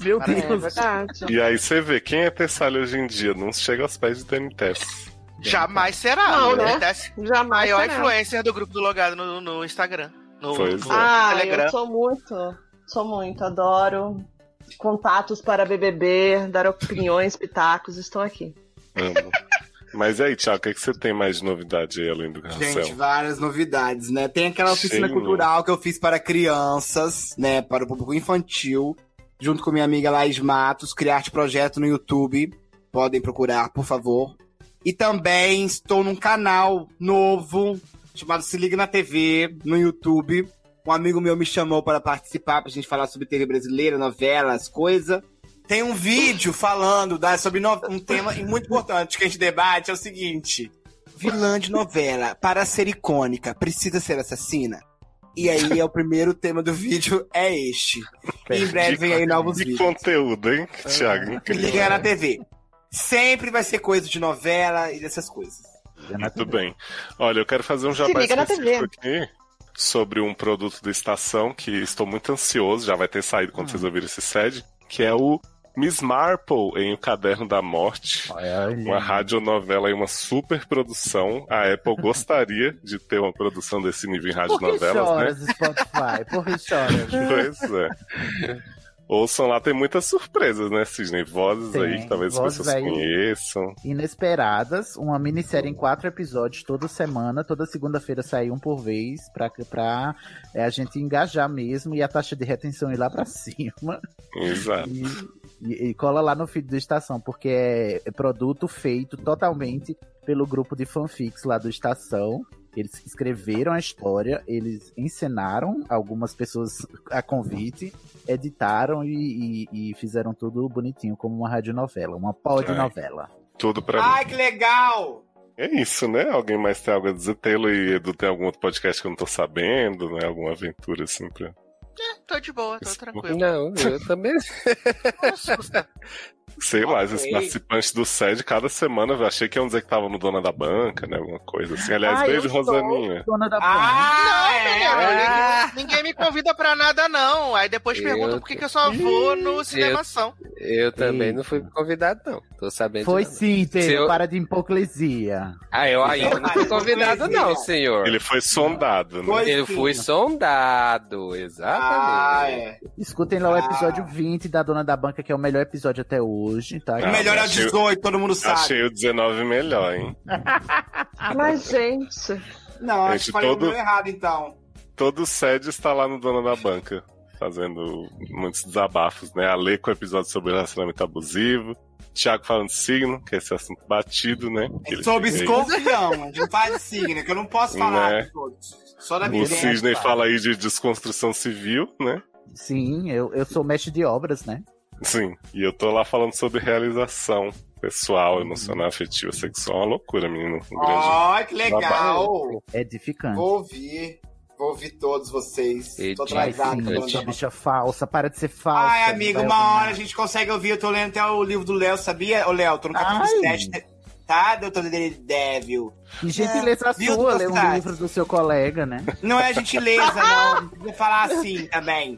Meu Cara, É Deus. verdade. E aí você vê, quem é Tessália hoje em dia? Não chega aos pés de Tess. Jamais será. Não, né? Jamais. Maior será. influencer do grupo do Logado no, no Instagram. No, Pois no é. Ah, Telegram. eu sou muito, sou muito, adoro. Contatos para BBB, dar opiniões, pitacos, estou aqui. Amo. Mas aí, Thiago, o que, que você tem mais de novidade aí além do Gente, Carrossel? várias novidades, né? Tem aquela oficina Sim. cultural que eu fiz para crianças, né? Para o público infantil, junto com minha amiga Laís Matos, Criarte Projeto no YouTube. Podem procurar, por favor. E também estou num canal novo, chamado Se Liga na TV, no YouTube. Um amigo meu me chamou para participar, pra gente falar sobre TV brasileira, novelas, coisa. Tem um vídeo falando da, sobre no- um tema muito importante que a gente debate, é o seguinte. Vilã de novela, para ser icônica, precisa ser assassina? E aí, é o primeiro tema do vídeo é este. Em breve vem aí novos Que vídeos. conteúdo, hein, Thiago? Liga na TV. Sempre vai ser coisa de novela e dessas coisas. Muito bem. Olha, eu quero fazer um jabá específico aqui sobre um produto da estação que estou muito ansioso, já vai ter saído quando vocês ouvirem esse SED, que é o Miss Marple em O Caderno da Morte. Uma radionovela e uma super produção. A Apple gostaria de ter uma produção desse nível em Por que radionovelas, né? choras, Spotify? Por que choras? Pois é. Ouçam lá, tem muitas surpresas, né, Sidney? Vozes Tem, aí que talvez as pessoas conheçam. Inesperadas, uma minissérie em quatro episódios toda semana, toda segunda-feira sai um por vez, pra, pra é, a gente engajar mesmo e a taxa de retenção ir lá pra cima. Exato. E, e- e cola lá no feed do Estação, porque é, é produto feito totalmente pelo grupo de fanfics lá do Estação. Eles escreveram a história, eles encenaram algumas pessoas a convite, editaram e, e- e fizeram tudo bonitinho, como uma radionovela, uma podnovela. Tudo pra mim. Ai, que legal! É isso, né? Alguém mais tem algo a dizer? Taylor e Edu tem algum outro podcast que eu não tô sabendo, né? Alguma aventura assim pra. Tô de boa, tô tranquilo. Não, eu também. Sei lá, esses Ok. participantes do SED, cada semana eu achei que iam dizer que tava no Dona da Banca, né? Alguma coisa assim. Aliás, Ah, beijo, eu Rosaninha. Dona da Ah, Não, menino, ninguém, ninguém me convida pra nada, não. Aí depois Eu- perguntam por que, que eu só vou no cinemação. Eu também não fui convidado, não. Tô sabendo. Foi sim, eu- para de hipocrisia. Ah, eu ainda não fui convidado, não, senhor. Ele foi sondado, né? Eu fui sondado, exatamente. Ah, é. Escutem lá o episódio 20 da Dona da Banca, que é o melhor episódio até hoje, tá? Ah, O melhor é o achei- 18, todo mundo sabe. Achei o 19 melhor, hein? Mas, gente. Não, acho Gente, que falei todo- o errado, então. Todo o SED está lá no Dona da Banca, fazendo muitos desabafos, né? A Lê com o episódio sobre relacionamento abusivo. Thiago falando de signo, que é esse assunto batido, né? Que Sobre escorpião, a gente não faz signo, que eu não posso falar Né? de todos. Só da O minha Cisney fala aí de desconstrução civil, né? Sim, eu, eu sou mestre de obras, né? Sim, e eu tô lá falando sobre realização pessoal, emocional, afetiva, sexual. Uma loucura, menino. Um Ai, que legal! trabalho. É edificante. Vou ouvir. Vou ouvir todos vocês. Tô Vai atrasado. sim, falando sua da- bicha falsa, para de ser falsa. Ai, amigo, uma ouvir hora a gente consegue ouvir. Eu tô lendo até o livro do Léo, sabia? Ô, Léo, tô no capítulo Ai. 7. Tá, doutor Devil? Que gentileza É, sua, ler um livro do seu colega, né? Não é gentileza, não. Precisa falar assim também.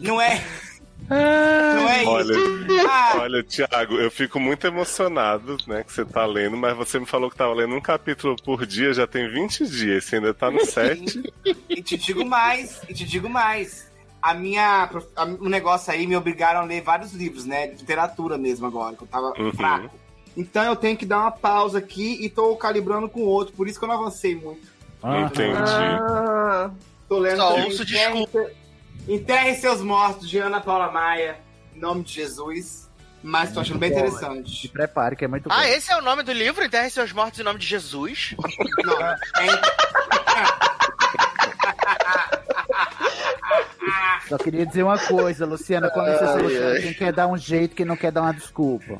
Não é. Não é Olha, isso. Ah, olha, Thiago, eu fico muito emocionado, né, que você tá lendo, mas você me falou que tava lendo um capítulo por dia, já tem 20 dias, você ainda tá no 7. E te digo mais, e te digo mais. A minha. a- O negócio aí me obrigaram a ler vários livros, né? De literatura mesmo agora, que eu tava Uhum. fraco. Então eu tenho que dar uma pausa aqui e tô calibrando com o outro, por isso que eu não avancei muito. Entendi. Ah, Tô lendo Só ouço Enterre- Enterre seus mortos, de Ana Paula Maia. Em nome de Jesus. Mas tô achando bem Bom, Se interessante. prepare, que é muito bom. Ah, esse é o nome do livro? Enterre seus mortos em nome de Jesus? Não, é Só queria dizer uma coisa, Luciana, com licença, Ai, Luciana. ai. Quem quer dar um jeito, quem não quer dar uma desculpa.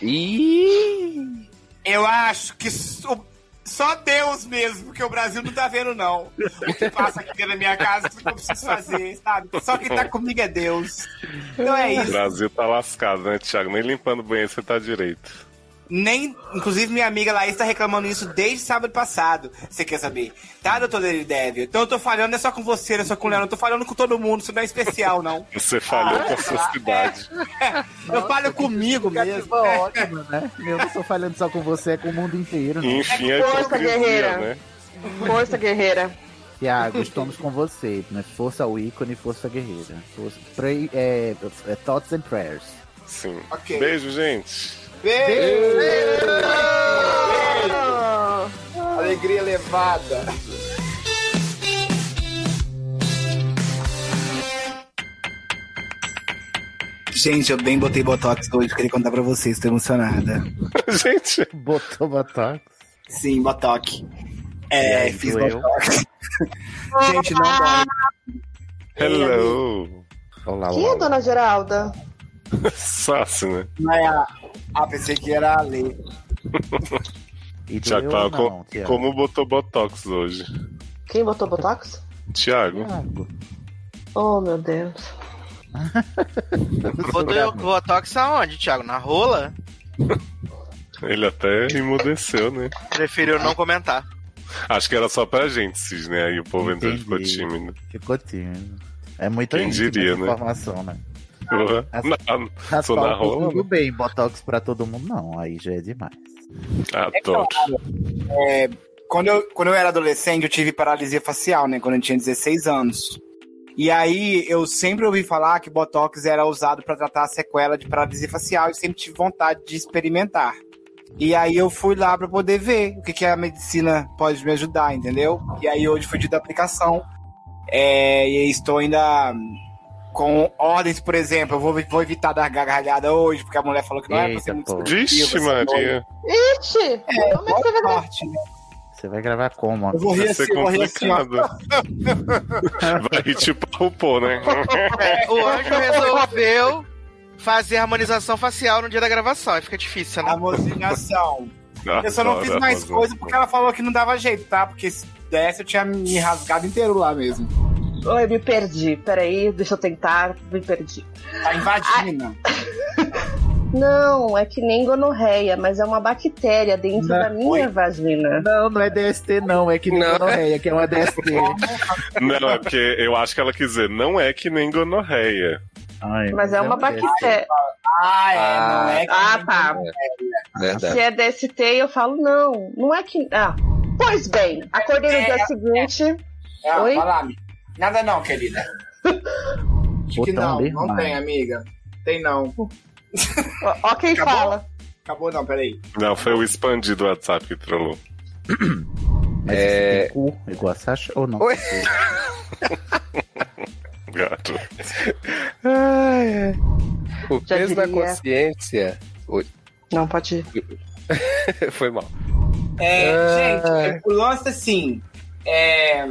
Ih! Eu acho que so- só Deus mesmo, porque o Brasil não tá vendo, não. O que passa aqui da minha casa, o que eu preciso fazer, sabe? Só quem tá comigo é Deus. Então é O isso. Brasil tá lascado, né, Thiago? Nem limpando o banheiro você tá direito. Nem, inclusive, minha amiga Laís tá reclamando isso desde sábado passado. Você quer saber? Tá, doutor Deridévio? Então eu tô falhando, não é só com você, não é só com o Leandro, eu tô falando com todo mundo, isso não é especial, não. Você falhou com a sua cidade. eu falho comigo mesmo. Ótimo, né? Eu não tô falando só com você, é com o mundo inteiro. Não. Enfim, é Força, hipocrisia, guerreira. né? Força, guerreira. Tiago, estamos com você. Né? Força o ícone, força guerreira. Força, pray, é, é, thoughts and prayers. Sim. Ok. Beijo, gente. Beijo! Alegria levada. Gente, eu bem botei Botox hoje, queria contar pra vocês, tô emocionada. gente. Botou Botox? Sim, Botox. E É, aí, fiz doeu? Botox. Gente, não dói. Hello. Olá, Quem é a dona Geralda? Sassi, né? Não é a... Ah, pensei que era a. E tava co- não, Thiago? como botou Botox hoje. Quem botou Botox? Thiago. Oh, meu Deus. Botou o Botox aonde, Thiago? Na rola? Ele até emudeceu, né? Preferiu não comentar. Acho que era só pra gente, Cisne. Aí o povo entrou e ficou tímido. Ficou tímido. É muita Quem íntima diria, né? informação, né? Porra. Sou na Raspar o rola, tudo bem, Botox pra todo mundo não, aí já é demais. Adoro. É, quando, eu, quando eu era adolescente, eu tive paralisia facial, né? Quando eu tinha 16 anos. E aí, eu sempre ouvi falar que Botox era usado para tratar a sequela de paralisia facial e sempre tive vontade de experimentar. E aí, eu fui lá para poder ver o que, que a medicina pode me ajudar, entendeu? E aí, hoje dia da aplicação. É, e estou ainda com ordens, por exemplo. Eu vou, vou evitar dar gargalhada hoje, porque a mulher falou que não é pra ser muito Vixe, Maria. Ixi! É, como é que você vai né? Você vai gravar como? Eu vou rir Vai ser assim, eu vou rir assim, complicado. Vai tipo RuPaul, né? É, o anjo resolveu fazer harmonização facial no dia da gravação. Aí fica difícil, né? Harmonização. Eu só não fiz mais coisa porque ela falou que não dava jeito, tá? Porque se desse eu tinha me rasgado inteiro lá mesmo. Oi, me perdi. Peraí, deixa eu tentar. Me perdi. Tá invadindo. Não, é que nem gonorreia, mas é uma bactéria dentro Não. da minha vagina. Não, não é DST não, é que nem Não. gonorreia, que é uma DST. Não, é porque eu acho que ela quis dizer, não é que nem gonorreia. Ai, Mas é uma bactéria. Ah, é, não é que Ah, tá. Verdade. Se é DST, eu falo, não, não é que. Ah, pois bem, acordei no dia seguinte. Ah, Oi? fala, amiga. Nada não, querida. Acho que não, não mais. tem, amiga. Tem não. Ó, quem Acabou? fala. Acabou não, peraí. Não, foi o expandido WhatsApp que trollou. Mas É. tem cu, igual a Sasha, ou não? Oi? Gato. O Já peso diria. consciência. Oi, Não, pode ir. foi mal. É, Ah. gente, o lance assim. É,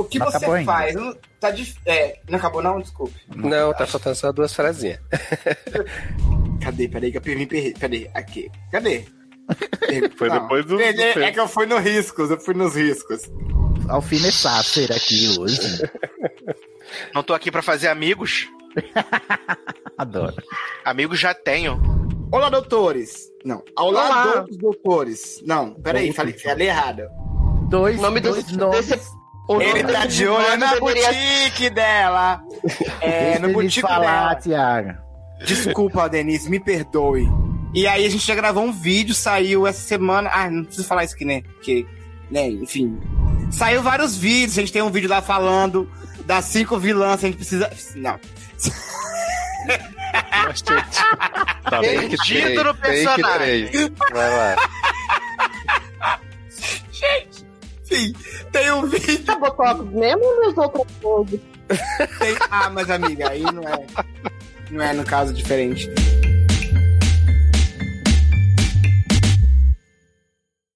o que Não você ainda. faz? Não, tá dif... é, não acabou, não? Desculpe. Não, tá faltando só duas frasinhas. Cadê? Peraí, que eu me perdi. Peraí, aqui. Cadê? Foi Não. depois do. do É, é que eu fui no riscos, eu fui nos riscos. Alfinetar ser aqui hoje. Não tô aqui pra fazer amigos. Adoro. Amigos já tenho. Olá, doutores. Não. Olá, Olá. doutos doutores. Não, peraí, falei, falei errado. Dois, O nome dois desse, nomes. desse- o Ele tá de olho na deveria- boutique dela. É, Deixa no boutique falar, dela. Tiago. Desculpa, Denise, me perdoe. E aí a gente já gravou um vídeo, saiu essa semana. Ah, não preciso falar isso aqui, né? Porque, né, enfim. Saiu vários vídeos, a gente tem um vídeo lá falando das cinco vilãs, a gente precisa. Não. Tá bem que Perdido no bem que personagem. Vai lá. Gente, sim, tem um vídeo. Tá botox mesmo ou meus outros coisas? Tem... Ah, mas amiga, aí não é. Não é no caso diferente.